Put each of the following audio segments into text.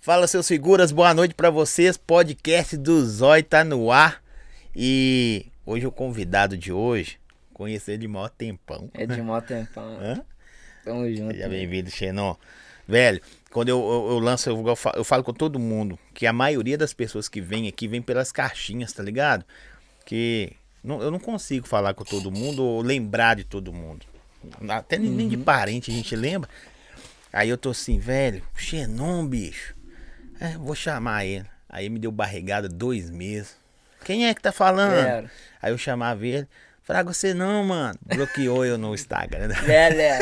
Fala, seus figuras, boa noite pra vocês. Podcast do Zói tá no ar. E hoje o convidado de hoje, conheci ele de maior tempão. É de mó tempão. Hã? Tamo junto. Seja né? bem-vindo, Xenon. Velho, quando eu, eu, eu lanço, eu, eu fa- eu falo com todo mundo que a maioria das pessoas que vem aqui vem pelas caixinhas, tá ligado? Que não- eu não consigo falar com todo mundo ou lembrar de todo mundo. Até nem Uhum. de parente a gente lembra. Aí eu tô assim, velho, Xenon, bicho. É, vou chamar ele. Aí me deu barrigada dois meses. Quem é que tá falando? Era. Aí eu chamava ele. Fraga, você não, mano. Bloqueou eu no Instagram. Lé, lé,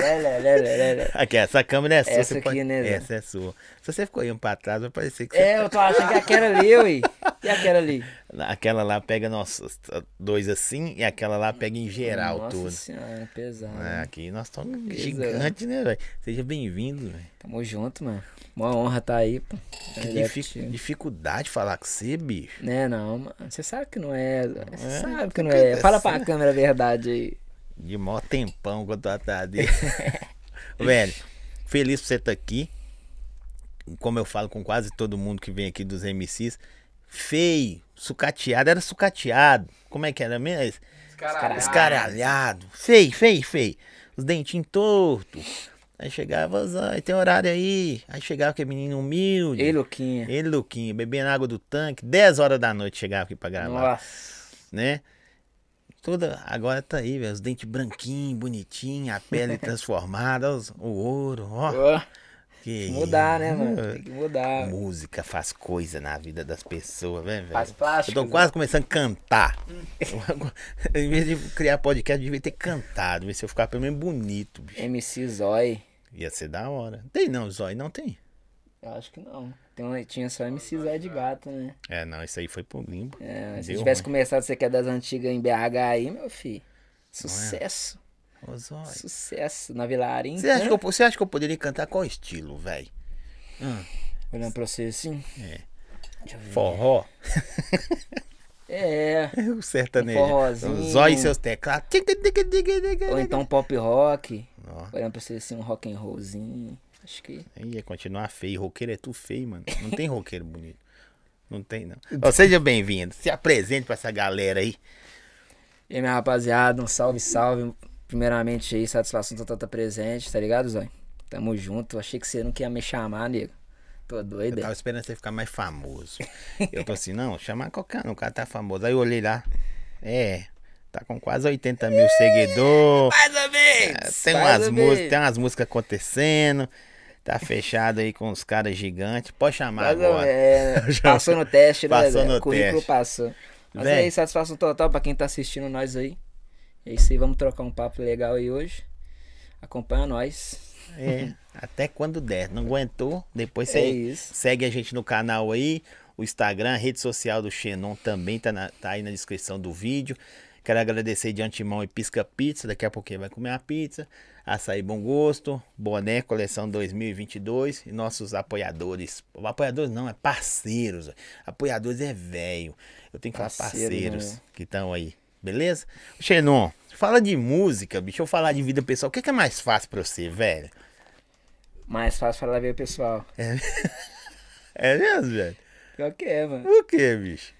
lé. Aqui, essa câmera é sua. Essa aqui, né, Zé? Essa é sua. Se você ficou indo pra trás, vai parecer que você... É, eu tô achando que aquela ali, ui. E aquela ali? Aquela lá pega nossos dois assim e aquela lá pega em geral Nossa tudo. senhora, é pesado. É, aqui nós estamos gigantes, né, velho? Seja bem-vindo, velho. Tamo junto, mano. Uma honra tá aí, pô. Que É, difi- contigo. dificuldade falar com você, bicho. Né, não, mano. Você sabe que não é. Você É, sabe que não é. Fala pra acontece? câmera a verdade aí. De maior tempão que eu tô atrás dele. velho, feliz por você estar aqui. Como eu falo com quase todo mundo que vem aqui dos MCs. Feio, sucateado. Era sucateado. Como é que era mesmo? Escaralhado. Escaralhado. Feio, feio, feio. Os dentinhos tortos. Aí chegava, Zói, tem horário aí. Aí chegava aquele menino humilde. Ei, Luquinha. Ele, Luquinha, bebendo água do tanque. 10 horas da noite chegava aqui pra gravar, Nossa. né? Toda, agora tá aí, velho. Os dentes branquinhos, bonitinhos, a pele transformada, os- o ouro, ó. Que mudar, né, mano? Tem que mudar. Música faz coisa na vida das pessoas, né, velho? Faz Eu plástico. tô quase começando a cantar. em vez de criar podcast, eu devia ter cantado. Ver se eu ficar pelo menos bonito, bicho. MC Zói. Ia ser da hora. Tem não, Zói, não tem. Eu acho que não. Tem uma- tinha só MC Zé de gato, né? É, não, isso aí foi pro limbo. É, se tivesse ruim. começado você que é das antigas em BH aí, meu filho. Sucesso. Ô, Zói. Sucesso. Na Vilarim. Você acha, que eu, você acha que eu poderia cantar qual estilo, velho? Olhando pra você assim. É. Deixa eu ver. Forró? É. O sertanejo. Um forrozinho. Zói e seus teclados. Ou então pop rock. Ó, Olhando pra você assim, um rock and rollzinho. Acho que. Ia continuar feio. Roqueiro é tudo feio, mano. Não tem roqueiro bonito. Não tem, não. Ó, seja bem-vindo. Se apresente pra essa galera aí. E aí, minha rapaziada, um salve, salve. Primeiramente aí, satisfação total estar presente, tá ligado, Zói? Tamo junto. Achei que você não queria me chamar, nego. Tô doido. Eu é? tava esperando você ficar mais famoso. Eu tô assim, não, chamar qualquer um, o cara tá famoso. Aí eu olhei lá. É, tá com quase 80 mil seguidores. Mais ou menos! Tem mais umas, músicas, tem umas músicas acontecendo. Tá fechado aí com os caras gigantes. Pode chamar Mais agora. menos. Passou no teste, né? Passou no O currículo teste. passou. Mas Véi. aí, satisfação total pra quem tá assistindo nós aí. É isso aí, vamos trocar um papo legal aí hoje. Acompanha nós. É, até quando der. Não aguentou? Depois É você isso. segue a gente no canal aí. O Instagram, a rede social do Xenon também tá, na- tá aí na descrição do vídeo. Quero agradecer de antemão e Pisca Pizza. Daqui a pouquinho vai comer a pizza. Açaí Bom Gosto. Boné Coleção 2022. E nossos apoiadores. Apoiadores não, é parceiros. Apoiadores é velho. Eu tenho que falar Parceiro, parceiros né? que estão aí. Beleza? Xenon, fala de música, bicho. Eu falar de vida pessoal. O que, que é mais fácil pra você, velho? Mais fácil falar o pessoal. É mesmo, velho? Pior que é, mano. Por que, bicho?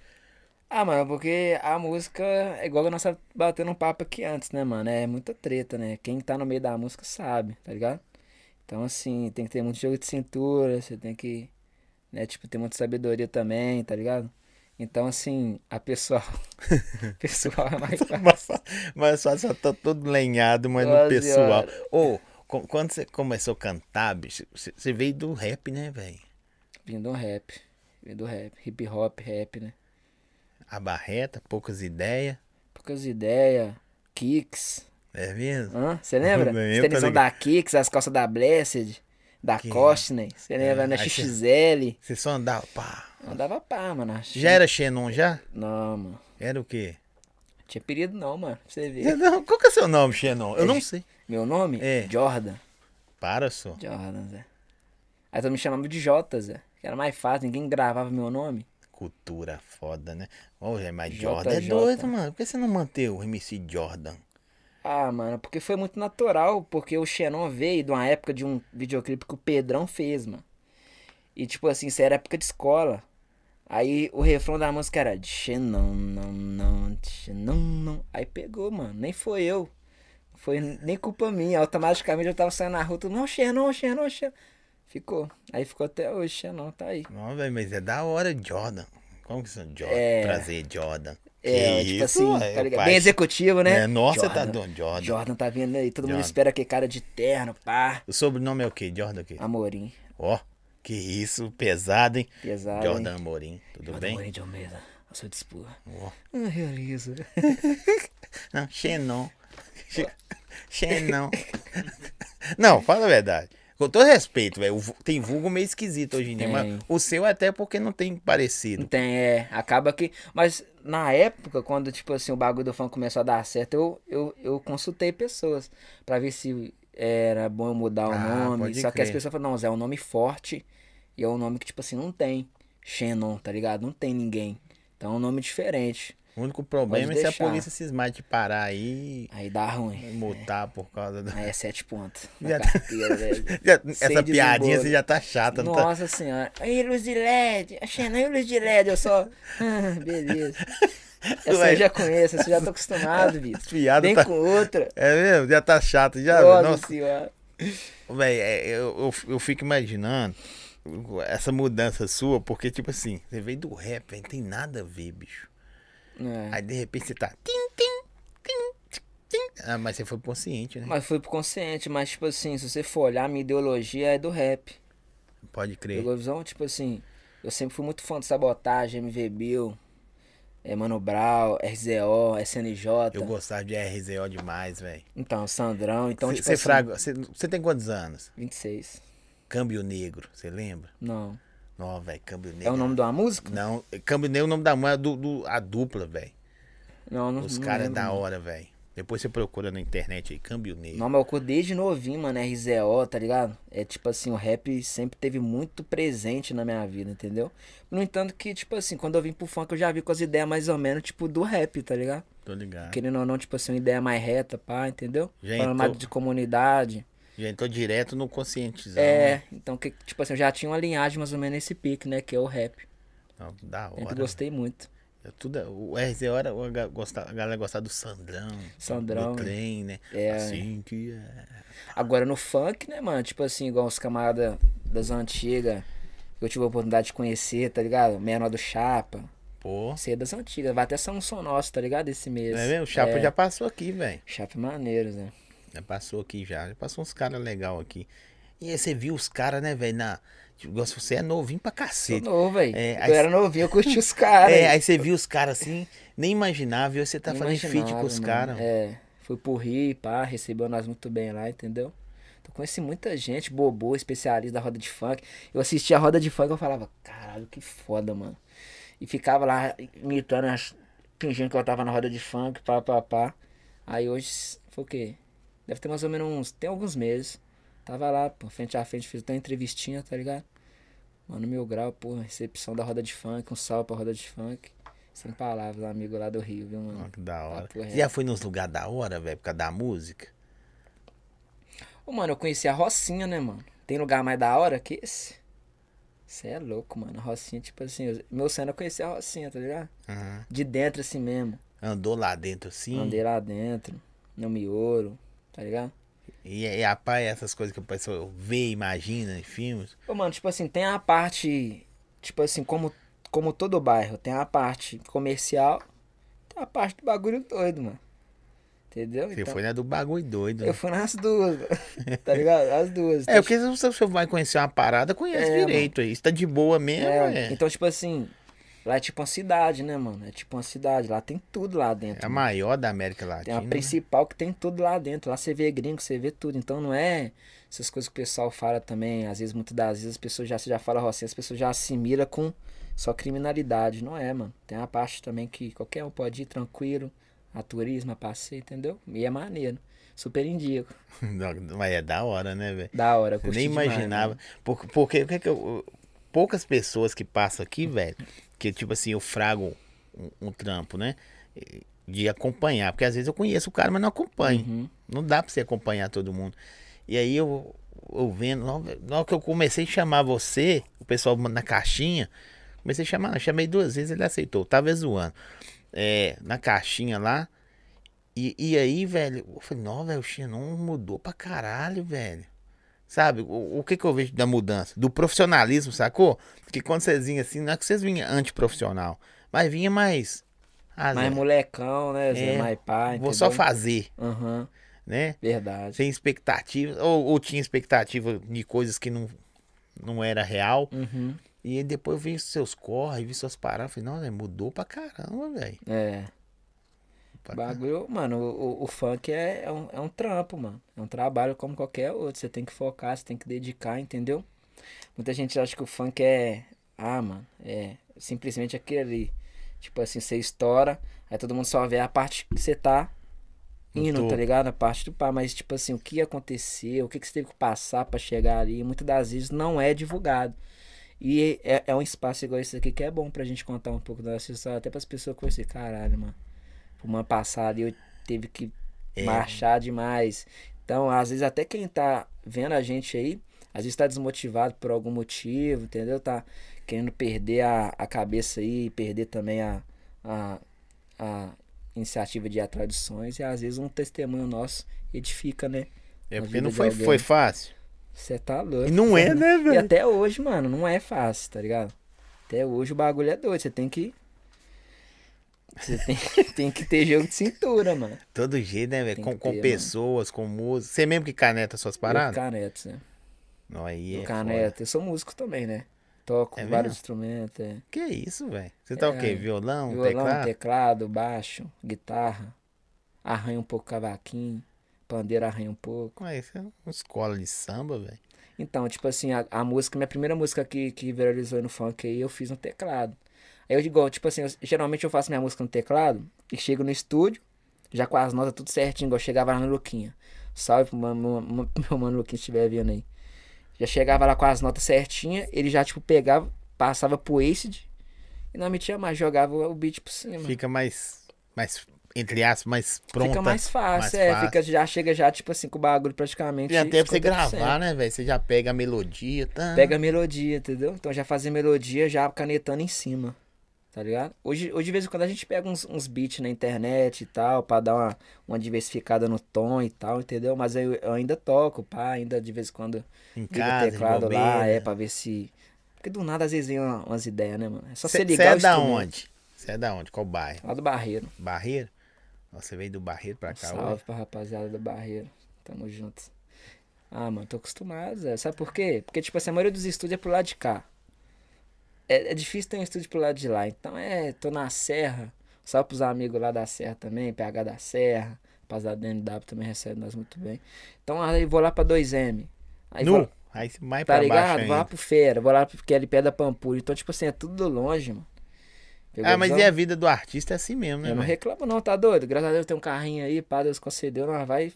Ah, mano, porque a música é igual que nós tava batendo um papo aqui antes, né, mano? É muita treta, né? Quem tá no meio da música sabe, tá ligado? Então, assim, tem que ter muito jogo de cintura, você tem que, né, tipo, ter muita sabedoria também, tá ligado? Então, assim, a pessoal. pessoal é mais fácil. Mas, só, tô todo lenhado, mas no Nossa pessoal. Senhora. Ô, co- quando você começou a cantar, bicho, você você veio do rap, né, velho? Vim do rap. Vim do rap. Hip hop, rap, né? A barreta, poucas ideias. Poucas ideias. Kicks. É mesmo? Você lembra? Os tá tênisão ligado. da Kicks, as calças da Blessed, da Que- Costner. Você lembra, É, né? cê- XXL. Você só andava, pá. Andava pá, mano. Já era Xenon já? Não, mano. Era o quê? Tinha perigo não, mano. Pra você ver. Não, Qual que é seu nome, Xenon? Eu não sei. Meu nome? É. Jordan. Para, só. Jordan, Zé. Aí tu me chamava de Jota, Zé. Que era mais fácil, ninguém gravava meu nome. Cultura foda, né? Ô, Zé, mas. Jordan é doido, mano. Por que você não manteve o MC Jordan? Ah, mano, porque foi muito natural, porque o Xenon veio de uma época de um videoclipe que o Pedrão fez, mano. E tipo assim, isso era época de escola. Aí o refrão da música era Xenon, não, não, Xenon, não. Aí pegou, mano. Nem foi eu. Foi nem culpa minha. Automaticamente eu tava saindo na rua, tudo, não, Xenon, Xenon, Xenon. Ficou. Aí ficou até hoje, Xenon, tá aí. Não, velho, mas é da hora, Jordan. Como que são Jordan? É. Prazer, Jordan. É, Que tipo isso, assim, tá ligado? Bem executivo, né? É, nossa, tá Jordan. doido, Jordan. Jordan tá vindo aí, todo mundo Jordan. espera que cara de terno, pá. O sobrenome é o quê? Jordan o quê? Amorim, Ó, que isso, pesado, hein? pesado. Jordan hein? Amorim, tudo Jordan bem? Amorim de Almeida, a sua dispura. Ó. Ah, realiza. Não, Xenon. Xenon. Não, fala a verdade. Com todo respeito, velho. Tem vulgo meio esquisito hoje em dia. Mas o seu é até porque não tem parecido. Tem, é, acaba que. Mas na época, quando, tipo assim, o bagulho do funk começou a dar certo, eu, eu, eu consultei pessoas pra ver se era bom eu mudar o Ah, nome. Só que as crer. pessoas falaram, não, Zé, é um nome forte e é um nome que, tipo assim, não tem. Xenon, tá ligado? Não tem ninguém. Então é um nome diferente. O único problema é se a polícia cismar de parar aí Aí dá ruim. multar por causa da. Aí é sete pontos. Já tá- carteira. Já- Essa piadinha você já tá chata, não tá? Nossa senhora. Aí, luz de LED. Xenon e luz de LED. Eu só. Ah, beleza. Essa Ué. eu já conheço, essa eu já tô acostumado, Vitor. Piada Vem tá. com outra. É mesmo? Já tá chato, já. Nossa, Nossa, senhora. Véi, é, eu, eu, eu fico imaginando essa mudança sua, porque, tipo assim, você veio do rap, véi, não tem nada a ver, bicho. É. Aí de repente você tá. Tim, tim, tim. Ah, mas você foi consciente, né? Mas foi pro consciente, mas tipo assim, se você for olhar, minha ideologia é do rap. Pode crer. Pegou a visão? Tipo assim, eu sempre fui muito fã de sabotagem, MV Bill, é, Mano Brown, RZO, SNJ. Eu gostava de RZO demais, velho. Então, Sandrão, então Você tipo você assim, você tem quantos anos? 26. Câmbio Negro, você lembra? Não. Não, velho, Câmbio Negro. É o nome de uma música? Não, Câmbio Negro, o nome da mãe é do, do- a dupla, velho. Não, não Os caras lembro, da hora, velho. Depois você procura na internet aí, Câmbio Negro. Não, mas eu desde novinho, mano, RZO, tá ligado? É tipo assim, o rap sempre teve muito presente na minha vida, entendeu? No entanto que, tipo assim, quando eu vim pro funk eu já vi com as ideias mais ou menos, tipo, do rap, tá ligado? Tô ligado. Querendo ou não, tipo assim, uma ideia mais reta, pá, entendeu? Já Falando mais de comunidade. Já entrou direto no conscientizão. É, né? então, que, tipo assim, eu já tinha uma linhagem mais ou menos nesse pique, né? Que é o rap. Não, da hora. Sempre gostei muito. É tudo, o o ga- gostar- a galera gostava do Sandrão. Sandrão, Do trem, né? É. Assim que é. Agora no funk, né, mano? Tipo assim, igual os camaradas das antigas, que eu tive a oportunidade de conhecer, tá ligado? Menor do Chapa. Pô. Você é das antigas, vai até São Som nosso, tá ligado? Esse mês. Não é mesmo? O Chapa É, já passou aqui, velho. Chapa é maneiro, né? Já passou aqui já. Já passou uns caras legais aqui. E aí você viu os caras, né, velho? Na... Tipo, você é novinho pra Sou cacete. novo, velho. É, eu era novinho, eu curti os caras. É, aí você viu os caras assim, nem imaginava, e você tá fazendo feat com os caras. É, fui pro Rio, pá, recebeu nós muito bem lá, entendeu? Então conheci muita gente, bobo, especialista da roda de funk. Eu assistia a roda de funk eu falava, caralho, que foda, mano. E ficava lá imitando, fingindo que eu tava na roda de funk, pá, pá, pá. Aí hoje, foi o quê? Deve ter mais ou menos uns, tem alguns meses. Tava lá, pô, frente a frente, fiz até uma entrevistinha, tá ligado? Mano, meu grau, pô, recepção da roda de funk, um salve pra roda de funk. Sem palavras, amigo lá do Rio, viu, mano? Que da hora. Você já foi nos lugares da hora, velho, por causa da música? Ô, mano, eu conheci a Rocinha, né, mano? Tem lugar mais da hora que esse? Você é louco, mano. A Rocinha, tipo assim, eu- meu sonho era conhecer a Rocinha, tá ligado? Aham. De dentro assim mesmo. Andou lá dentro assim. Andei lá dentro, no miolo, tá ligado? E, e a pai, essas coisas que a pessoa vê, imagina em filmes. Ô, mano, tipo assim, tem a parte, tipo assim, como, como todo bairro, tem a parte comercial, tem a parte do bagulho doido, mano. Entendeu? Você Então, foi na do bagulho doido. né? Eu fui nas duas, tá ligado? As duas. É, porque se você vai conhecer uma parada, conhece É, direito aí. Se tá de boa mesmo, É, é. Então, tipo assim, lá é tipo uma cidade, né, mano? É tipo uma cidade, lá tem tudo lá dentro. É a mano. maior da América Tem Latina. a né? principal que tem tudo lá dentro. Lá você vê gringo, você vê tudo. Então não é essas coisas que o pessoal fala também. Às vezes, muitas das vezes, as pessoas já, já fala Rocinha, as pessoas já assimilam com só criminalidade. Não é, mano. Tem uma parte também que qualquer um pode ir tranquilo, a turismo, a passeio, entendeu? E é maneiro. Super indico. Mas é da hora, né, velho? Da hora, Eu nem demais, imaginava. mano. Porque, porque o que que eu, poucas pessoas que passam aqui, velho, que tipo assim, eu frago um, um trampo, né? De acompanhar. Porque às vezes eu conheço o cara, mas não acompanho. Uhum. Não dá pra você acompanhar todo mundo. E aí eu, ouvindo, na hora que eu comecei a chamar você, o pessoal na caixinha, comecei a chamar, chamei duas vezes, ele aceitou, tava zoando. É, na caixinha lá. E, e aí, velho, eu falei, não, velho, o Xenon mudou pra caralho, velho. Sabe, o, o que que eu vejo da mudança? Do profissionalismo, sacou? Porque quando vocês vinham assim, não é que vocês vinham antiprofissional, mas vinha mais. Ah, mais Zé, molecão, né? Zé, é, mais pai. Vou entendeu? só fazer. Uhum. Né? Verdade. Sem expectativa. Ou, ou, tinha expectativa de coisas que não, não era real. Uhum. E depois eu vi seus corre, vi suas paradas. Falei, não, mudou pra caramba, velho. É. Bagulho, mano, o, o funk é, é, um, é um trampo, mano. É um trabalho como qualquer outro. Você tem que focar, você tem que dedicar, entendeu? Muita gente acha que o funk é. Ah, mano, é simplesmente aquele. Tipo assim, você estoura, aí todo mundo só vê a parte que você tá indo, tá ligado? A parte do pá. Mas, tipo assim, o que aconteceu, o que, que você teve que passar para chegar ali, muitas das vezes não é divulgado. E é, é um espaço igual esse aqui que é bom pra gente contar um pouco da nossa história, até pras pessoas conhecerem, caralho, mano uma passada eu teve que é. marchar demais. Então, às vezes, até quem tá vendo a gente aí, às vezes tá desmotivado por algum motivo, entendeu? Tá querendo perder a, a cabeça aí, perder também a, a, a iniciativa de atrás sonhos. E às vezes um testemunho nosso edifica, né? É porque não foi, foi fácil. Você tá louco. E não é, né, velho? E até hoje, mano, não é fácil, tá ligado? Até hoje o bagulho é doido. Você tem que você tem, tem que ter jogo de cintura, mano. Todo jeito, né, velho? Com, com ter, pessoas, mano. com música. Você mesmo que caneta suas paradas? Eu caneto, né? Não, aí é caneta. Eu sou músico também, né? Toco é vários instrumentos. É. Que isso, velho? Você tá é, o quê? Violão, violão, teclado? teclado, baixo, guitarra. Arranha um pouco cavaquinho. Pandeiro arranha um pouco. Mas isso é uma escola de samba, velho. Então, tipo assim, a, a, música, minha primeira música que, que viralizou no funk aí, eu fiz no teclado. Aí eu digo, tipo assim, eu, geralmente eu faço minha música no teclado e chego no estúdio, já com as notas tudo certinho, igual eu chegava lá no Luquinha. Salve pro meu, meu, meu mano Luquinha se estiver vendo aí. Já chegava lá com as notas certinhas, ele já, tipo, pegava, passava pro Acid e não metia mais, jogava o beat por cima. Fica mais, mais entre aspas, mais pronta. Fica mais fácil, mais é. Fácil. Fica, já chega já, tipo assim, com o bagulho praticamente. E até pra você gravar, né, velho? Você já pega a melodia, tá? Pega a melodia, entendeu? Então já fazer melodia já canetando em cima. Tá ligado? Hoje, hoje de vez em quando a gente pega uns, uns beats na internet e tal, pra dar uma, uma diversificada no tom e tal, entendeu? Mas eu, eu ainda toco, pá, ainda de vez em quando em casa, o teclado lá, é, pra ver se. Porque do nada às vezes vem uma, umas ideias, né, mano? É só você ligar Você é da onde? Você é da onde? Qual bairro? Lá do Barreiro. Barreiro? Você veio do Barreiro pra cá, Salve hoje? pra rapaziada do Barreiro. Tamo juntos. Ah, mano, tô acostumado, Zé. Sabe por quê? Porque, tipo assim, a maioria dos estúdios é pro lado de cá é, é difícil ter um estúdio pro lado de lá. Então é, tô na Serra. Salve pros amigos lá da Serra também, PH da Serra. Rapaziada da NW também recebe nós muito bem. Então aí vou lá pra 2M. Aí vou, aí mais tá pra ligado? Baixo vou lá pro Feira, vou lá porque é ali perto da Pampulha. Então, tipo assim, é tudo longe, mano. Pegou ah, mas visão? e a vida do artista é assim mesmo, né? Eu não reclamo, não, tá doido? Graças a Deus tem um carrinho aí, pá, Deus concedeu, nós vai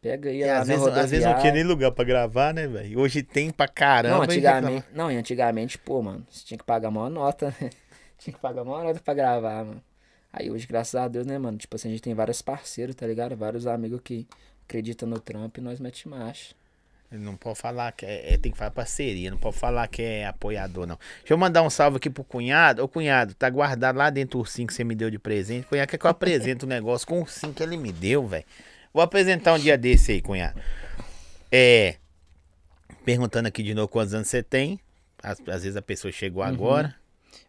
Pega aí, e às vezes, às vezes não tinha nem lugar pra gravar, né, velho? Hoje tem pra caramba. Não, antigamente, não, e antigamente, pô, mano, você tinha que pagar uma nota, né? tinha que pagar uma nota pra gravar, mano. Aí hoje, graças a Deus, né, mano? Tipo assim, a gente tem vários parceiros, tá ligado? Vários amigos que acreditam no trampo e nós mete marcha. Não pode falar que é, é, tem que falar parceria, não pode falar que é apoiador, não. Deixa eu mandar um salve aqui pro cunhado. Ô, cunhado, tá guardado lá dentro o ursinho que você me deu de presente. Cunhado, quer que eu apresente o negócio com o ursinho que ele me deu, velho. Vou apresentar um dia desse aí, cunhado. É. Perguntando aqui de novo quantos anos você tem. Às, às vezes a pessoa chegou uhum. agora.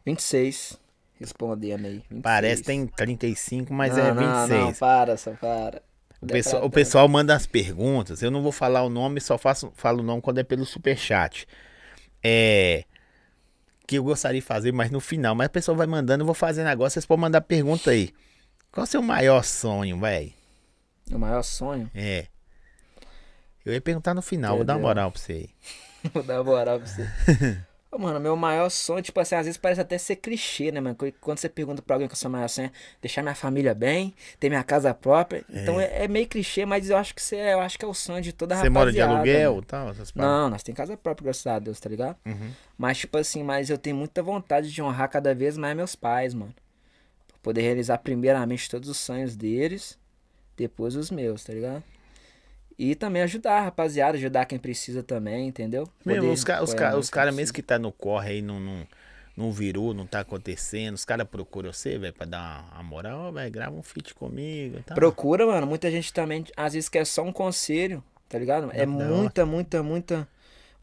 26. Respondendo aí. 26. Parece que tem 35, mas não, é 26. Não, não, para, só para. O pessoal, o pessoal manda as perguntas. Eu não vou falar o nome, só faço, falo o nome quando é pelo superchat. É. Que eu gostaria de fazer, mas no final. Mas o pessoal vai mandando, eu vou fazendo agora. Vocês podem mandar pergunta aí. Qual é o seu maior sonho, velho? O maior sonho? É. Eu ia perguntar no final, Entendeu? vou dar uma moral pra você aí. vou dar uma moral pra você. Ô, mano, meu maior sonho, tipo assim, às vezes parece até ser clichê, né, mano? Quando você pergunta pra alguém que é o seu maior sonho é deixar minha família bem, ter minha casa própria. É. Então é, é, meio clichê, mas eu acho que você, eu acho que é o sonho de toda a Você mora de aluguel e tal? Não, nós tem casa própria, graças a Deus, tá ligado? Uhum. Mas, tipo assim, mas eu tenho muita vontade de honrar cada vez mais meus pais, mano. Pra poder realizar primeiramente todos os sonhos deles depois os meus, tá ligado? E também ajudar a rapaziada, ajudar quem precisa também, entendeu? Mesmo, Poder os, ca- os, apoiar ca- os caras mesmo que tá no corre aí, não, não, não virou, não tá acontecendo, os caras procuram você, velho, pra dar uma, uma moral, velho, grava um feat comigo, tá? Procura, mano. Muita gente também, às vezes, quer só um conselho, tá ligado? É muita, muita, muita,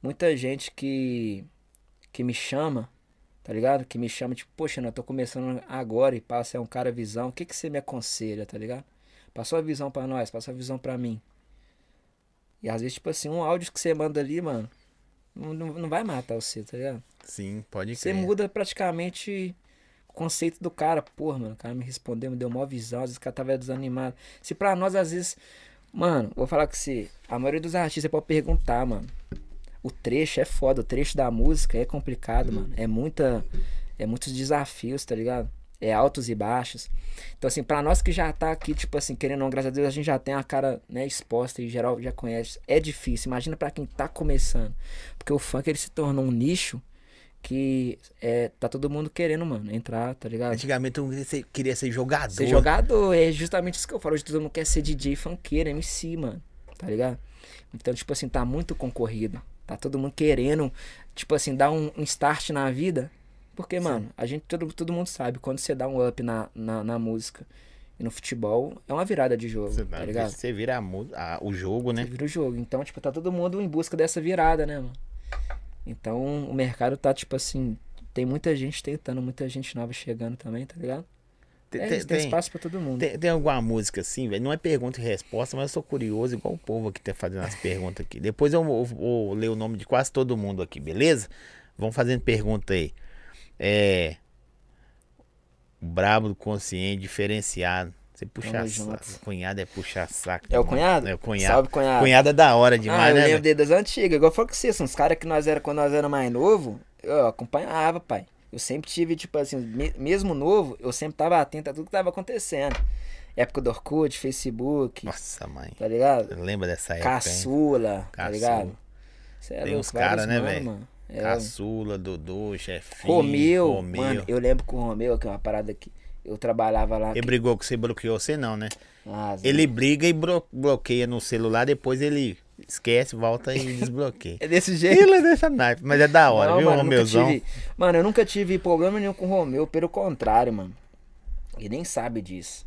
muita gente que, que me chama, tá ligado? Que me chama, tipo, poxa, eu tô começando agora e passa, é um cara visão. O que que você me aconselha, tá ligado? Passou a visão pra nós, passou a visão pra mim. E às vezes, tipo assim, um áudio que você manda ali, mano, não, não, vai matar você, tá ligado? Sim, pode Você crer. muda praticamente o conceito do cara. Porra, mano, o cara me respondeu, me deu uma visão, às vezes o cara tava desanimado. Se pra nós, às vezes. Mano, vou falar com você. A maioria dos artistas pode perguntar, mano. O trecho é foda, o trecho da música é complicado, mano. É muita. É muitos desafios, tá ligado? É altos e baixos. Então, assim, pra nós que já tá aqui, tipo assim, querendo não, graças a Deus, a gente já tem a cara, né, exposta e geral já conhece. É difícil. Imagina pra quem tá começando. Porque o funk, ele se tornou um nicho que é, tá todo mundo querendo, mano, entrar, tá ligado? Antigamente ser, queria ser jogador. Ser jogador, é justamente isso que eu falo. Hoje todo mundo quer ser DJ funkeiro, MC, mano. Tá ligado? Então, tipo assim, tá muito concorrido. Tá todo mundo querendo, tipo assim, dar um, um start na vida. Porque, mano, a gente, todo, todo mundo sabe, quando você dá um up na, na, na música e no futebol, é uma virada de jogo, Você, tá ligado? você vira a a- o jogo, né? Você vira o jogo. Então, tipo, tá todo mundo em busca dessa virada, né, mano? Então, o mercado tá, tipo assim, tem muita gente tentando, muita gente nova chegando também, tá ligado? Tem, É, isso, tem tem- espaço pra todo mundo. tem- tem alguma música assim, velho? Não é pergunta e resposta, mas eu sou curioso, igual o povo aqui tá fazendo as perguntas aqui. Depois eu vou, vou ler o nome de quase todo mundo aqui, beleza? Vão fazendo pergunta aí. É. Brabo, consciente, diferenciado. Você puxa saco. Cunhado é puxar saco. É o cunhado? É o cunhado. Salve, cunhado. Cunhado é da hora ah, demais, eu né? lembro velho? dele das antigas. Igual eu falo com vocês, uns caras que nós era quando nós era mais novo, eu acompanhava, pai. Eu sempre tive, tipo assim, me- mesmo novo, eu sempre tava atento a tudo que tava acontecendo. Época do Orkut, Facebook, Nossa, mãe. tá ligado? Lembra dessa época, hein? Caçula, tá Caçula. ligado? Cê é Tem louco, uns cara, vários né, velho? É, Caçula, Dodô, chefinho. Romeu, Romeu. mano, eu lembro com o Romeu, que é uma parada que eu trabalhava lá. Ele que- brigou com você, bloqueou você não, né? Ah. Ele briga e bloqueia no celular, depois ele esquece, volta e desbloqueia. É desse jeito. Ele é dessa naipe, mas é da hora, Não, viu, mano, Romeuzão? tive- Mano, eu nunca tive problema nenhum com o Romeu, pelo contrário, mano. Ele nem sabe disso.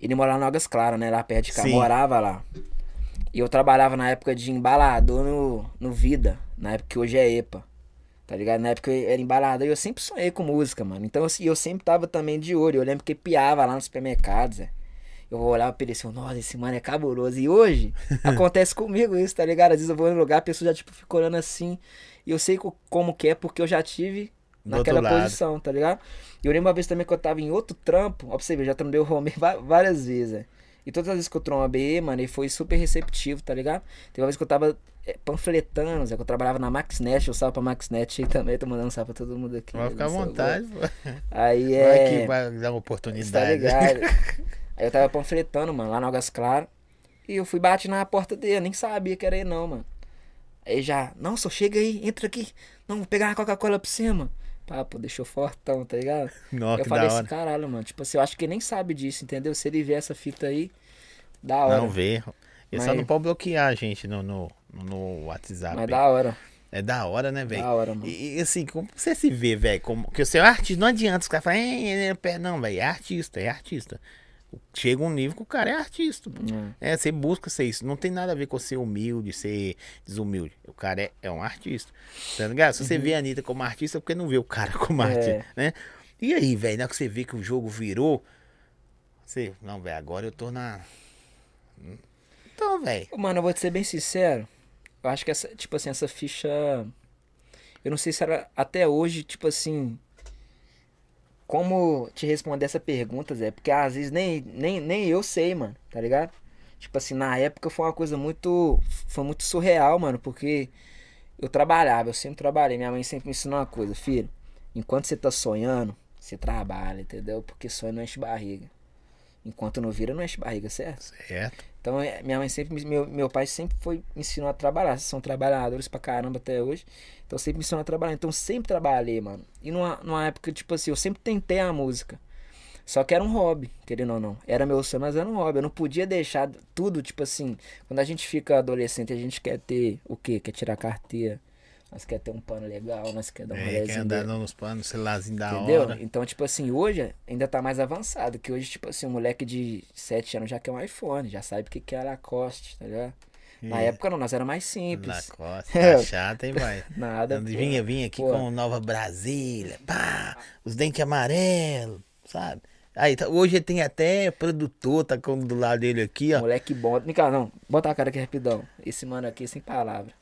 Ele morava em Águas Claras, né? Lá perto de cá. Sim. Morava lá. E eu trabalhava na época de embalador no, no Vida. Na época que hoje é EPA. Tá ligado? Na época eu era embalador e eu sempre sonhei com música, mano. Então assim, eu sempre tava também de olho. Eu lembro que piava lá no supermercado, Zé. Eu olhava pra ele assim, nossa, esse mano é cabuloso. E hoje, acontece comigo isso, tá ligado? Às vezes eu vou em um lugar, a pessoa já, tipo, fica olhando assim. E eu sei co- como que é, porque eu já tive Do naquela posição, tá ligado? E eu lembro uma vez também que eu tava em outro trampo. Ó, pra você ver, eu já trombei o Romeu va- várias vezes, é. E todas as vezes que eu trombei, mano, ele foi super receptivo, tá ligado? Teve uma vez que eu tava é, panfletando, Zé, que eu trabalhava na MaxNet, eu salve pra MaxNet aí também, tô mandando salve pra todo mundo aqui. Vai ficar à boa. vontade, pô. Aí Vai é. que vai dar uma Você tá oportunidade. ligado? Aí eu tava panfletando, mano, lá no Águas Claras. E eu fui bate na porta dele, nem sabia que era ele não, mano. Aí já, não, só chega aí, entra aqui. Não, vou pegar uma Coca-Cola pra mano. Papo, deixou fortão, tá ligado? Nossa, eu falei assim, caralho, mano. Tipo assim, eu acho que ele nem sabe disso, entendeu? Se ele ver essa fita aí, da hora. Não vê. Ele só Mas- não pode bloquear a gente no, no, no WhatsApp. Mas da hora. É da hora, né, velho? Da hora, mano. E, assim, como você se vê, velho? Como... Porque você é um artista, não adianta os caras falarem, "Ei, ele é pé-". não, velho, é artista, é artista. Chega um nível que o cara é artista. Hum. É, você busca ser isso. Não tem nada a ver com ser humilde, ser desumilde. O cara é, é um artista. Tá ligado? Se você vê a Anitta como artista, é porque não vê o cara como Uhum. É. artista, né? E aí, velho, na hora que você vê que o jogo virou, você, não, velho, agora eu tô na. Então, velho. Mano, eu vou te ser bem sincero. Eu acho que essa, tipo assim, essa ficha. Eu não sei se era até hoje, tipo assim. Como te responder essa pergunta, Zé? Porque às vezes nem, nem, nem eu sei, mano, tá ligado? Tipo assim, na época foi uma coisa muito. Foi muito surreal, mano, porque eu trabalhava, eu sempre trabalhei. Minha mãe sempre me ensinou uma coisa, filho. Enquanto você tá sonhando, você trabalha, entendeu? Porque sonho não enche barriga. Enquanto não vira, não enche barriga, certo? Certo. Então, é, minha mãe sempre, me- meu, meu pai sempre foi me ensinou a trabalhar. São trabalhadores pra caramba até hoje. Então, sempre me ensinou a trabalhar. Então, sempre trabalhei, mano. E numa, numa época, tipo assim, eu sempre tentei a música. Só que era um hobby, querendo ou não. Era meu sonho, mas era um hobby. Eu não podia deixar tudo, tipo assim, quando a gente fica adolescente, a gente quer ter o quê? Quer tirar carteira. Nós quer ter um pano legal, nós quer dar um É, quer andar dele. nos panos, celularzinho da Entendeu? hora. Então, tipo assim, hoje ainda tá mais avançado. Que hoje, tipo assim, um moleque de 7 anos já quer um iPhone, já sabe o que que é Lacoste, tá ligado? Na É. época não, nós era mais simples. Lacoste, tá chato, hein, vai? Nada. Vinha, vinha aqui Pô. com Nova Brasília, pá, os dentes amarelos, sabe? Aí, tá- hoje tem até produtor, tá com do lado dele aqui, ó. Moleque bom. Vem cá, não. Bota a cara aqui rapidão. Esse mano aqui sem palavra.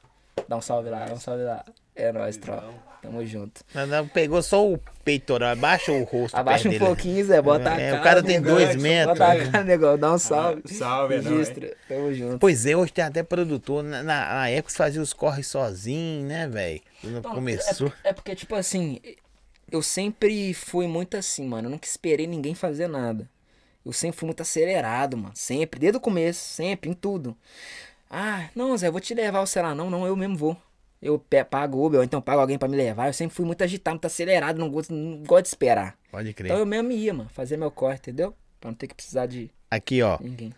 Dá um salve lá, dá um salve lá. É nóis, tropa. Tamo junto. Mas não, Pegou só o peitoral, abaixa o rosto. Abaixa um pouquinho, Zé. Bota a É, cara. o cara tem negão. dois metros. Bota a cara, negão. Dá um salve. salve, é nóis. Registra. Tamo junto. Pois é, hoje tem até produtor. Na, na, na época você fazia os corre sozinho, né, velho? Quando Então, começou. É, é porque, tipo assim, eu sempre fui muito assim, mano. Eu nunca esperei ninguém fazer nada. Eu sempre fui muito acelerado, mano. Sempre, desde o começo, sempre, em tudo. Ah, não, Zé, eu vou te levar, ou sei lá, não, não, eu mesmo vou. Eu pago Uber, ou então pago alguém pra me levar. Eu sempre fui muito agitado, muito acelerado, não gosto, não gosto de esperar. Pode crer. Então eu mesmo ia, mano, fazer meu corre, entendeu? Pra não ter que precisar de Aqui, ó. ninguém.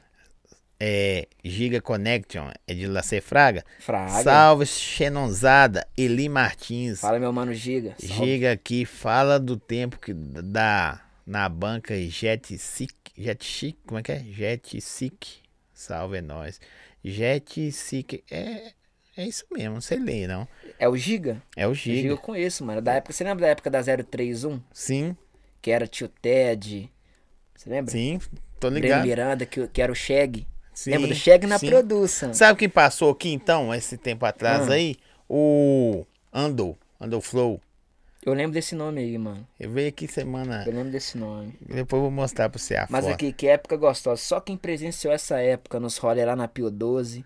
É, Giga Connection, é de Lacer Fraga. Fraga. Salve, Xenonzada, Eli Martins. Fala, meu mano Giga. Salve. Giga aqui, fala do tempo que dá na banca Jet Sick. Jet Chic, como é que é? Jet Sick. Salve, é nóis. Jet Sick, é, é isso mesmo, não sei ler, não. É o Giga? É o O Giga Giga. eu conheço, mano. Da época, você lembra da época da 031? Sim, Que era tio Ted. Você lembra? sim, tô Breno ligado. Miranda, que, que era o Shag. Sim, Lembra do Shag na sim. produção? Sabe quem passou aqui então, esse tempo atrás Ah. aí? O Ando, Ando Flow. Eu lembro desse nome aí, mano. Eu veio aqui semana. Eu lembro desse nome. Depois eu vou mostrar pra você a Mas foto. aqui, que época gostosa. Só quem presenciou essa época nos rolê lá na Pio 12.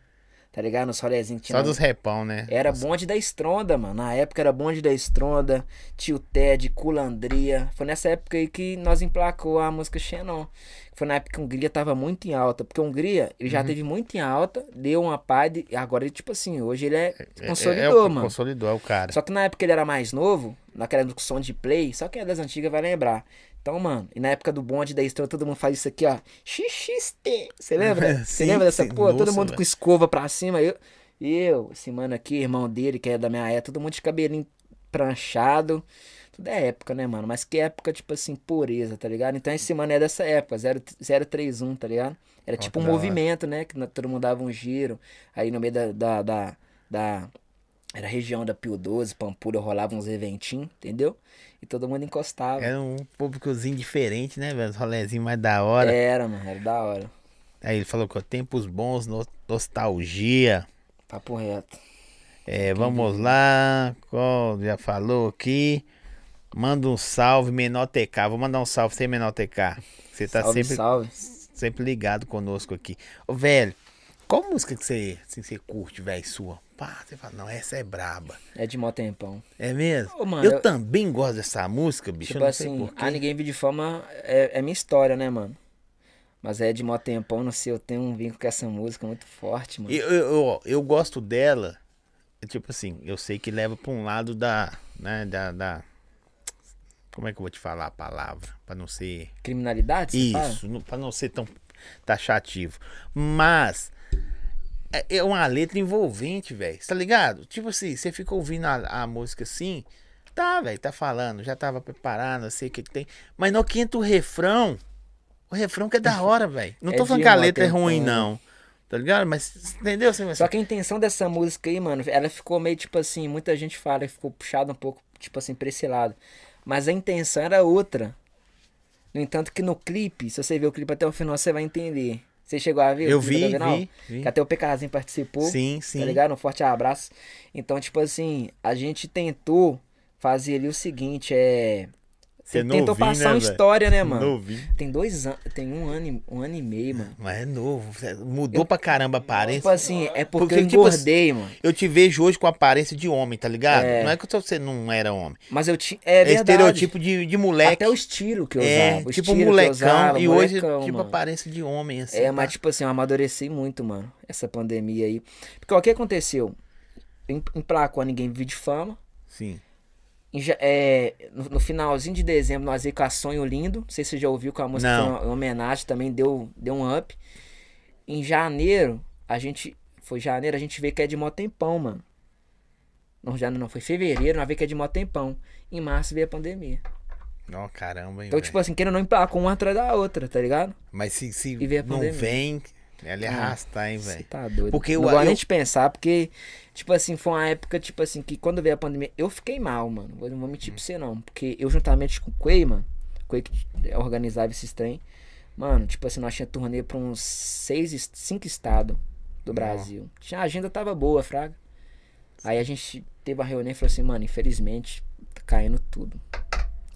Tá ligado? Nos rolezinhos que tinha. Só dos repão, né? Era bonde da Estronda, mano. Na época era bonde da Estronda, Tio Ted, Culandria. Foi nessa época aí que nós emplacou a música Xenon. Foi na época que a Hungria tava muito em alta. Porque a Hungria, ele Uhum. já teve muito em alta, deu uma pá de... Agora, ele, tipo assim, hoje ele é, É- consolidou, é, o- mano. Consolidou, é o cara. Só que na época ele era mais novo, naquela época do som de play, só quem é das antigas vai lembrar. Então, mano, e na época do bonde da Estronda, todo mundo faz isso aqui, ó. XXT. Você lembra? Você lembra dessa sim. porra? Todo Nossa, mundo velho. com escova pra cima. Eu, eu, esse mano aqui, irmão dele, que é da minha época, todo mundo de cabelinho pranchado. Tudo é época, né, mano? Mas que época, tipo assim, pureza, tá ligado? Então esse mano é dessa época, 0, 031, tá ligado? Era tipo um hora. movimento, né? Que todo mundo dava um giro. Aí no meio da. da, da, da- era a região da Pio 12, Pampulha, rolava uns eventinhos, entendeu? E todo mundo encostava. Era um públicozinho diferente, né, velho? Os rolezinhos mais da hora. Era, mano, era da hora. Aí ele falou que tempos bons, no- nostalgia. Papo reto. É, vamos lá. Qual já falou aqui? Manda um salve, menor TK. Vou mandar um salve sem menor TK. Você tá salve, sempre, salve. sempre ligado conosco aqui. Ô, velho, qual música que você, assim, você curte, velho, sua? Pá, você fala, não, essa é braba. É de mó tempão. É mesmo? Ô, mano, eu, eu- também gosto dessa música, bicho. Tipo assim, a Ninguém Vive de Fama é, é minha história, né, mano? Mas é de mó tempão, não sei, eu tenho um vínculo com essa música muito forte, mano. Eu, eu, eu, gosto dela, é tipo assim, eu sei que leva pra um lado da, né, da, da... Como é que eu vou te falar a palavra? Pra não ser... Criminalidade? Isso, não- pra não ser tão taxativo. Mas é- é uma letra envolvente, velho. Tá ligado? Tipo assim, você fica ouvindo a, a música assim, tá, velho, tá falando, já tava preparado, não sei o que, que tem. Mas no quinto refrão, o refrão que é da hora, velho. Não É tô falando de que a letra é tempão. ruim, não. Tá ligado? Mas entendeu? Assim, Só que a intenção dessa música aí, mano, ela ficou meio tipo assim, muita gente fala que ficou puxada um pouco, tipo assim, pra esse lado. Mas a intenção era outra. No entanto, que no clipe, se você ver o clipe até o final, você vai entender. Você chegou a ver? Eu vi, vi, vi. Que até o PKzinho participou. Sim, sim. Tá ligado? Um forte abraço. Então, tipo assim, a gente tentou fazer ali o seguinte, é. Você é tentou passar né, uma história, né, mano? Novinho. Tem dois anos. Tem um ano, e- um ano e meio, mano. Mas é novo. Mudou pra caramba a Tipo aparência. assim, é porque, Porque, eu tipo assim, engordei, mano. Eu te vejo hoje com a aparência de homem, tá ligado? É. Não é que você não era homem. Mas eu tinha. É É, verdade. estereotipo de, de moleque. Até o estilo que eu é, usava. o tipo eu molecão. usava, e hoje, molecão, tipo, mano. aparência de homem, assim. É, tá? mas tipo assim, eu amadureci muito, mano, essa pandemia aí. Porque ó, o que aconteceu? Em- Emplacou a Ninguém Vive de Fama. Sim. É, no, no finalzinho de dezembro, nós veio com a Sonho Lindo. Não sei se você já ouviu, que a música Não. foi uma, uma homenagem, também deu, deu um up. Em janeiro, a gente. Foi janeiro, a gente veio que é de mó tempão, mano. Não, janeiro não, foi fevereiro, nós veio que é de mó tempão. Em março veio a pandemia. Ó, caramba, hein, Então, velho. tipo assim, querendo não emplacou uma atrás da outra, tá ligado? Mas se, se E não vem, ela é Ah, arrastar, hein, Você velho. tá doido. Porque não eu- gosto eu- de pensar, porque, tipo assim, foi uma época, tipo assim, que quando veio a pandemia, eu fiquei mal, mano. Vou- Não vou mentir Hum. pra você, não. Porque eu, juntamente com o Quay, mano, o Quay que organizava esses trem, mano, tipo assim, nós tinha turnê pra uns seis, cinco estados do Brasil. Tinha, a agenda tava boa, fraga. Aí a gente teve uma reunião e falou assim, mano, infelizmente, tá caindo tudo.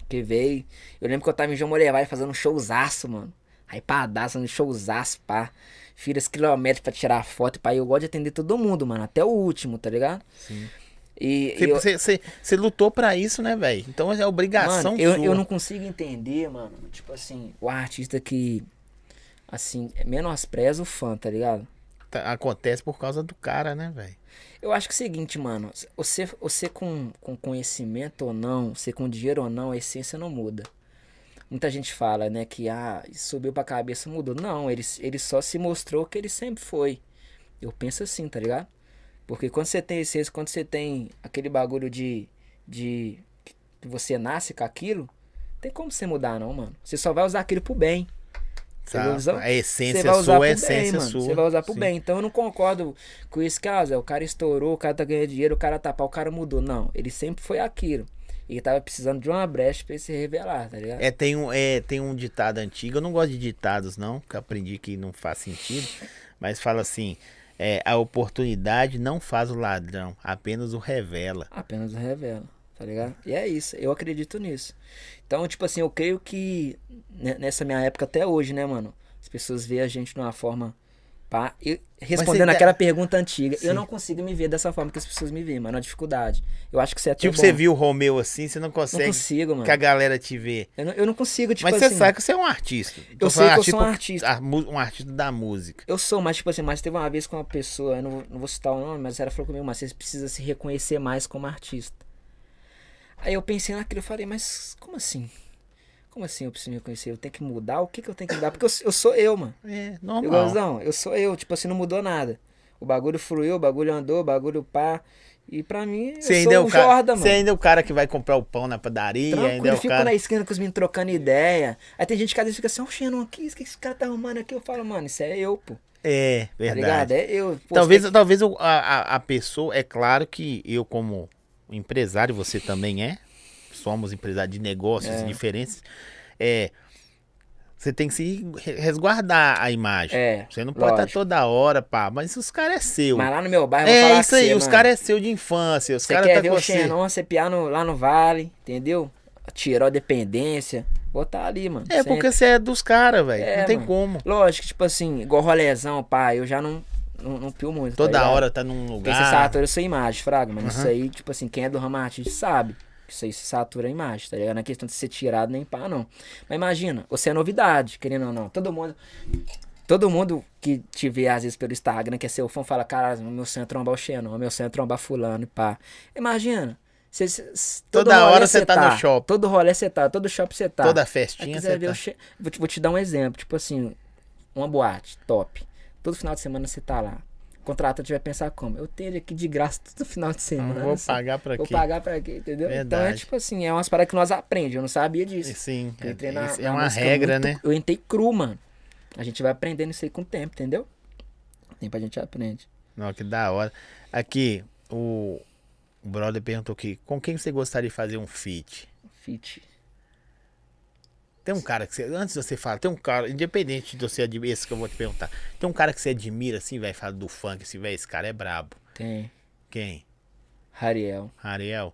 Que veio. Eu lembro que eu tava em João Moreira fazendo um showzaço, mano. Aí padaço, um showzaço, pá. Filas quilômetros pra tirar foto. E eu gosto de atender todo mundo, mano. Até o último, tá ligado? Sim. E Você, lutou pra isso, né, velho? Então é obrigação mano, eu, sua. eu não consigo entender, mano. Tipo assim, o artista que, assim, menospreza o fã, tá ligado? Tá- Acontece por causa do cara, né, velho? Eu acho que é o seguinte, mano. Você, você com, com conhecimento ou não, você com dinheiro ou não, a essência não muda. Muita gente fala, né, que ah, subiu pra cabeça, mudou. Não, ele, ele só se mostrou que ele sempre foi. Eu penso assim, tá ligado? Porque quando você tem essência, quando você tem aquele bagulho de. de que você nasce com aquilo, tem como você mudar, não, mano. Você só vai usar aquilo pro bem. Você Tá? usar- A essência Você sua a bem, essência mano. sua. Você vai usar pro Sim. bem. Então eu não concordo com isso, caso. O cara estourou, o cara tá ganhando dinheiro, o cara tá pau, o cara mudou. Não, ele sempre foi aquilo. Ele tava precisando de uma brecha pra ele se revelar, tá ligado? É, tem um, é, tem um ditado antigo, eu não gosto de ditados, não, que eu aprendi que não faz sentido, mas fala assim: é, a oportunidade não faz o ladrão, apenas o revela. Apenas revela, tá ligado? E é isso, eu acredito nisso. Então, tipo assim, eu creio que ne- nessa minha época até hoje, né, mano? As pessoas veem a gente de uma forma. Pá, e respondendo aquela pergunta antiga, Sim. eu não consigo me ver dessa forma que as pessoas me veem, mano. É uma dificuldade. Eu acho que você é Tipo, bom. você viu o Romeu assim, você não Não consegue consigo, mano. que a galera te vê. Eu não, eu não consigo, tipo mas assim. você sabe que você é um artista. Eu sei que eu sou um artista. um artista da música. Eu sou, mas tipo assim, mas teve uma vez com uma pessoa, eu não, vou- não vou citar o nome, mas ela falou comigo, mas você precisa se reconhecer mais como artista. Aí eu pensei naquilo, eu falei, mas como assim? Como assim eu preciso me reconhecer? Eu tenho que mudar? O que, que eu tenho que mudar? Porque eu, eu sou eu, mano. É, Eu, normal. não, eu sou eu, tipo assim, não mudou nada. O bagulho fluiu, o bagulho andou, o bagulho pá. E pra mim, eu Você ainda, sou é o o cara, Jordan, você mano. ainda é o cara que vai comprar o pão na padaria, ainda é Tranquilo, o fico cara. na esquina com os meninos trocando ideia. Aí tem gente que às vezes fica assim, ó, o Xenon o que esse cara tá arrumando aqui? Eu falo, mano, isso é eu, pô. É, Tá ligado? verdade. É eu. Pô, talvez você talvez a, a, a pessoa, é claro que eu como empresário, você também é, somos empresários de negócios É. diferentes, é, você tem que se re- resguardar a imagem. É, Você não pode estar lógico. toda hora, pá, mas os caras é seu. Mas lá no meu bairro, é isso aí, você, os caras é seu de infância, os caras tá ver com o você. Xenon, você piar no, lá no vale, entendeu? Tirar a dependência. Botar ali, mano. É sempre. porque você é dos caras, velho. É, não tem mano. como. Lógico, tipo assim, igual rolezão, pá, eu já não, não, não pio muito. Toda tá hora tá num lugar. satura sua imagem, fraga, mano. Isso Aham. aí, tipo assim, quem é do ramo artístico sabe. Isso aí se satura a imagem, tá ligado? Não é questão de ser tirado nem pá, não. Mas imagina, você é novidade, querendo ou não. Todo mundo. Todo mundo que te vê, às vezes, pelo Instagram, que é seu fã, fala, cara, o meu sonho é trombar o Xenon, meu sonho é trombar fulano e pá. Imagina. Você- todo Toda hora você tá no shopping. Todo rolê você tá, todo shopping você tá. Toda festinha você tá. Xe- vou, te, vou te dar um exemplo. Tipo assim, uma boate top. Todo final de semana você tá lá. O contratante vai pensar como? Eu tenho ele aqui de graça todo final de semana. Não vou assim. pagar pra Vou quê? pagar pra quê, entendeu? Então é Verdade. tipo assim, é umas paradas que nós aprendemos. Eu não sabia disso. Sim, Eu é, entrei na- é na uma música regra, muito- né? Eu entrei cru, mano. A gente vai aprendendo isso aí com o tempo, entendeu? Com o tempo a gente aprende. Não, que da hora. Aqui, o, o brother perguntou aqui, com quem você gostaria de fazer um feat? Fit. Tem um cara que você, antes de você falar, tem um cara, independente de você admirar, esse que eu vou te perguntar, tem um cara que você admira assim, vai falar do funk, assim, velho, esse cara é brabo. Tem. Quem? Rariel. Ariel?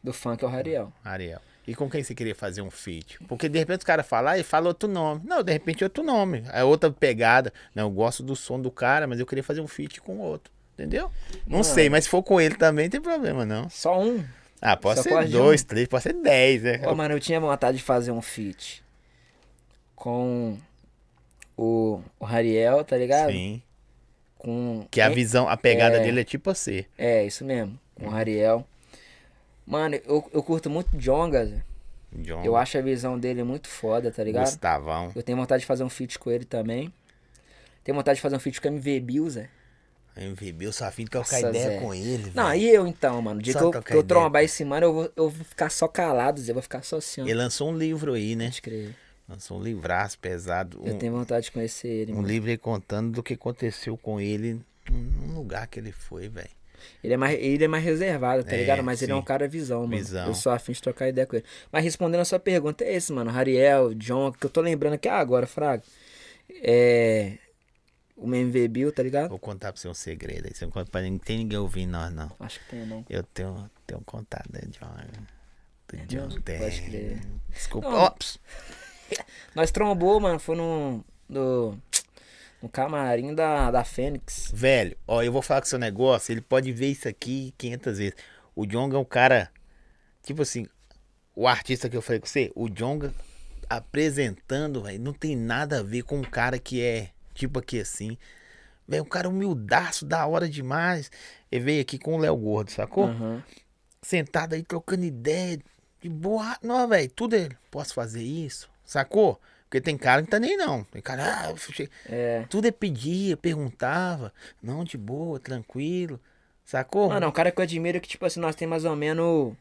Do funk é o Rariel. Ariel. E com quem você queria fazer um feat? Porque de repente os caras falam, ah, e fala outro nome. Não, de repente outro nome. É outra pegada. Não, eu gosto do som do cara, mas eu queria fazer um feat com outro. Entendeu? Não Mano. sei, mas se for com ele também, não tem problema, não. Só um. Ah, pode ser dois, um. três, pode ser dez, né? Ô, mano, eu tinha vontade de fazer um feat com o, o Rariel, tá ligado? Sim. Com. Que a visão, a pegada É. dele é tipo você. É, isso mesmo. Com o Rariel. Mano, eu, eu curto muito Jonga, Zé. John, Eu acho a visão dele muito foda, tá ligado? Gustavão. Eu tenho vontade de fazer um feat com ele também. Tenho vontade de fazer um feat com o MV Bill, Zé. MVB, eu só afim de trocar Nossa, ideia Zé. com ele, Não, velho. e eu então, mano? O dia que eu, que eu trombar esse mano, eu vou, eu vou ficar só calado, Zé. Eu vou ficar só assim, ó. Ele lançou um livro aí, né? Pode crer. Lançou um livraço pesado. Eu Um, tenho vontade de conhecer ele, um mano. livro aí contando do que aconteceu com ele num lugar que ele foi, velho. Ele é mais, ele é mais reservado, tá É, ligado? Mas ele é sim. um cara visão, mano. Visão. Eu sou afim de trocar ideia com ele. Mas respondendo a sua pergunta, é esse, mano. Rariel, John, que eu tô lembrando aqui agora, Fraga. É. O MV Bill, tá ligado? Vou contar pra você um segredo aí. Você não conta pra ninguém. Não tem ninguém ouvindo nós, não. Acho que tem, não. Eu tenho, tenho um contato, né, John? Do É John tem. Pode crer. Desculpa. Não. Ops. Nós trombou, mano, foi no. no, no camarim da, da Fênix. Velho, ó, eu vou falar com o seu negócio. Ele pode ver isso aqui 500 vezes. O Jonga é um cara. Tipo assim, o artista que eu falei com você, o Jonga apresentando, velho, não tem nada a ver com um cara que é tipo aqui assim. Velho, um cara humildaço, da hora demais. Ele veio aqui com o Léo Gordo, sacou? Aham. Sentado aí trocando ideia. De boa. Não, velho, tudo ele. Posso fazer isso? Sacou? Porque tem cara que tá nem não. Tem cara. Ah, É. tudo ele pedia, perguntava. Não, de boa, tranquilo. Sacou? Mano, é um cara que eu admiro que, tipo assim, nós temos mais ou menos.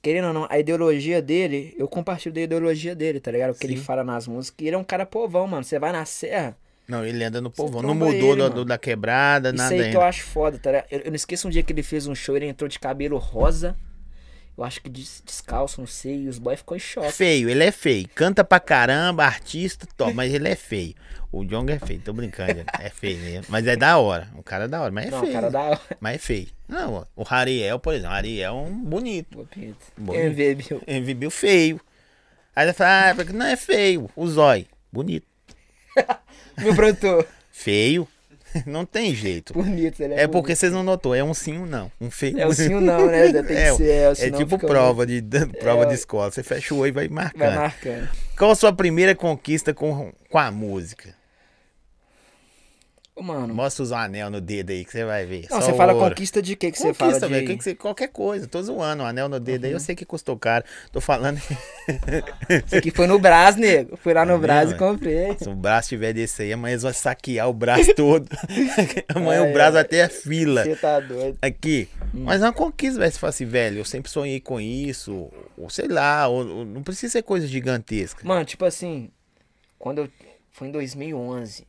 Querendo ou não, a ideologia dele, eu compartilho da ideologia dele, tá ligado? O que ele Sim. fala nas músicas. E ele é um cara povão, mano. Você vai na serra. Não, ele anda no povão. Não mudou ele, do- da quebrada, Isso nada aí que ainda. eu acho foda, tá ligado? Eu, eu não esqueço um dia que ele fez um show, ele entrou de cabelo rosa. Eu acho que des- descalço, não sei. E os boys ficou em choque. Feio, ele é feio. Canta pra caramba, artista, top, mas ele é feio. O Jong é feio, tô brincando, é feio mesmo. Mas é da hora. O cara é da hora, mas é não, feio. cara da hora. Mas é feio. Não, o Hariel, por exemplo, o Hariel é um bonito. Bonito. MV, Bill. MVP feio. Aí ele fala, ah, porque não é feio. O zói, bonito. Meu produtor. Feio, não tem jeito. Bonito, ele é É porque bonito. vocês não notou, é um sim ou não. Um feio. É o sim ou não, né? Tem que É, ser. É, É tipo prova de, de- prova É, de escola. Você fecha o oi e vai Vai marcando. marcando. Qual a sua primeira conquista com, com a música? Mano. Mostra os anel no dedo aí que você vai ver. Não, Só você fala ouro. conquista de que que você Conquista, fala de... Uhum. que que você- qualquer coisa. Tô zoando. O anel no dedo aí eu sei que custou caro. Tô falando. Isso aqui foi no Brás, nego. Fui lá no Tá Brás e comprei. Se o braço tiver desse aí, amanhã eles vão saquear o braço todo. amanhã Ai, o braço vai ter a fila. Você tá doido. Aqui. Hum. Mas é uma conquista, velho. Você fala assim, velho, eu sempre sonhei com isso. Ou sei lá, ou, ou não precisa ser coisa gigantesca. Mano, tipo assim, quando eu... Foi em 2011.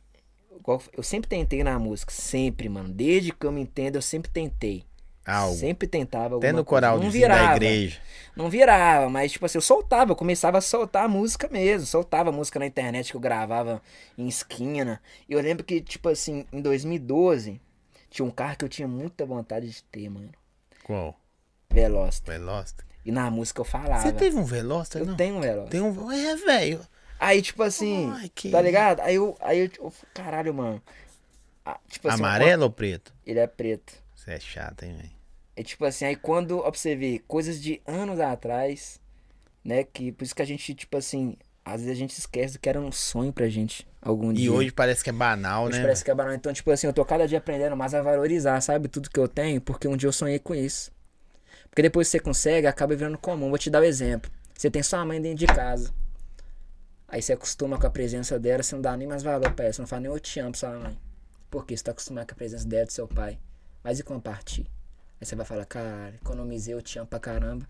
Eu sempre tentei na música. Sempre, mano. Desde que eu me entendo, eu sempre tentei. Algo. Sempre tentava Até no coral Não de da virava. igreja. Não virava, mas tipo assim, eu soltava, eu começava a soltar a música mesmo, soltava a música na internet que eu gravava em esquina. E eu lembro que, tipo assim, em 2012, tinha um carro que eu tinha muita vontade de ter, mano. Qual? Veloster. Veloster? E na música eu falava. Você teve um Veloster, Eu não? tenho um Veloster. Tem um. É, velho. Aí, tipo assim, Ai, que- tá ligado? Aí eu, aí eu, eu caralho, mano. Ah, tipo assim, Amarelo ou preto? Ele é preto. Você é chato, hein, velho? É tipo assim, aí quando, ó, pra você ver, coisas de anos atrás, né? Que por isso que a gente, tipo assim, às vezes a gente esquece do que era um sonho pra gente algum E dia. hoje parece que é banal, Hoje né? parece que é banal. Então, tipo assim, eu tô cada dia aprendendo mais a valorizar, sabe? Tudo que eu tenho, porque um dia eu sonhei com isso. Porque depois que você consegue, acaba virando comum. Vou te dar o exemplo. Você tem sua mãe dentro de casa. Aí você acostuma com a presença dela, você não dá nem mais valor pra ela. Você não fala nem eu te amo pra sua mãe. Por quê? Você tá acostumado com a presença dela do seu pai. Mas e partir? Aí você vai falar, cara, economizei, eu te amo pra caramba.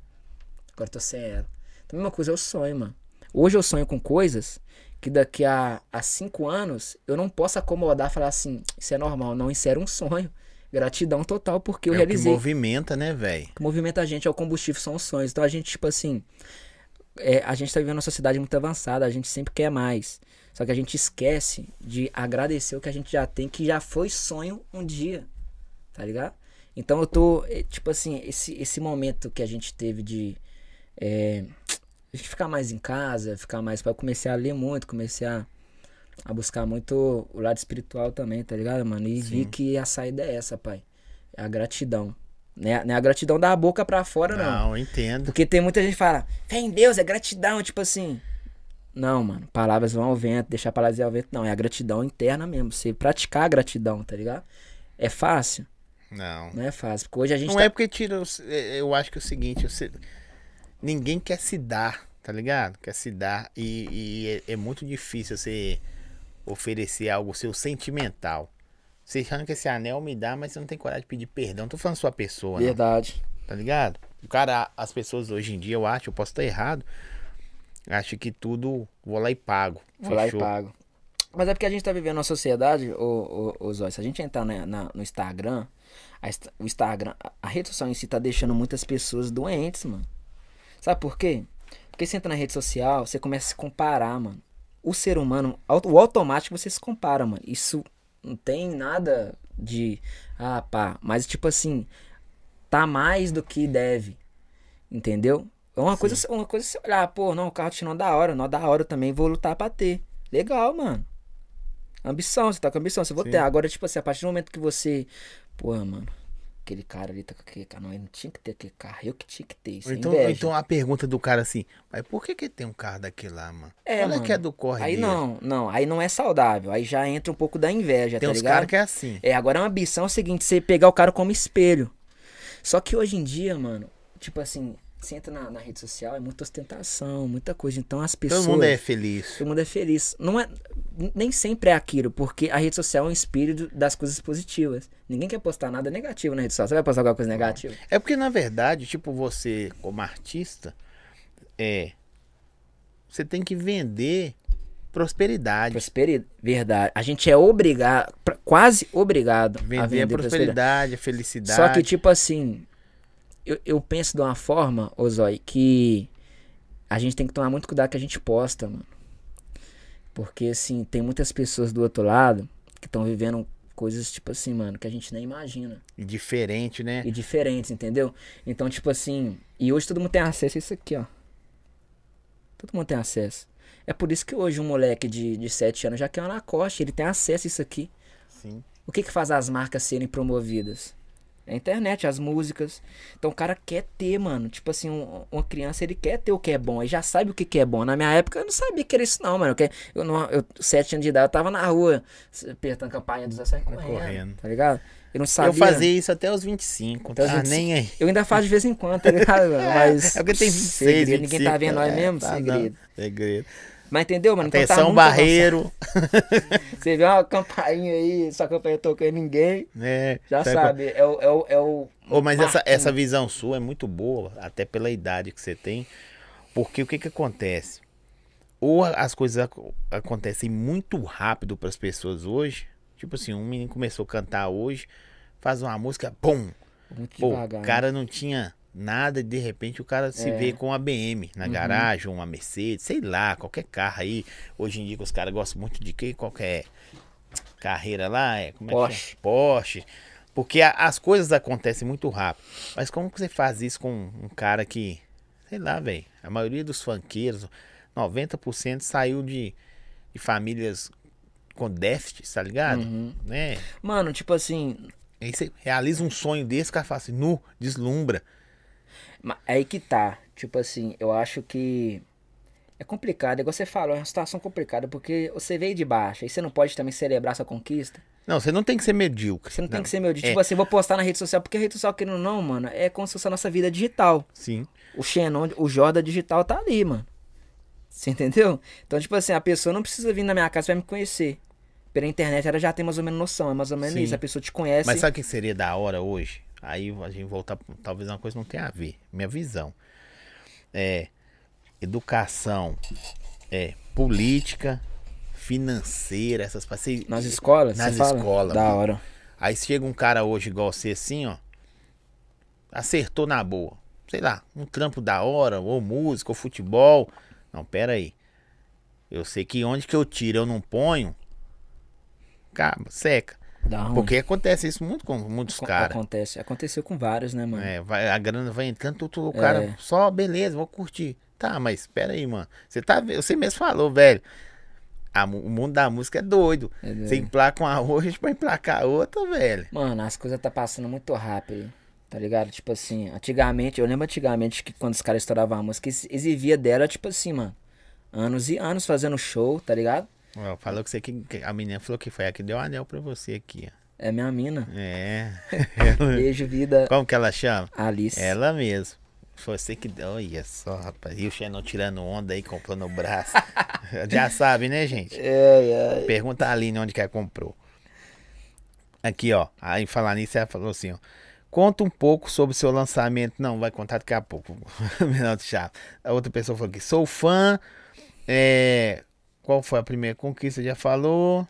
Agora eu tô sem ela. Então, a mesma coisa é o sonho, mano. Hoje eu sonho com coisas que daqui a, a cinco anos eu não posso acomodar e falar assim, isso é normal. Não, isso era um sonho. Gratidão total porque eu é o que realizei. movimenta, né, velho? O que movimenta a gente é o combustível, são os sonhos. Então a gente, tipo assim, é, a gente tá vivendo uma sociedade muito avançada, a gente sempre quer mais. Só que a gente esquece de agradecer o que a gente já tem, que já foi sonho um dia. Tá ligado? Então eu tô, é, tipo assim, esse, esse momento que a gente teve de. É, a gente ficar mais em casa, ficar mais. Eu comecei a ler muito, comecei a, a buscar muito o lado espiritual também, tá ligado, mano? E vi Sim. que a saída é essa, pai. É a gratidão. Não é, não é a gratidão da boca pra fora, não. Não, entendo. Porque tem muita gente que fala, fé em Deus, é gratidão, tipo assim. Não, mano, palavras vão ao vento, deixar palavras ao vento. Não, é a gratidão interna mesmo. Você praticar a gratidão, tá ligado? É fácil? Não. Não é fácil. Porque hoje a gente Não tá... é porque tira. é- Eu acho que é o seguinte, você- ninguém quer se dar, tá ligado? Quer se dar. E, e é, é muito difícil você oferecer algo seu sentimental. Você arranca esse anel, me dá, mas você não tem coragem de pedir perdão. Tô falando sua pessoa, não, Verdade. tá ligado? O cara, as pessoas hoje em dia, eu acho, eu posso estar errado, acho que tudo vou lá e pago. Vou lá e pago. Mas é porque a gente tá vivendo uma sociedade, ô, ô, ô Zói, se a gente entrar na- na- no Instagram, a o Instagram, a- a rede social em si tá deixando muitas pessoas doentes, mano. Sabe por quê? Porque você entra na rede social, você começa a se comparar, mano. O ser humano, o automático você se compara, mano. Isso não tem nada de, ah, pá. Mas, tipo assim, tá mais do que deve. Entendeu? É uma coisa, uma coisa você olhar, pô, não, o carro te não da hora, não da hora eu também, vou lutar pra ter. Legal, mano. Ambição, você tá com ambição, você vou ter. Agora, tipo assim, a partir do momento que você. Porra, mano, aquele cara ali tá com aquele carro. Não, não tinha que ter aquele carro, eu que tinha que ter. Isso é então, então a pergunta do cara assim, mas por que que tem um carro daquele lá, mano? É, Olha mano. que é do corre Aí dele. não, não, aí não é saudável. Aí já entra um pouco da inveja, Tem tá ligado? caras que é assim. É, agora a ambição é o seguinte, você pegar o cara como espelho. Só que hoje em dia, mano, tipo assim, você entra na, na rede social, é muita ostentação, muita coisa. Então as pessoas. Todo mundo é feliz. Todo mundo é feliz. Não é, nem sempre é aquilo, porque a rede social é um espírito das coisas positivas. Ninguém quer postar nada negativo na rede social. Você vai postar alguma coisa negativa? É porque, na verdade, tipo, você, como artista, é. Você tem que vender prosperidade. Prosperidade. Verdade. A gente é obrigado, quase obrigado a Vender a vender prosperidade. prosperidade, a felicidade. Só que, tipo assim, eu, eu penso de uma forma, ô Zói, que a gente tem que tomar muito cuidado que a gente posta, mano. Porque, assim, tem muitas pessoas do outro lado que estão vivendo coisas, tipo assim, mano, que a gente nem imagina. E diferente, né? E diferentes, entendeu? Então, tipo assim, e hoje todo mundo tem acesso a isso aqui, ó. Todo mundo tem acesso. É por isso que hoje um moleque de, de 7 anos já quer uma Lacoste, ele tem acesso a isso aqui. Sim. O que que faz as marcas serem promovidas? É a internet, as músicas. Então o cara quer ter, mano. Tipo assim, um- uma criança, ele quer ter o que é bom. Aí já sabe o que que é bom. Na minha época eu não sabia que era isso não, mano. Eu, eu, não, eu sete anos de idade, eu tava na rua, apertando campainha dos ações correndo, Correndo. Tá ligado? Eu não sabia. Eu fazia isso até os 25. Até os tá 25. nem aí. Eu ainda faço de vez em quando, tá ligado? Mas. É porque tem 26, segredo, 25. Ninguém tá vendo nós é, mesmo, tá, segredo. não. Segredo. Mas entendeu, mano? Então tá Atenção, muito barreiro. Você vê uma campainha aí, sua campainha tocando ninguém. né? Já sabe, é o. É o, é o Ô, mas essa, essa visão sua é muito boa, até pela idade que você tem. Porque o que que acontece? Ou as coisas ac- acontecem muito rápido para as pessoas hoje. Tipo assim, um menino começou a cantar hoje, faz uma música, pum! Muito Pô, devagar. o né? cara não tinha nada de repente o cara se É. vê com uma BM na Uhum. garagem, uma Mercedes, sei lá, qualquer carro aí. Hoje em dia os caras gostam muito de que qualquer carreira lá, é, como é que Porsche. chama? Porsche. Porque a- as coisas acontecem muito rápido. Mas como que você faz isso com um cara que, sei lá, velho, a maioria dos funkeiros, 90% saiu de, de famílias com déficit, tá ligado? Uhum. Né? Mano, tipo assim, Aí você realiza um sonho desse, o cara fala assim, nu, deslumbra. É aí que tá. Tipo assim, eu acho que é complicado. Igual você falou, é uma situação complicada, porque você veio de baixo, aí você não pode também celebrar sua conquista. Não, você não tem que ser medíocre. Você não, tem que ser meu de É. tipo assim, vou postar na rede social, porque a rede social, querendo ou não, mano, é como se fosse a nossa vida digital. Sim. O Xenon, o Jordan digital tá ali, mano. Você entendeu? Então, tipo assim, a pessoa não precisa vir na minha casa pra me conhecer. Pela internet ela já tem mais ou menos noção, é mais ou menos Sim. isso. A pessoa te conhece. Mas sabe o que seria da hora hoje? Aí a gente voltar, talvez uma coisa não tenha a ver. Minha visão. É educação, é política, financeira, essas parceiras. Nas escolas? Nas escolas, Da hora. Aí chega um cara hoje igual você assim, ó. Acertou na boa. Sei lá, um trampo da hora, ou música, ou futebol. Não, pera aí. Eu sei que onde que eu tiro eu não ponho. Acaba, seca. Da ruim. Porque acontece isso muito com muitos Acon- caras. Acontece. Aconteceu com vários, né, mano? É, vai, a grana vai entrando, tu, tu- o cara É. só, beleza, vou curtir. Tá, mas espera aí, mano. Você tá, você mesmo falou, velho. a o mundo da música é doido. É doido. Você emplaca uma hoje pra emplacar outra, velho. Mano, as coisas tá passando muito rápido. Tá ligado? Tipo assim, antigamente, eu lembro antigamente que quando os caras estouravam a música, eles exibia dela, tipo assim, mano. Anos e anos fazendo show, tá ligado? Ó, falou que você que que a menina falou que foi a que deu o anel pra você aqui, ó. É minha mina. É. Beijo, vida. Como que ela chama? Alice. Ela mesmo. Foi você que. Olha só, rapaz. E o Xenon tirando onda aí, comprando o braço. Já sabe, né, gente? É, é. Pergunta a Aline onde que ela comprou. Aqui, ó. Aí falar nisso, ela falou assim, ó. Conta um pouco sobre o seu lançamento. Não, vai contar daqui a pouco. Menor do Chato. A outra pessoa falou aqui. Sou fã. É... Qual foi a primeira conquista? Já falou.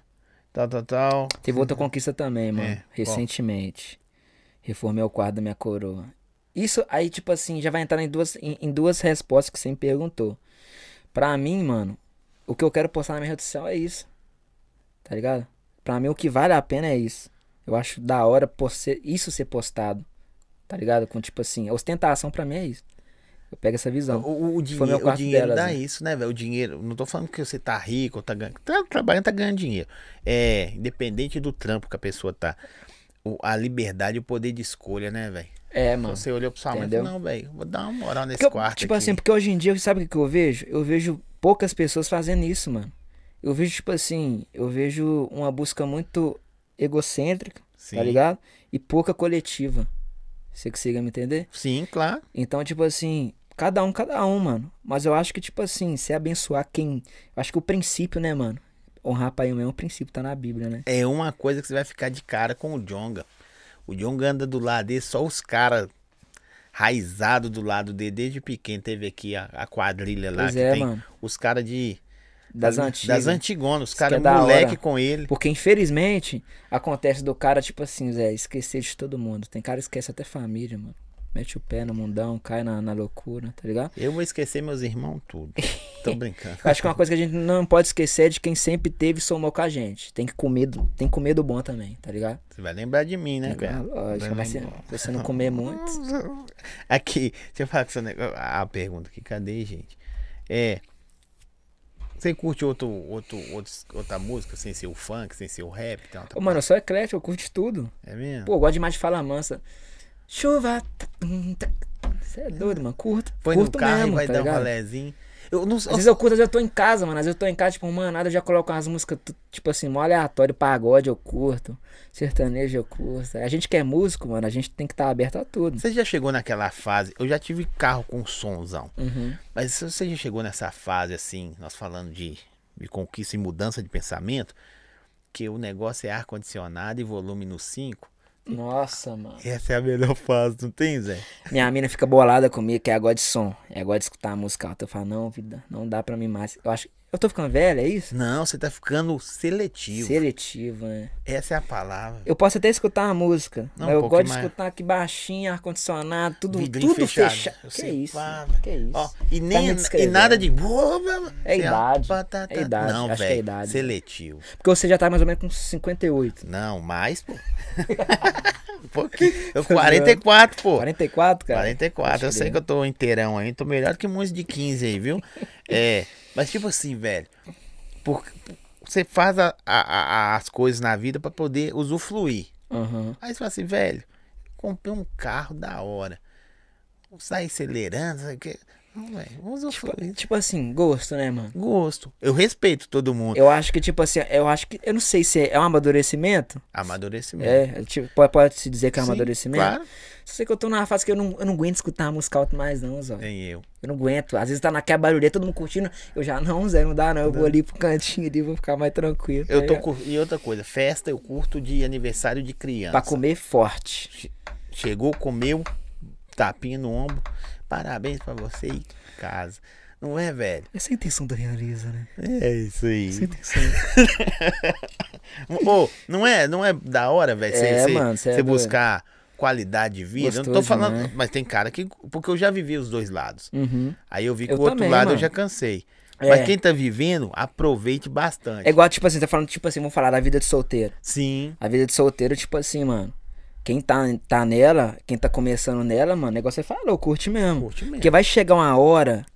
Tal, tal, tal. Teve outra conquista também, mano. É, qual? recentemente. Reformei o quadro da minha coroa. Isso aí, tipo assim, já vai entrar em duas, em, em duas respostas que você me perguntou. Pra mim, mano, o que eu quero postar na minha rede social é isso. Tá ligado? Pra mim, o que vale a pena é isso. Eu acho da hora por ser- isso ser postado. Tá ligado? Com tipo assim, ostentação pra mim é isso. Eu pego essa visão. O, o dinheiro, o dinheiro delas, dá né? isso, né, velho? O dinheiro. Não tô falando que você tá rico ou tá ganhando. Tá trabalhando, tá ganhando dinheiro. É, independente do trampo que a pessoa tá. O- a liberdade e o poder de escolha, né, velho? É, mano. Você olhou pra sua mãe e não, velho, vou dar uma moral nesse Porque eu- quarto. tipo aqui. assim, porque hoje em dia, sabe o que eu vejo? Eu vejo poucas pessoas fazendo isso, mano. Eu vejo, tipo assim, eu vejo uma busca muito egocêntrica, Sim. tá ligado? E pouca coletiva. Você consiga me entender? Sim, claro. Então, tipo assim, cada um, cada um, mano. Mas eu acho que, tipo assim, se abençoar quem. Eu acho que o princípio, né, mano? Honrar pai e mãe é um princípio, tá na Bíblia, né? É uma coisa que você vai ficar de cara com o Jonga. O Jonga anda do lado dele, só os caras raizados do lado dele desde pequeno. Teve aqui a, a quadrilha lá Pois que é, tem mano. os caras de. Das antigas. Das antigonas, os caras é moleque com ele. Porque infelizmente acontece do cara, tipo assim, Zé, esquecer de todo mundo. Tem cara que esquece até família, mano. Mete o pé no mundão, cai na, na loucura, tá ligado? Eu vou esquecer meus irmãos tudo. Tô brincando. Acho que uma coisa que a gente não pode esquecer é de quem sempre teve e somou com a gente. Tem que comer, do- tem que comer do bom também, tá ligado? Você vai lembrar de mim, né, Ah, velho? lógico, mas se, você não comer muito. Aqui, deixa eu falar com seu negócio. A pergunta aqui, cadê, gente? É. Você curte outro, outro, outros- outra música sem ser o funk, sem ser o rap? Outra Ô, mano, eu sou eclético, eu curto tudo. É mesmo? Pô, eu gosto demais de falar mansa. Chuva. Você é doido, mano. Curto. Põe curto no carro mesmo, e vai tá dar um ligado? rolezinho. Eu não Às vezes eu curto, às vezes eu tô em casa, mano. Às vezes eu tô em casa, tipo, mano, nada, eu já coloco umas músicas, tipo assim, mó aleatório, pagode eu curto, sertanejo eu curto. A gente que é músico, mano, a gente tem que estar aberto a tudo. Você já chegou naquela fase? Eu já tive carro com somzão. Uhum. Mas se você já chegou nessa fase assim, nós falando de, de conquista e mudança de pensamento, que o negócio é ar-condicionado e volume no 5. Nossa, mano. Essa é a melhor fase, não tem, Zé? Minha mina fica bolada comigo, que é agora de som. É agora de escutar a música alta. Eu falo, não, vida, não dá pra mim mais. Eu acho. Eu tô ficando velho, é isso? Não, você tá ficando seletivo. Seletivo, né? Essa é a palavra. Eu posso até escutar a música, Não, mas um eu gosto de mais. escutar aqui baixinho, ar-condicionado, tudo, Vidrinho tudo fechado. fechado. Que isso? Que isso? Ó, e, Tá nem, me e nada de. É idade, tá, é idade, Não, é velho. idade. Seletivo. Porque você já tá mais ou menos com 58. Não, mais, pô. um pouquinho. Eu 44, pô. 44, cara? 44. Eu sei que eu tô inteirão aí. Tô melhor que muitos de 15 aí, viu? É. Mas tipo assim, velho. Por, você faz a- a- a- as coisas na vida pra poder usufruir. Aham. Aí você fala assim, velho, comprei um carro da hora. Vou sair acelerando, sabe o velho, vamos usufruir. Tipo assim, gosto, né, mano? Gosto. Eu respeito todo mundo. Eu acho que, tipo assim, eu acho que. Eu não sei se é, é um amadurecimento. Amadurecimento. É, tipo, pode, pode se dizer que é um Sim, amadurecimento. Claro. Sei que eu tô numa fase que eu não, eu não aguento escutar a música alta mais, não, Zó. Nem eu. Eu não aguento. Às vezes tá naquela barulheta, todo mundo curtindo. Eu já, não, Zé, não dá não. Eu vou ali pro cantinho ali, vou ficar mais tranquilo. Eu tá tô. E outra coisa, festa eu curto de aniversário de criança. Pra comer forte. Chegou, comeu, tapinha no ombro. Parabéns pra você e casa. Não é, velho? Essa é a intenção da Realiza, né? É isso aí. Essa é a intenção. Ô, não é, não é da hora, velho, você É, é buscar qualidade de vida. eu não tô Gostoso falando, demais. mas tem cara que porque eu já vivi os dois lados. Uhum. Aí eu vi que Eu o outro também, lado eu mano. já cansei. É. Mas quem tá vivendo, aproveite bastante. É igual, tipo assim, tá falando, tipo assim, vamos falar da vida de solteiro. Sim. A vida de solteiro, tipo assim, mano. Quem tá, tá nela, quem tá começando nela, mano, o negócio é falou, curte mesmo. Curte mesmo. Porque vai chegar uma hora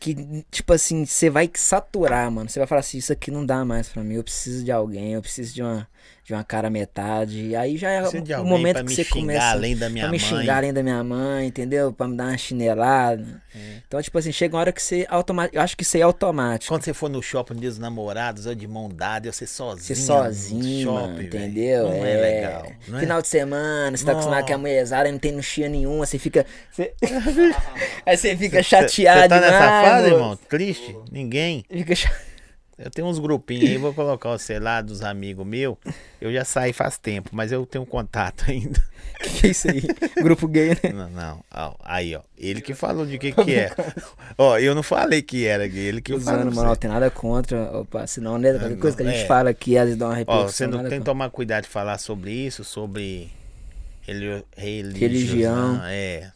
que, tipo assim, você vai saturar, mano. Você vai falar assim, isso aqui não dá mais pra mim. Eu preciso de alguém, eu preciso de uma. De uma cara metade. E aí já é o momento que me você começa. além da minha pra me mãe. xingar além da minha mãe, entendeu? Pra me dar uma chinelada. É. Então, tipo assim, chega uma hora que você automático. Eu acho que isso é automático. Quando você for no shopping no dos namorados, ou de mão dada, eu ser sozinho. Você no sozinho, shopping, mano, entendeu? Não é, legal. Não é? Final de semana, você tá acostumado com a mulherzada, não tem nuxia nenhuma, você fica. você- Aí você fica chateado. Você tá nessa fase, irmão? Triste? Ninguém? Fica cha- Eu tenho uns grupinhos aí, vou colocar o celular dos amigos meus. Eu já saí faz tempo, mas eu tenho contato ainda. que é isso aí? Grupo gay, né? Não, não. Ó, aí, ó. Ele que falou de que que é. Ó, eu não falei que era gay, ele que. Usando, mano, não tem nada contra. Opa, senão, né? Qualquer não, coisa que a gente é. fala aqui, às vezes dá uma Ó, repercussão. você não tem que tomar cuidado de falar sobre isso, sobre relio- Religião. É.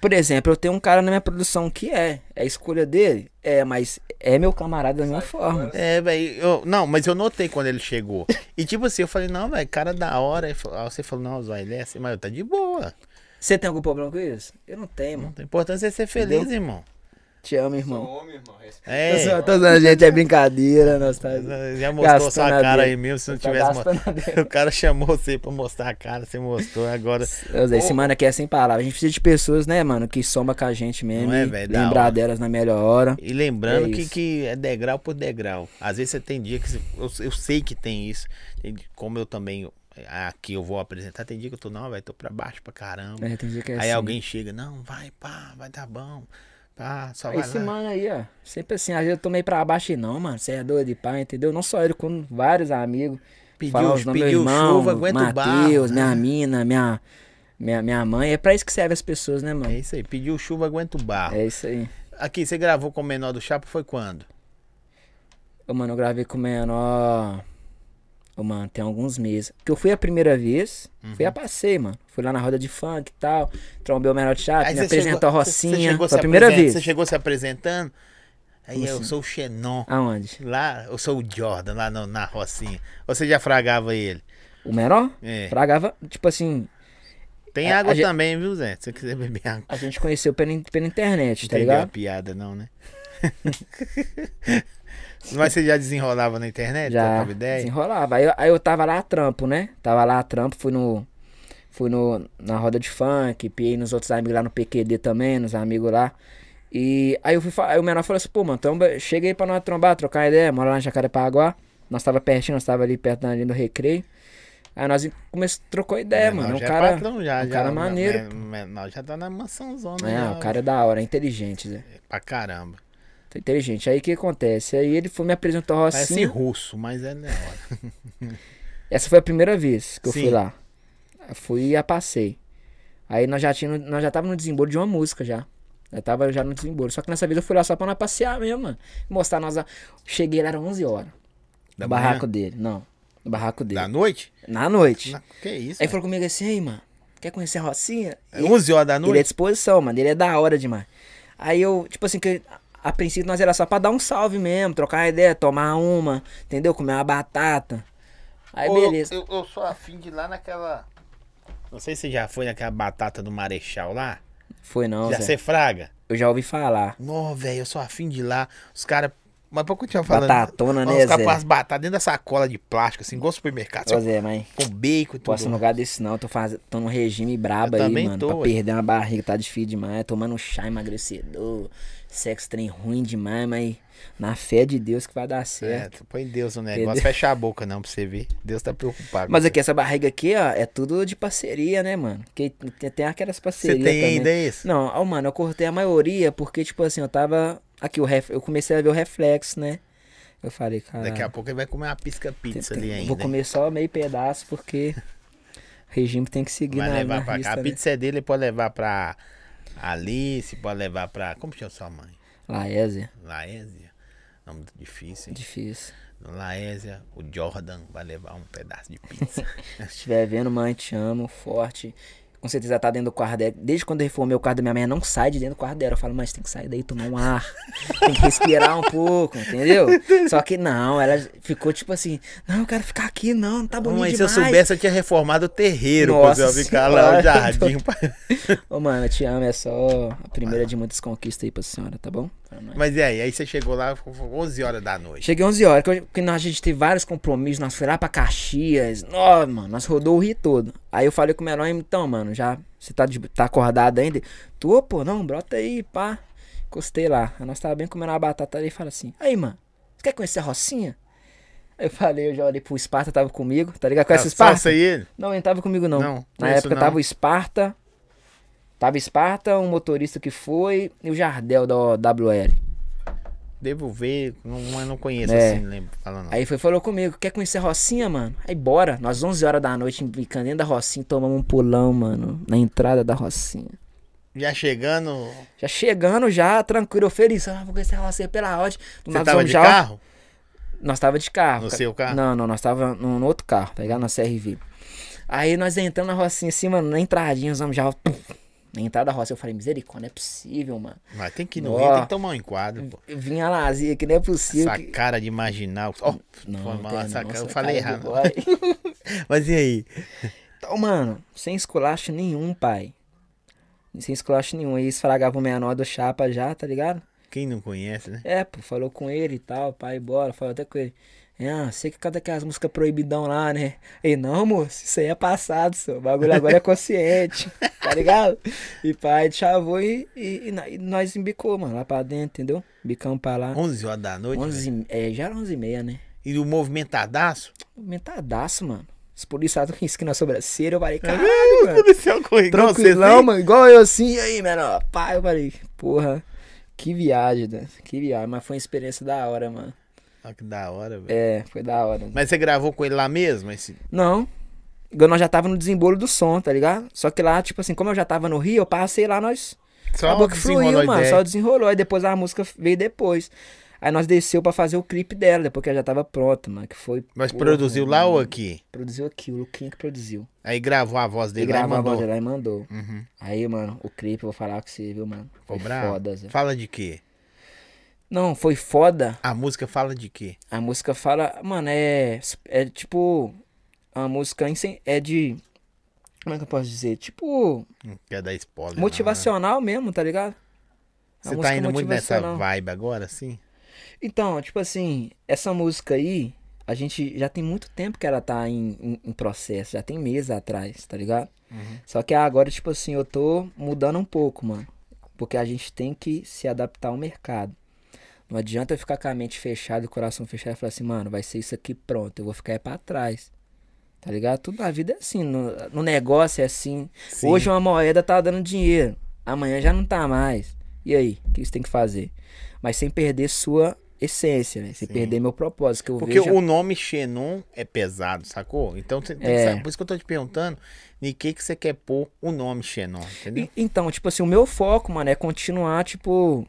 Por exemplo, eu tenho um cara na minha produção que é. É a escolha dele? É, mas é meu camarada da mesma forma. É, velho. eu- Não, mas eu notei quando ele chegou. E tipo assim, eu falei, não, velho, cara da hora. Aí você falou, não, Zóio, ele é assim, mas eu tá de boa. Você tem algum problema com isso? Eu não tenho, mano. tem importância é ser feliz, irmão. Te amo, Sou irmão. homem, irmão. Tô É. tô zoando, gente, é brincadeira, nós tá. Já mostrou sua a cara dele. aí mesmo, se não Tá tivesse. gastando a mo- dele. O cara chamou você pra mostrar a cara, você mostrou, agora. Eu Esse mano aqui é sem palavras. A gente precisa de pessoas, né, mano, que soma com a gente mesmo. Não é, velho? Lembrar delas na melhor hora. E lembrando É que, que é degrau por degrau. Às vezes você tem dia que. você- eu, eu sei que tem isso. Como eu também. Aqui eu vou apresentar, tem dia que eu tô, não, velho, tô pra baixo pra caramba. É, tem dia que é aí assim. alguém chega, não, vai, pá, vai dar bom. Pá, só vai Esse lá. mano aí, ó. Sempre assim, às vezes eu tô meio pra baixo e não, mano. Você é doido de pai, entendeu? Não só ele, como vários amigos. Pediu, Falar os nomes do pediu meu irmão, chuva, aguenta o barro. Matheus, né? minha mina, minha, minha, minha mãe. É pra isso que serve as pessoas, né, É mano? isso aí, pediu chuva, aguenta o barro. É isso aí. Aqui, você gravou com o menor do Chapo foi quando? Ô, mano, eu gravei com o menor. Ô, mano, tem alguns meses. Porque eu fui a primeira vez, Uhum. fui a passeio, mano. Fui lá na roda de funk e tal. Trombei o menor Aí me você apresentou chegou- a você- você Rocinha. se a primeira vez. Você chegou se apresentando? Aí Como eu assim? sou o Xenon. Aonde? Lá, eu sou o Jordan, lá no- na Rocinha. Você já fragava ele? O menor? É. Fragava, tipo assim, Tem A- água a gente- também, viu, Zé? Se você quiser beber água. a gente conheceu pela, pela internet, tá Não entendeu a ligado? piada, não, né? Mas você já desenrolava na internet? Já Trocava ideia? desenrolava. Aí, eu- aí eu tava lá a trampo, né? Tava lá a trampo, fui no. Fui no, na roda de funk, piei nos outros amigos lá no PQD também, nos amigos lá. E aí eu fui aí o menor falou assim, pô, mano, chega aí pra nós trombar, trocar ideia, mora lá em Jacarepaguá. Nós tava pertinho, nós tava ali perto da linha do recreio. Aí nós começou, trocou ideia, Menor mano. Um é cara, patrão, já, um já, cara maneiro. men- Menor já tá na mansãozona. é, já, o cara é da hora, é inteligente, Zé. Pra caramba. Tá inteligente. Aí o que acontece? Aí ele foi me apresentou a Parece Rocinha. russo, mas é da hora. Essa foi a primeira vez que eu Sim. fui lá. Eu fui e a passei. Aí nós já tínhamos, nós já tava no desembolo de uma música já. Já tava já no desembolo. Só que nessa vez eu fui lá só pra nós passear mesmo, mano. Mostrar nós. Cheguei lá, era 11 horas. Da no barraco manhã? dele. Não. No barraco dele. Da noite? Na noite. Na- Que isso? Aí falou comigo assim, aí, mano. Quer conhecer a Rocinha? É 11 horas da Ele é noite? disposição, mano. Ele é da hora demais. Aí eu, tipo assim, que a princípio nós era só pra dar um salve mesmo, trocar uma ideia, tomar uma, entendeu? Comer uma batata. Aí Ô, beleza. Eu, eu sou afim de ir lá naquela. Não sei se você já foi naquela batata do Marechal lá. Foi não, já Zé. você fraga? Eu já ouvi falar. Não, velho, eu sou afim de ir lá. Os caras. Mas pra continuar falando. Batatona, né, Os caras Zé? põem as batatas dentro da sacola de plástico, assim, igual supermercado. Ô, só Zé, mas Com bacon e tudo. posso num lugar desse não. Tô, faz... tô num regime brabo Eu aí, também mano. tô, pra ué. perder uma barriga, tá difícil demais. Tomando chá emagrecedor. Sexo trem ruim demais, mas na fé de Deus que vai dar É, certo. tu põe Deus no negócio. Entendeu? Fecha a boca não pra você ver. Deus tá preocupado. Mas aqui, essa barriga aqui, ó, é tudo de parceria, né, mano? Porque tem, tem aquelas parcerias Você tem também. ainda isso? Não, ó, mano, eu cortei a maioria porque, tipo assim, eu tava. Aqui, o ref... eu comecei a ver o reflexo, né? Eu falei, cara. Daqui a pouco ele vai comer uma pisca pizza ali ainda. Vou hein? comer só meio pedaço porque o regime tem que seguir Vai na, levar na pra cá. A né? pizza é dele, ele pode levar pra Alice, pode levar pra. Como chama sua mãe? Laésia, Laésia. Nome muito difícil, hein? difícil. Laésia, o Jordan vai levar um pedaço de pizza. Se estiver vendo, mãe, te amo, forte. Com certeza tá dentro do quarto dela. Desde quando eu reformei o quarto da minha mãe, não sai de dentro do quarto dela. Eu falo, mas tem que sair daí, tomar um ar. tem que respirar um pouco, entendeu? Só que não, ela ficou tipo assim, não, eu quero ficar aqui, não, não tá bonito Mas se demais. eu soubesse, eu tinha reformado o terreiro Nossa pra eu ficar lá no jardim. Ô, mano, eu te amo, é só a primeira de muitas conquistas aí pra senhora, tá bom? Nós. Mas e aí? Aí você chegou lá, foi 11 horas da noite. Cheguei 11 horas, porque nós, a gente teve vários compromissos, nós fomos lá pra Caxias, ó, mano, nós rodou o Rio todo. Aí eu falei com o menor, então, mano, já, você tá, de- tá acordado ainda? Tô, pô, não, brota aí, pá. Encostei lá, aí nós tava bem comendo uma batata ali e fala assim, aí, mano, você quer conhecer a Rocinha? Aí eu falei, eu já olhei pro Esparta, tava comigo, tá ligado? Conhece o Ah, Esparta? Só você e ele? Não, ele não tava comigo não. Não, Na época não. tava o Esparta, tava Esparta, um motorista que foi e o Jardel da WL. Devo ver, não, mas não conheço É. assim, não lembro falando. Aí foi falou comigo, quer conhecer a Rocinha, mano? Aí bora, nós 11 horas da noite, ficando dentro da Rocinha, tomamos um pulão, mano, na entrada da Rocinha. Já chegando, Já chegando, já, tranquilo, feliz, ah, vou conhecer a Rocinha pela. Do você tava de já- carro? Nós tava de carro. No ca- seu carro? Não, não, nós tava no, outro carro, tá ligado? Na CRV. Aí nós entramos na Rocinha assim, mano, na entradinha, vamos já... pum, Na entrada da Rocinha, eu falei, misericórdia, não é possível, mano. Mas tem que ir no Ó. Rio, tem que tomar um enquadro, pô. Eu vim a lazia, que não é possível. Essa que... cara de marginal. Ó, Não, foi não mal essa cara, eu falei de errado. Mas e aí? Então, mano, sem esculacho nenhum, pai. Sem esculacho nenhum. Aí esfragava o menor do chapa já, tá ligado? Quem não conhece, né? É, pô, falou com ele e tal, pai, bora. Falou até com ele. É, ah, sei que canta aquelas músicas proibidão lá, né? Ei, não, moço, isso aí é passado, senhor. O bagulho agora é consciente, tá ligado? E pai, chavou e, e, e nós embicou, mano, lá pra dentro, entendeu? Bicamos pra lá. 11 horas da noite. velho. 11, é, já era 11 e meia, né? E o movimentadaço? Movimentadaço, mano. Os policiais com esquina na sobrancelha, eu falei, caralho, O mano. policial você, Tranquilão, mano. Igual eu assim, e aí, menor. Pai, eu falei, porra. Que viagem, né? Que viagem. Mas foi uma experiência da hora, mano. Olha que da hora, velho. É, foi da hora. Mas você gravou com ele lá mesmo? Esse... Não. Nós já tava no desembolo do som, tá ligado? Só que lá, tipo assim, como eu já tava no Rio, eu passei lá, nós. Só acabou que fluiu, mano. Só desenrolou. Aí depois a música veio depois. Aí nós desceu pra fazer o clipe dela, depois que ela já tava pronta, mano. Que foi. Mas porra, produziu lá mano. ou aqui? Produziu aqui, o Luquinha que produziu. Aí gravou a voz Ele dele lá e gravou a voz mandou. dela e mandou. Uhum. Aí, mano, o clipe, eu vou falar com você, viu, mano? Foi bravo? foda, Zé. Fala de quê? Não, foi foda. A música fala de quê? A música fala, mano, é. É tipo. A música é de. Como é que eu posso dizer? Tipo. Não quer dar spoiler. não, né? Motivacional mesmo, tá ligado? A Você tá indo muito nessa motivacional. vibe agora, assim? Então, tipo assim, essa música aí, a gente já tem muito tempo que ela tá em, em, em processo, já tem meses atrás, tá ligado? Uhum. Só que agora, tipo assim, eu tô mudando um pouco, mano. Porque a gente tem que se adaptar ao mercado. Não adianta eu ficar com a mente fechada e o coração fechado e falar assim, mano, vai ser isso aqui pronto, eu vou ficar aí pra trás. Tá ligado? Tudo na vida é assim, no, no negócio é assim. Sim. Hoje uma moeda tá dando dinheiro, amanhã já não tá mais. E aí, o que você tem que fazer? Mas sem perder sua essência, né? Sem Sim. perder meu propósito, que eu Porque o nome Xenon é pesado, sacou? Então você tem que É. saber. Por isso que eu tô te perguntando de que, que você quer pôr o nome Xenon, entendeu? E- Então, tipo assim, o meu foco, mano, é continuar, tipo,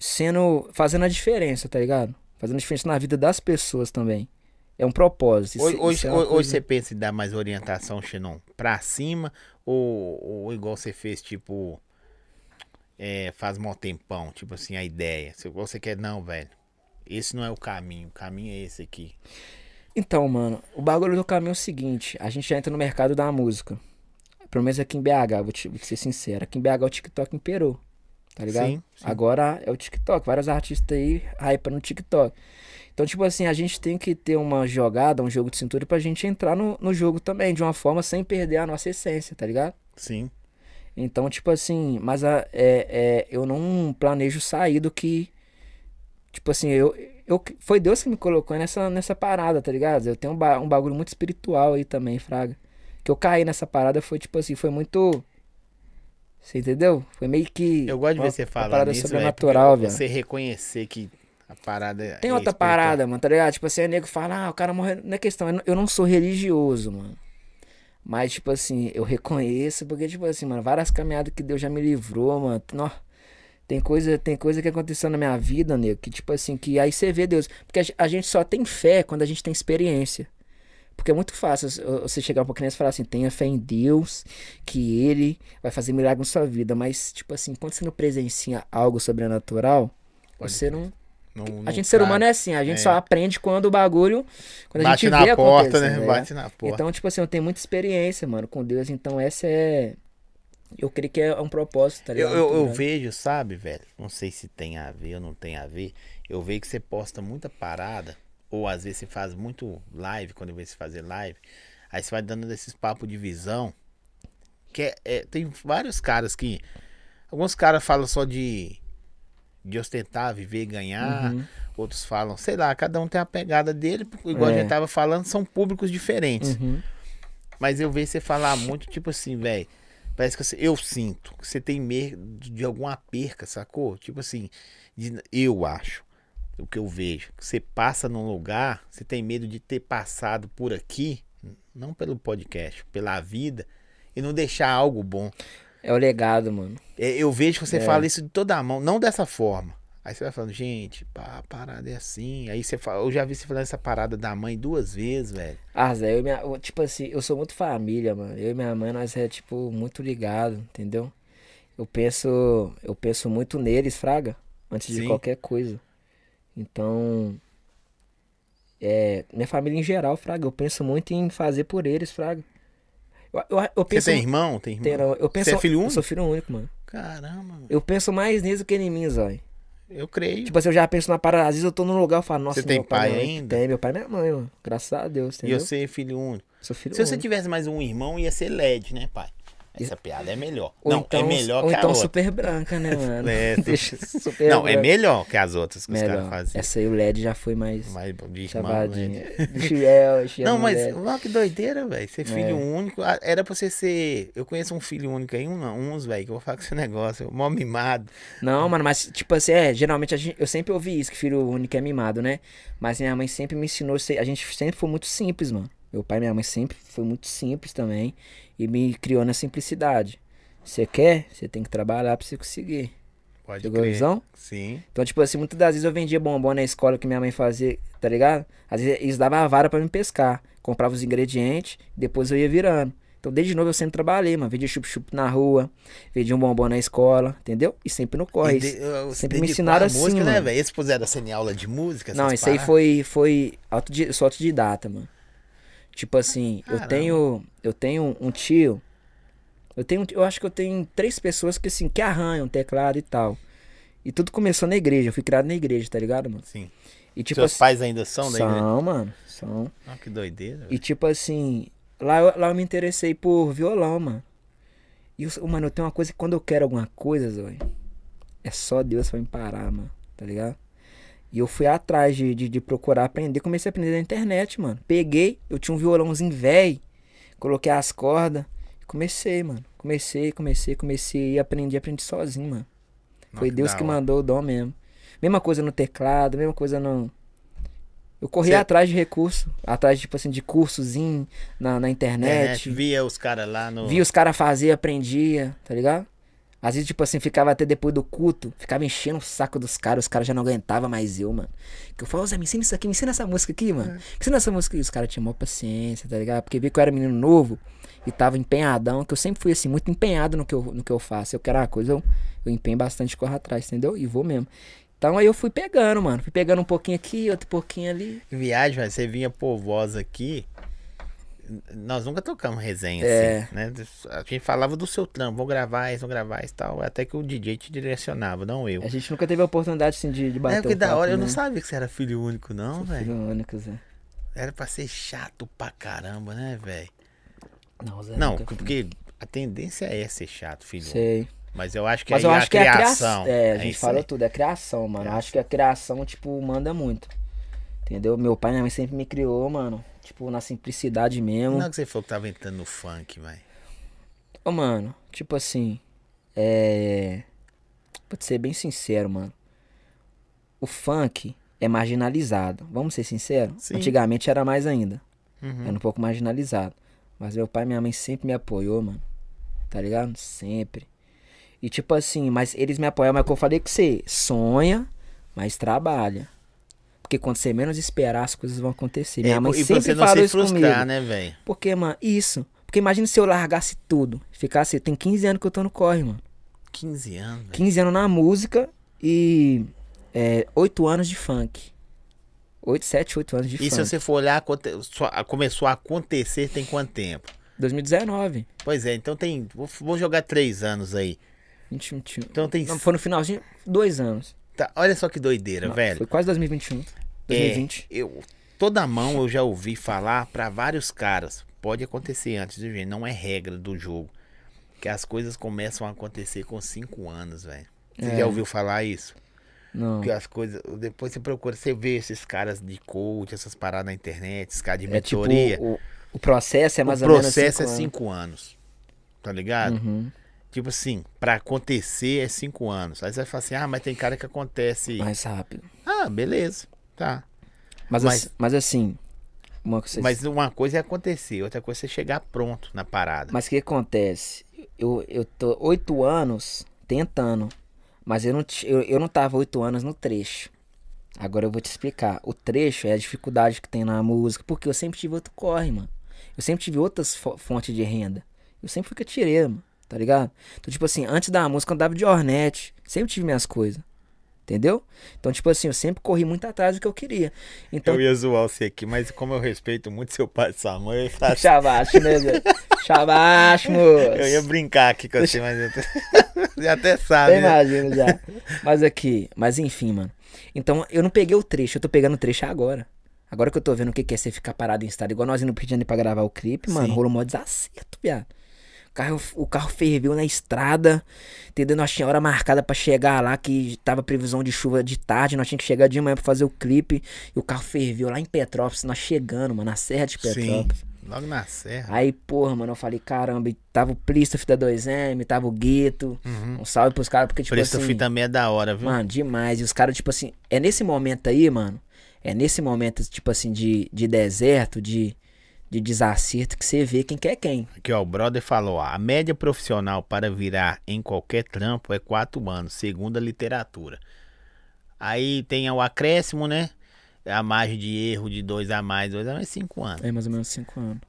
sendo. fazendo a diferença, tá ligado? Fazendo a diferença na vida das pessoas também. É um propósito. Isso- Hoje, isso hoje, é hoje coisa- você pensa em dar mais orientação, Xenon, pra cima? Ou, ou igual você fez, tipo, é, faz mó tempão, tipo assim, a ideia. Se você quer, não, velho, esse não é o caminho, o caminho é esse aqui. Então, mano, o bagulho do caminho é o seguinte: a gente já entra no mercado da música. Pelo menos aqui em BH, vou, te, vou ser sincero. Aqui em BH o TikTok imperou. Tá ligado? Sim, sim. Agora é o TikTok. Vários artistas aí hypam no TikTok. Então, tipo assim, a gente tem que ter uma jogada, um jogo de cintura pra gente entrar no, no jogo também, de uma forma sem perder a nossa essência, tá ligado? Sim. Então, tipo assim, mas a, é, é, eu não planejo sair do que. Tipo assim, eu, eu. Foi Deus que me colocou nessa, nessa parada, tá ligado? Eu tenho um, ba- um bagulho muito espiritual aí também, Fraga. Que eu caí nessa parada foi, tipo assim, foi muito. Você entendeu? Foi meio que. Eu gosto de ver uma- você uma falar parada nisso, velho, sobrenatural, velho. Você reconhecer que a parada é Tem outra espiritual. parada, mano, tá ligado? Tipo assim, o nego fala, ah, o cara morreu. Não é questão, eu não- sou religioso, mano. Mas, tipo assim, eu reconheço, porque, tipo assim, mano, várias caminhadas que Deus já me livrou, mano. Nó, tem coisa, tem coisa que aconteceu na minha vida, nego, que, tipo assim, que aí você vê Deus. Porque a gente só tem fé quando a gente tem experiência. Porque é muito fácil você chegar pra criança e falar assim, tenha fé em Deus, que ele vai fazer milagre na sua vida. Mas, tipo assim, quando você não presencia algo sobrenatural, você não. Não- A gente, ser humano, é assim, a gente É. só aprende quando o bagulho. Quando a Bate gente na vê porta, né? né? Bate na porta. Então, tipo assim, eu tenho muita experiência, mano, com Deus. Então, essa é. Eu creio que é um propósito, tá Eu, ligado? eu, eu grande. vejo, sabe, velho? Não sei se tem a ver ou não tem a ver. Eu vejo que você posta muita parada, ou às vezes você faz muito live, quando eu vejo você fazer live. Aí você vai dando esses papos de visão. Que é, é- tem vários caras que. Alguns caras falam só de, de ostentar, viver, ganhar. Uhum. Outros falam, sei lá, cada um tem a pegada dele. Igual a É. gente tava falando, são públicos diferentes. Uhum. Mas eu vejo você falar muito, tipo assim, velho. Parece que você, eu sinto que você tem medo de alguma perca, sacou? Tipo assim, de- eu acho, o que eu vejo. Você passa num lugar, você tem medo de ter passado por aqui, não pelo podcast, pela vida, e não deixar algo bom. É o legado, mano. É, Eu vejo que você É. fala isso de toda a mão, não dessa forma. Aí você vai falando, gente, pá, a parada é assim. Aí você fala, eu já vi você falando essa parada da mãe duas vezes, velho. Ah, Zé, eu e minha, tipo assim, eu sou muito família, mano. Eu e minha mãe, nós é, tipo, muito ligado, entendeu? Eu penso, eu penso muito neles, fraga, antes de Sim. qualquer coisa. Então, é, minha família em geral, fraga, eu penso muito em fazer por eles, fraga. Eu, eu, eu Você penso, tem irmão? Tem irmão? tem, não, eu penso, Você é filho Eu único? sou filho único, mano. Caramba, mano. Eu penso mais neles do que em mim, Zói. eu creio. Tipo assim, eu já penso na parada, às vezes eu tô num lugar e falo, nossa, Você tem pai, pai minha mãe ainda? Tem, meu pai e minha mãe, mano. Graças a Deus, e entendeu? eu ser filho único. Sou filho Se você único. tivesse mais um irmão, ia ser LED, né, pai? Essa piada é melhor. Ou não, então, é melhor ou que então a outra. super branca, né, mano? É, Deixa super Não, é branca. melhor que as outras que os Melhor. caras faziam. Essa aí o LED já foi mais mano, Deixa eu- deixa eu Não, mas olha que doideira, velho. Ser filho É. único. ah, Era pra você ser. Eu conheço um filho único aí, um, uns, velho, que eu vou falar com esse negócio. Mó mimado. Não, mano, mas tipo assim, é, geralmente a gente, eu sempre ouvi isso, que filho único é mimado, né? Mas minha mãe sempre me ensinou, a gente sempre foi muito simples, mano. Meu pai e minha mãe sempre foi muito simples também e me criou na simplicidade. Você quer? Você tem que trabalhar pra você conseguir. Pode Pegou crer. visão? Sim. Então, tipo assim, muitas das vezes eu vendia bombom na escola que minha mãe fazia, tá ligado? Às vezes eles davam a vara pra me pescar. Comprava os ingredientes, depois eu ia virando. Então, desde novo eu sempre trabalhei, mano. Vendia chup-chup na rua, vendia um bombom na escola, entendeu? E sempre no corre. De- eu- sempre me ensinaram assim, música, né, mano. velho? Eles puseram sem aula de música? Não, isso aí paradas? foi, foi autodi... eu sou autodidata, mano. Tipo assim, eu Caramba. tenho, eu tenho um tio, eu tenho, eu acho que eu tenho três pessoas que assim, que arranham teclado e tal. E tudo começou na igreja, eu fui criado na igreja, tá ligado, mano? Sim. E tipo Seus assim, pais ainda são, né? são, mano, são. Ah, que doideira. E tipo assim, lá eu, lá eu me interessei por violão, mano. E, eu, mano, eu tenho uma coisa que quando eu quero alguma coisa, Zói, é só Deus pra me parar, mano, tá ligado? E eu fui atrás de, de, de procurar aprender, comecei a aprender na internet, mano. Peguei, eu tinha um violãozinho velho, coloquei as cordas, e comecei, mano. Comecei, comecei, comecei e aprendi, aprendi sozinho, mano. Não, Foi Deus da que hora. mandou o dom mesmo. Mesma coisa no teclado, mesma coisa no. Eu corri Cê- atrás de recurso, atrás, tipo assim, de cursozinho na, na internet. Internet, Via os caras lá no. Via os caras fazer, aprendia, tá ligado? Às vezes, tipo assim, ficava até depois do culto, ficava enchendo o saco dos caras, os caras já não aguentavam mais eu, mano. Que eu falava, Zé, me ensina isso aqui, me ensina essa música aqui, mano. Me ensina essa música aqui. Os caras tinham maior paciência, tá ligado? Porque via que eu era menino novo e tava empenhadão, que eu sempre fui assim, muito empenhado no que eu, no que eu faço. Eu quero uma coisa, eu, eu empenho bastante, corro atrás, entendeu? E vou mesmo. Então aí eu fui pegando, mano. Fui pegando um pouquinho aqui, outro pouquinho ali. Viagem, velho, você vinha por voz aqui. Nós nunca tocamos resenha É. assim, né? A gente falava do seu trampo, vou gravar isso, vou gravar isso e tal. Até que o DJ te direcionava, não eu. A gente nunca teve a oportunidade, assim, de, de bater É, que um da papo, hora, eu né? não sabia que você era filho único, não, velho. filho único, Zé. Era pra ser chato pra caramba, né, velho? Não, Zé. Não, nunca fui. porque a tendência é ser chato, filho único. Sei. Mas eu acho que Mas eu a acho que é a criação. É, a gente falou aí. tudo, é criação, mano. Eu acho que a criação, tipo, manda muito. Entendeu? Meu pai e minha mãe sempre me criou, mano. Tipo, na simplicidade mesmo. Não é que você falou que tava entrando no funk, velho. Ô, mano, tipo assim. É. Te ser bem sincero, mano. O funk é marginalizado. Vamos ser sinceros? Sim. Antigamente era mais ainda. Uhum. Era um pouco marginalizado. Mas meu pai e minha mãe sempre me apoiou, mano. Tá ligado? Sempre. E tipo assim, mas eles me apoiam, mas é o que eu falei com você, sonha, mas trabalha. Porque quando você menos esperar, as coisas vão acontecer. É, Minha mãe e sempre você não falou se isso comigo. frustrar, né, velho? Porque, mano, isso. Porque imagina se eu largasse tudo. Ficasse. Tem 15 anos que eu tô no corre, mano. 15 anos, velho. 15 anos na música e é, 8 anos de funk. 8, 7, 8 anos de E se funk. você for olhar, começou a acontecer tem quanto tempo? 2019. Pois é, então tem. Vou, vou jogar três anos aí. 20, 21. Então tem. Não, foi no finalzinho, dois anos. Tá, olha só que doideira, Não, velho. Foi quase 2021. 2020. É, eu, toda mão eu já ouvi falar pra vários caras. Pode acontecer antes, viu, gente? Não é regra do jogo. Que as coisas começam a acontecer com 5 anos, velho. Você É. já ouviu falar isso? Não. Que as coisas. Depois você procura, você vê esses caras de coach, essas paradas na internet, esses caras de É tipo, mentoria. o, o processo é mais o ou menos. processo cinco é anos. 5 anos. Tá ligado? Uhum. Tipo assim, pra acontecer é 5 anos. Aí você vai falar assim, ah, mas tem cara que acontece. Mais rápido. Ah, beleza. Tá. Mas, Mas- assim- mas assim. Uma coisa, Mas uma coisa é acontecer, outra coisa é você chegar pronto na parada. Mas o que acontece? Eu, eu tô oito anos tentando, mas eu não, eu, eu não tava oito anos no trecho. Agora eu vou te explicar. O trecho é a dificuldade que tem na música, porque eu sempre tive outro corre, mano. Eu sempre tive outras fo- fontes de renda. Eu sempre fui catireiro, mano. Tá ligado? Então, tipo assim, antes da música eu andava de Hornet. Sempre tive minhas coisas. Entendeu? Então, tipo assim, eu sempre corri muito atrás do que eu queria. Então, Eu ia zoar você aqui, mas como eu respeito muito seu pai e sua mãe, eu assim, Chavacho, né, Zé? Chavacho, moço. eu ia brincar aqui com você, mas eu... você até sabe, Eu né? imagino já. Mas aqui, mas enfim, mano. Então, eu não peguei o trecho, eu tô pegando o trecho agora. Agora que eu tô vendo o que que é você ficar parado em estado, igual nós indo pro Rio de Janeiro pra gravar o clipe, mano, Sim. rolou mó desacerto, viado. O carro, o carro ferveu na estrada, entendeu? Nós tinha hora marcada pra chegar lá, que tava previsão de chuva de tarde, nós tinha que chegar de manhã pra fazer o clipe, e o carro ferveu lá em Petrópolis, nós chegando, mano, na Serra de Sim, Petrópolis. logo na serra. Aí, porra, mano, eu falei, caramba, e tava o Plistoff da 2M, tava o Gueto, um salve pros caras, porque, tipo Preço assim... também é da hora, viu? Mano, demais. E os caras, tipo assim, é nesse momento aí, mano. É nesse momento, tipo assim, de, de deserto, de, de desacerto, que você vê quem quer quem. Aqui, ó, o brother falou, ó, a média profissional para virar em qualquer trampo é 4 anos, segundo a literatura. Aí tem o acréscimo, né? A margem de erro de 2 a mais, 2 a mais, 5 anos. É mais ou menos cinco anos.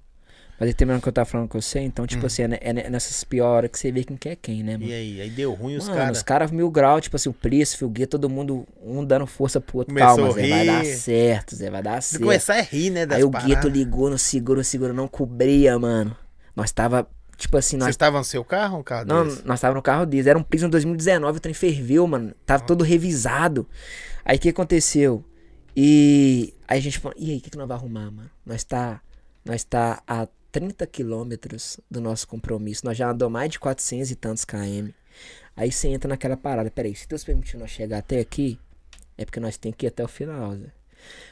Mas aí terminando o que eu tava falando com você, então, tipo assim, é, é ne- nessas piores que você vê quem quer quem, né, mano? E aí? Aí deu ruim os Mano, caras. os caras mil grau, tipo assim, o Príncipe, o Guia, todo mundo, um dando força pro outro. Começou Calma, Zé, vai dar certo, Zé, vai dar certo. começar a rir, né, das Aí o. Gueto ligou no seguro, o seguro não cobria, mano. Nós tava, tipo assim, nós Vocês estavam no seu carro um carro Não, desse? nós tava no carro deles. Era um Prisma 2019, o trem ferveu, mano. Tava todo revisado. Aí o que aconteceu? E aí a gente falou, e aí, o que, que nós vamos arrumar, mano? Nós tá, nós tá 30 quilômetros do nosso compromisso. Nós já andamos mais de 400 e tantos km. Aí você entra naquela parada. Peraí, se Deus permitir nós chegar até aqui, é porque nós tem que ir até o final, Zé.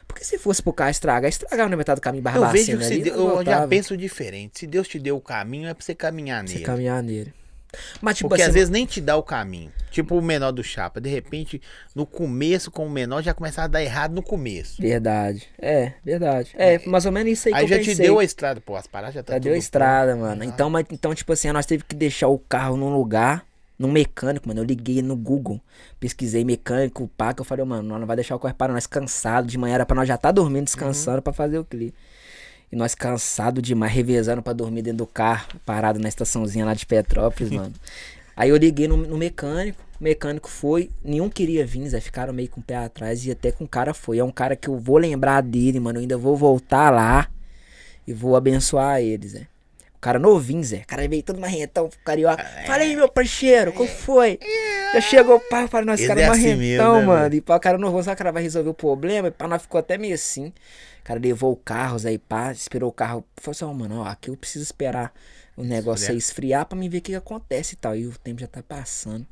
Porque se fosse pro carro estragar, estragava na metade do caminho Barra Eu vejo que se ali, Deus- nós eu já penso diferente. Se Deus te deu o caminho, é pra você caminhar Você nele. caminhar nele. Mas tipo Porque assim, às vezes nem te dá o caminho. Tipo o menor do Chapa. De repente, no começo, com o menor, já começava a dar errado no começo. Verdade. É, verdade. É, mais ou menos isso aí, Aí que eu já te pensei. deu a estrada. Pô, as paradas já tá Já deu a estrada, pronto. mano. Ah. Então, mas, então, tipo assim, nós teve que deixar o carro num lugar, num mecânico, mano. Eu liguei no Google, pesquisei mecânico, pá, que eu falei, mano, nós não vai deixar o carro para nós cansado de manhã, era pra nós já tá dormindo, descansando pra fazer o clipe. E nós cansado demais, revezando pra dormir dentro do carro, parado na estaçãozinha lá de Petrópolis, mano. Aí eu liguei no, no mecânico, o mecânico foi, nenhum queria vir, Zé, ficaram meio com o pé atrás e até com o cara foi. É um cara que eu vou lembrar dele, mano, eu ainda vou voltar lá e vou abençoar eles, Zé. O cara novinho, Zé. O cara veio todo marrentão, carioca. Fala aí, meu parceiro, qual foi? Já chegou, pá, esse Ele cara é é assim marrentão, mesmo, né, mano. E pá, o cara novo, sabe que o cara vai resolver o problema? E pá, nós ficou até meio assim. O cara levou o carro, e pá, esperou o carro. Falou assim, ó, mano, ó, aqui eu preciso esperar o negócio aí esfriar pra mim ver o que, que acontece e tal. E o tempo já tá passando.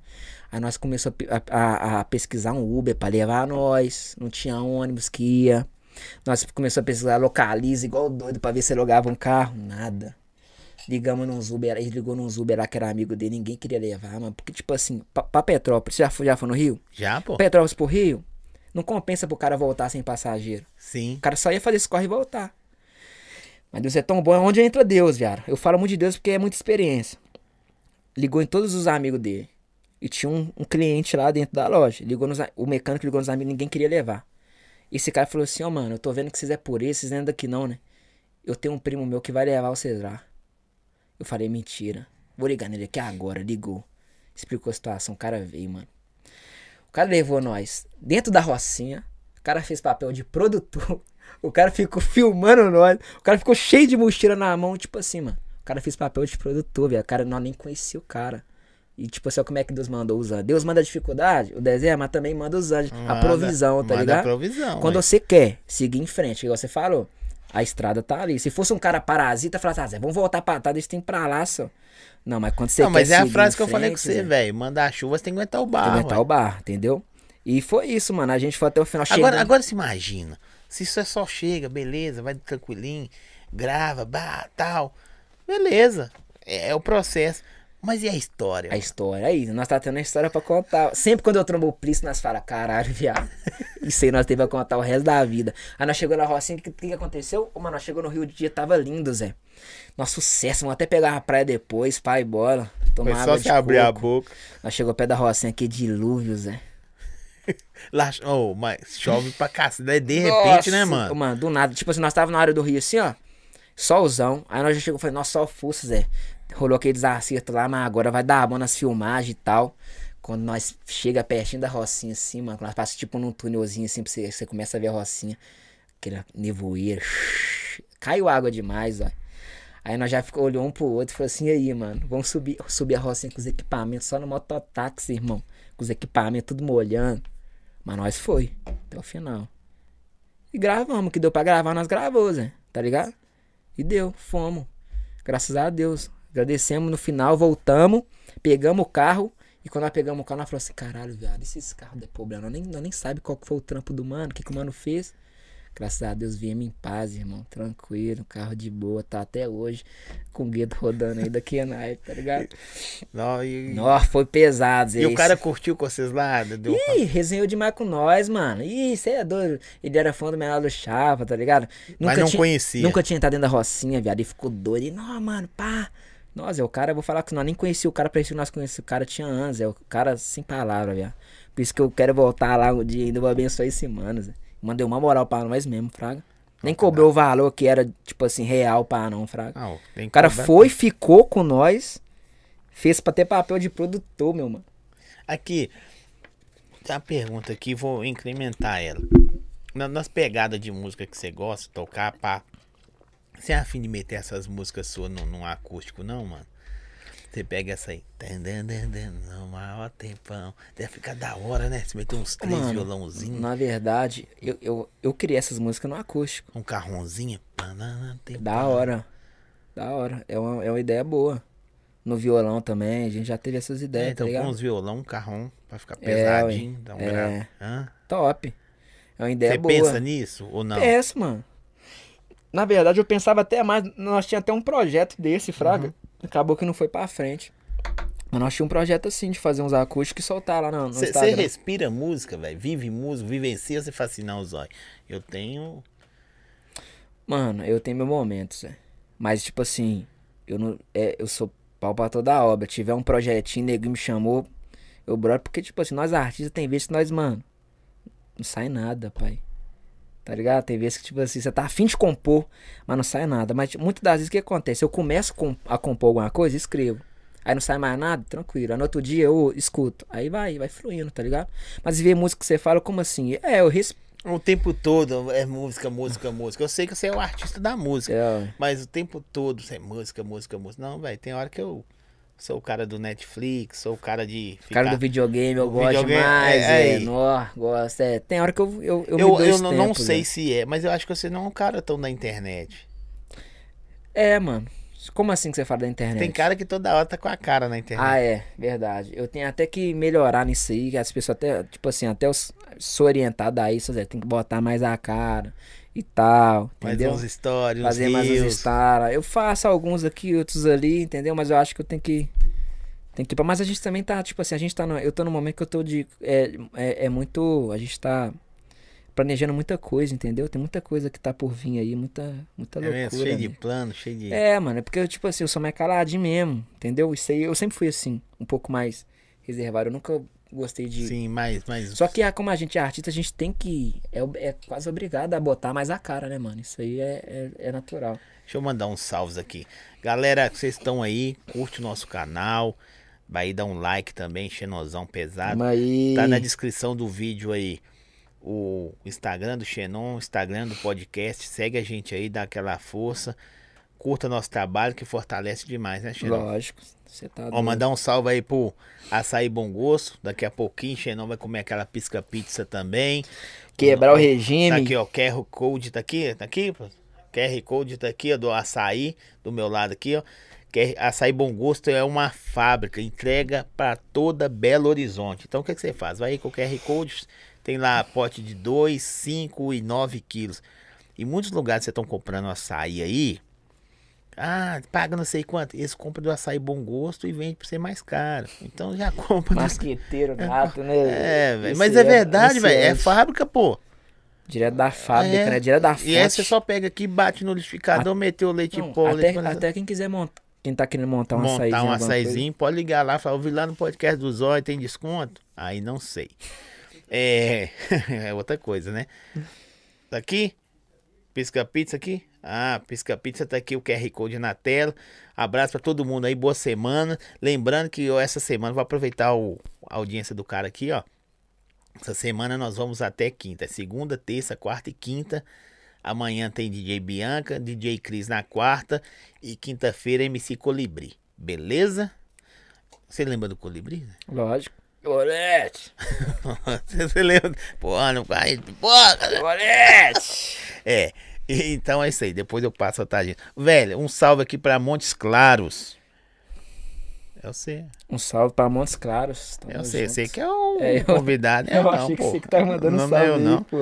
Aí nós começamos a- a- a pesquisar um Uber pra levar nós. Não tinha ônibus que ia. Nós começamos a pesquisar localiza igual doido pra ver se alugava um carro. Nada. Ligamos nos Uber, ele ligou nos Uber lá que era amigo dele, ninguém queria levar, mano. Porque, tipo assim, pra, pra Petrópolis, você já foi, já foi no Rio? Já, pô. Petrópolis pro Rio, não compensa pro cara voltar sem passageiro. Sim. O cara só ia fazer esse corre e voltar. Mas Deus é tão bom, é onde entra Deus, viado. Eu falo muito de Deus porque é muita experiência. Ligou em todos os amigos dele. E tinha um, um cliente lá dentro da loja. Ligou nos, o mecânico ligou nos amigos, ninguém queria levar. Esse cara falou assim, ó, mano, eu tô vendo que vocês é por isso, vocês ainda que não, né? Eu tenho um primo meu que vai levar vocês lá. Eu falei, mentira. Vou ligar nele aqui agora, ligou. Explicou a situação, o cara veio, mano. O cara levou nós dentro da rocinha. O cara fez papel de produtor. O cara ficou filmando nós. O cara ficou cheio de mochila na mão, tipo assim, mano. O cara fez papel de produtor, velho. O cara nós nem conhecia o cara. E tipo assim, ó, como é que Deus mandou os anjos? Deus manda dificuldade, o deserto, mas também manda os anjos. a Manda- provisão, tá manda ligado? a provisão. Quando você quer seguir em frente, igual você falou, a estrada tá ali. Se fosse um cara parasita, falasse, ah, Zé, vamos voltar pra trás, deixa tem pra lá, só. Não, mas quando você Não, mas é a frase que eu falei com frente, você, velho. Mandar chuva, você tem que aguentar o tem que barro. aguentar o bar, entendeu? E foi isso, mano. A gente foi até o final Agora, chegando. agora se imagina. Se isso é só chega, beleza, vai tranquilinho, grava, bah, tal. Beleza. É, é o processo. Mas e a história? A história aí, nós tá tendo a história pra contar. Sempre quando eu trombo o Plício, nós fala, caralho, viado. Isso aí nós teve pra contar o resto da vida. Aí nós chegou na Rocinha, o que, que aconteceu? Ô, mano, nós chegou no Rio de dia, tava lindo, Zé. Nosso sucesso, vamos até pegar a praia depois, pai, bola. Tomar Foi água só de se abrir a coco. boca. Nós chegou perto da Rocinha, que dilúvio, Zé. Lá, oh, mas chove pra cacete. Daí, De repente, né, Nossa, mano? Mano, do nada. Tipo assim, nós tava na área do Rio assim, ó. Solzão. Aí nós já chegou e falei, nossa, só fuço, Zé. Rolou aqueles acertos lá, mas agora vai dar bom nas filmagens e tal. Quando nós chega pertinho da Rocinha assim, mano, nós passa tipo num túnelzinho assim, você, você começa a ver a Rocinha. Aquele nevoeiro. Caiu água demais, ó. Aí nós já ficou, olhou um pro outro e falou assim, e aí, mano, vamos subir, subir a Rocinha com os equipamentos, só no mototáxi, irmão. Com os equipamentos tudo molhando. Mas nós foi, até o final. E gravamos, que deu pra gravar, nós gravou, Zé. Tá ligado? E deu, fomos. Graças a Deus. Agradecemos no final, voltamos, pegamos o carro. E quando nós pegamos o carro, nós falamos assim, caralho, viado, se esse carro der problema? Nós nem, nós nem sabe qual foi o trampo do mano, o que, que o mano fez. Graças a Deus viemos em paz, irmão. Tranquilo, carro de boa, tá até hoje. Com o gueto rodando aí daqui a night, tá ligado? Não, e, Nossa, foi pesado, e o Esse- cara curtiu com vocês lá? Deu... Ih, resenhou demais com nós, mano. Ih, cê é doido. Ele era fã do menor do Chapa, tá ligado? Mas não tinha, conhecia. Nunca tinha entrado dentro da Rocinha, viado. E ficou doido. E, não, mano, pá. Nossa, é o cara, eu vou falar que nós nem conhecia o cara, parecia que nós conhecíamos. O cara tinha anos, é o cara sem palavra, viado. Por isso que eu quero voltar lá um dia ainda vou abençoar esse mano, Zé. Mandei uma moral pra nós mesmo, Fraga. Nem cobrou o valor que era, tipo assim, real pra não, Fraga. Que O cara cobrar. foi, ficou com nós, fez pra ter papel de produtor, meu mano. Aqui, tem uma pergunta aqui, vou incrementar ela. Na- Nas pegadas de música que você gosta, tocar, pá. Você é afim de meter essas músicas suas num, num acústico, não, mano? Você pega essa aí. No maior tempão. Deve ficar da hora, né? Você meter uns três Mano, violãozinhos, Na verdade, eu, eu, eu criei essas músicas no acústico. um carronzinho. Da hora. Da hora. É uma, é uma ideia boa. No violão também, a gente já teve essas É, ideias, tá então ligado? com uns violão, um carrom, pra ficar É, pesadinho. dá um é. Top. É uma ideia Você boa. pensa nisso ou não? Penso, mano. Na verdade, eu pensava até mais. Nós tinha até um projeto desse, Fraga. Uhum. Acabou que não foi pra frente. Mas nós tínhamos um projeto assim de fazer uns acústicos e soltar lá no, no Você respira música, velho. Vive música, vivencia, você assim, não, Zói. Eu tenho. Mano, eu tenho meus momentos, é. Mas, tipo assim, eu não. É, eu sou pau pra toda a obra. Tiver um projetinho, nego me chamou, eu broto, porque, tipo assim, nós artistas tem vezes que nós, mano, não sai nada, pai. Tá ligado? Tem vezes que, tipo assim, você tá afim de compor, mas não sai nada. Mas tipo, muitas das vezes o que acontece? Eu começo com- a compor alguma coisa escrevo. Aí não sai mais nada, tranquilo. Aí no outro dia eu escuto. Aí vai, vai fluindo, tá ligado? Mas ver música que você fala, como assim? É, eu respeito. O tempo todo é música, música, música. Eu sei que você é o artista da música. É, Mas o tempo todo você é música, música, música. Não, velho. Tem hora que eu sou o cara do Netflix, sou o cara de. Ficar... Cara do videogame, eu gosto videogame, demais. é, É, nó, gosto. É, tem hora que eu, eu, eu, me Eu, eu não, tempo, sei né? se é, mas eu acho que você não é um cara tão da internet. É, mano. Como assim que você fala da internet? Tem cara que toda hora tá com a cara na internet. Ah, é, verdade. Eu tenho até que melhorar nisso aí, que as pessoas até, tipo assim, até eu sou orientado a isso, Zé, tem que botar mais a cara e tal, Mais entendeu? uns stories, uns Fazer mais uns stars. Eu faço alguns aqui, outros ali, entendeu? Mas eu acho que eu tenho que. Tem que. Mas a gente também tá, tipo assim, a gente tá. No, eu tô no momento que eu tô de. É, é, é muito. A gente tá planejando muita coisa, entendeu? Tem muita coisa que tá por vir aí, muita, muita É loucura. mesmo, cheio de né? plano, cheio de. É, mano, é porque, tipo assim, eu sou mais caladinho mesmo, entendeu? Isso aí, eu sempre fui assim, um pouco mais reservado. Eu nunca gostei de. Sim, mas. mas... Só que ah, como a gente é artista, a gente tem que. É, é quase obrigado a botar mais a cara, né, mano? Isso aí é, é, é natural. Deixa eu mandar uns salves aqui. Galera, vocês estão aí, curte o nosso canal. Vai dar um like também, Xenozão pesado. Mas aí. Tá na descrição do vídeo aí o Instagram do Xenon, o Instagram do podcast. Segue a gente aí, dá aquela força. Curta nosso trabalho que fortalece demais, né, Xenon? Lógico. Você tá Ó, mandar um salve aí pro Açaí Bom Gosto. Daqui a pouquinho, Xenon vai comer aquela pisca pizza também. Quebrar o Tá regime. aqui, ó, QR Code tá aqui, tá aqui, pô. QR Code tá aqui, ó, do açaí, do meu lado aqui, ó. QR Açaí Bom Gosto é uma fábrica, entrega para toda Belo Horizonte. Então o que, que você faz? Vai aí com o QR Code, tem lá pote de 2, 5 e 9 quilos. Em muitos lugares vocês estão comprando açaí aí, ah, paga não sei quanto. Eles compram do açaí Bom Gosto e vende pra ser mais caro. Então já compra. do- Masqueteiro, gato, né? É, velho. Mas aí é verdade, velho. É iniciante. fábrica, pô. Direto da fábrica, É. né? Direto da fonte. E aí você só pega aqui, bate no liquidificador, meteu o leite Não, em pó, até, leite até quem quiser montar. Quem tá querendo montar um montar açaizinho. um açaizinho, pode ligar lá, falar, ouvi lá no podcast do Zóio, tem desconto? Aí não sei. É, é outra coisa, né? Tá aqui? Pisca Pizza aqui? Ah, Pisca Pizza tá aqui o QR Code na tela. Abraço pra todo mundo aí, boa semana. Lembrando que eu, essa semana vou aproveitar o, a audiência do cara aqui, ó. Essa semana nós vamos até quinta. Segunda, terça, quarta e quinta. Amanhã tem DJ Bianca, DJ Cris na quarta. E quinta-feira MC Colibri. Beleza? Você lembra do Colibri? né? Lógico. Olete! Você lembra? Pô, não vai. Porra! Olete! É. Então é isso aí. Depois eu passo a tarde. Velho, um salve aqui pra Montes Claros. Eu sei. Um salve pra Montes Claros. Tamo Eu sei. junto. Você que é o É, eu- convidado. Eu não, achei que pô. você que tá mandando não, salve eu aí, não. pô.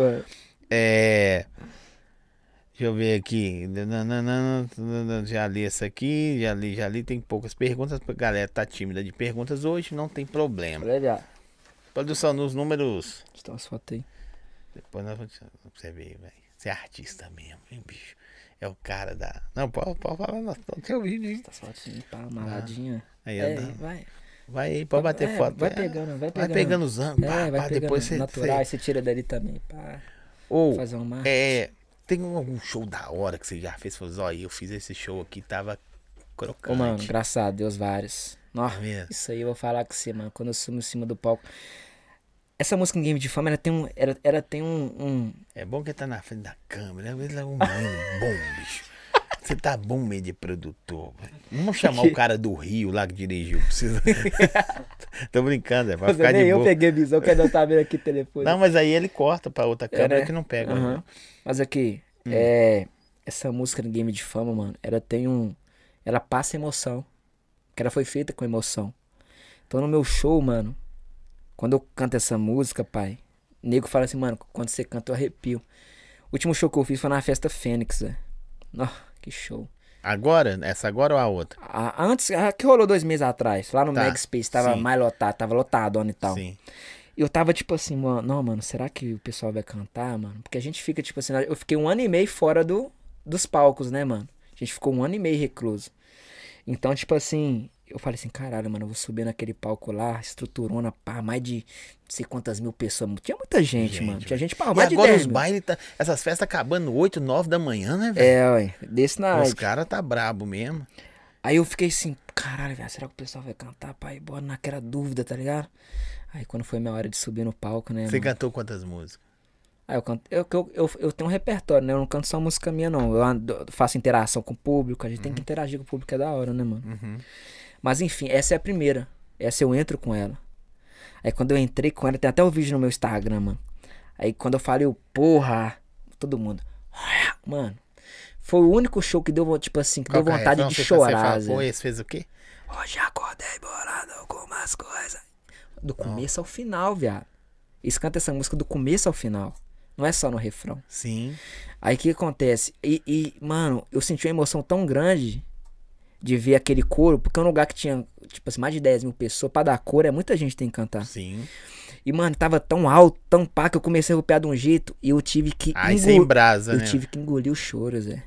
É. Deixa eu ver aqui. Já li essa aqui, já li, já li. Tem poucas perguntas. A galera tá tímida de perguntas hoje, não tem problema. Já. Produção nos números. Estão as fotos aí. Depois nós vamos ver, velho. Você é artista mesmo, hein, bicho? É o cara da. Não, pode, pode falar, nós estamos te ouvindo, hein? Tá aí, pá, amarradinha. Aí, É, vai. Vai aí, pode bater É, foto. Vai É, pegando, vai Vai pegando. pegando os ângulos. É, pá, vai pá, pegando. depois você. natural, você- você tira dali também, pá. Ou, Fazer um marketing. é. Tem algum show da hora que você já fez? Falou, ó, eu fiz esse show aqui, tava crocante. Ô, mano, graças a Deus, vários. Nó, Tá vendo? isso aí eu vou falar com você, mano. Quando eu sumo em cima do palco. Essa música em Game de Fama, ela tem um. Ela, ela tem um. um- É bom que tá na frente da câmera. Ele é um bom, bicho. Você tá bom meio de produtor. Vamos chamar o cara do Rio lá que dirigiu. Precisa... Tô brincando, é pra Mas ficar nem de eu boa. peguei visão, que eu tava vendo aqui o telefone. Não, mas aí ele corta pra outra câmera né? que não pega. Né? Mas aqui, Hum. é. Essa música no Game de Fama, mano, ela tem um. Ela passa emoção. Que ela foi feita com emoção. Então no meu show, mano, quando eu canto essa música, pai, nego fala assim, mano, quando você canta eu arrepio. O último show que eu fiz foi na festa Fênix, velho. Nó, que show. Agora? Essa agora ou a outra? A- antes, a que rolou dois meses atrás, lá no Tá, Mag Space, tava sim. mais lotado, tava lotado e tal. Sim. E eu tava tipo assim, mano, não, mano, será que o pessoal vai cantar, mano? Porque a gente fica, tipo assim, eu fiquei um ano e meio fora do, dos palcos, né, mano? A gente ficou um ano e meio recluso. Então, tipo assim, eu falei assim, caralho, mano, eu vou subir naquele palco lá, estruturona, pá, mais de não sei quantas mil pessoas. Tinha muita gente, Gente, mano. Tinha gente, E mais de agora 10 os bailes, tá, essas festas acabando 8, 9 da manhã, né, velho? É, ué, desse na Os caras tá brabo mesmo. Aí eu fiquei assim, caralho, velho, será que o pessoal vai cantar, pai? Bora naquela dúvida, tá ligado? Aí quando foi minha hora de subir no palco, né, Você mano? cantou quantas músicas? Aí eu canto. Eu, eu, eu, eu tenho um repertório, né? Eu não canto só música minha, não. Eu ando- faço interação com o público. A gente tem que interagir com o público, é da hora, né, mano? Uhum. Mas enfim, essa é a primeira. Essa eu entro com ela. Aí quando eu entrei com ela, tem até o vídeo no meu Instagram, mano. Aí quando eu falei o porra, todo mundo. Mano, foi o único show que deu, tipo assim, que Qual deu é? vontade Não, de você- Você chorar. Zé. pô, esse fez o quê? Hoje acordei bolado com umas coisas. Do começo ao final, viado. Eles cantam essa música do começo ao final. Não é só no refrão. Sim. Aí o que acontece? E, e, mano, eu senti uma emoção tão grande de ver aquele coro, porque é um lugar que tinha, tipo assim, mais de 10 mil pessoas. Pra dar cor, é muita gente tem que cantar. Sim. E, mano, tava tão alto, tão pá, que eu comecei a rupiar de um jeito e eu tive que Aí engol- sem brasa, Eu né? tive que engolir o choro, Zé.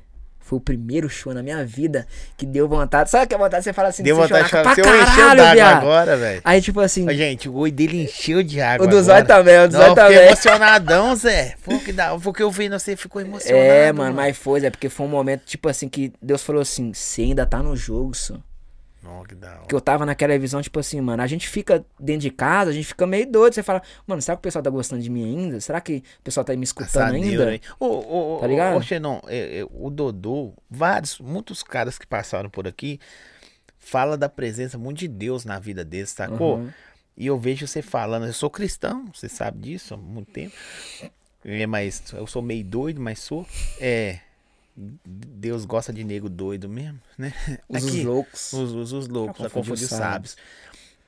Foi o primeiro show na minha vida que deu vontade. Sabe que a vontade você fala assim, Deu vontade de chorar chorar. pra encheu caralho, d'água viado. agora, velho. Aí, tipo assim, Ô, Gente, o olho dele encheu de água. o do. Zóio também, o do Não, Zóio também. emocionadão, Zé. Pô, que da... Porque eu vi você ficou emocionado. É, mano, mas foi, é porque foi um momento, tipo assim, que Deus falou assim, você ainda tá no jogo, só. Que da hora. Que eu tava naquela visão, tipo assim, mano, a gente fica dentro de casa, a gente fica meio doido. Você fala, mano, será que o pessoal tá gostando de mim ainda? Será que o pessoal tá me escutando ainda? Ô, ô, ô, Tá ligado? Ô, Xenon, é, é, o Dodô, vários, muitos caras que passaram por aqui, fala da presença muito de Deus na vida deles, sacou? Uhum. E eu vejo você falando, eu sou cristão, você sabe disso há muito tempo. É, mas eu sou meio doido, mas sou. É. Deus gosta de nego doido mesmo, né? Os Aqui, loucos. Os, os, os loucos, Pra confundir os os sábios.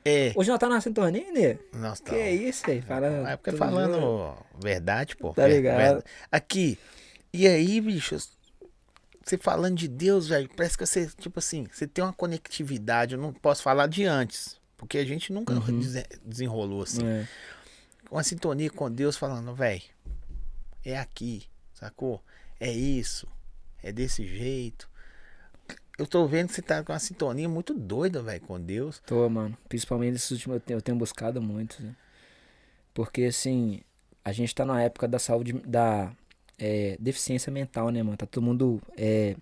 É. Hoje nós tá na sintonia, né? Tá Que é isso aí? Fala. é porque falando junto. verdade, pô. Tá ligado. verdade. Aqui. E aí, bicho, você falando de Deus, velho, parece que você, tipo assim, você tem uma conectividade. Eu não posso falar de antes, porque a gente nunca Uhum. desen- desenrolou assim. É. Uma sintonia com Deus falando, velho, é aqui, sacou? É isso, é desse jeito. Eu tô vendo que você tá com uma sintonia muito doida, velho, com Deus. Tô, mano. Principalmente nesses últimos eu tenho, eu tenho buscado muito, né? Porque, assim, a gente tá na época da saúde, da é, deficiência mental, né, mano? Tá todo mundo, é,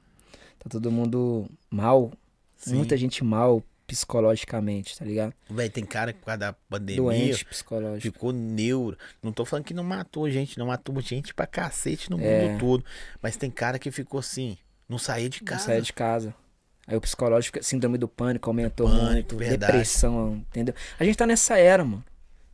tá todo mundo mal, Sim. muita gente mal psicologicamente, tá ligado? Velho, tem cara que por causa da pandemia Doente psicológico. ficou neuro. Não tô falando que não matou gente, não matou gente pra cacete no É. mundo todo. Mas tem cara que ficou assim, não saía de Não casa. saia de casa. Aí o psicológico, síndrome do pânico aumentou Pânico, muito, verdade. depressão, entendeu? A gente tá nessa era, mano.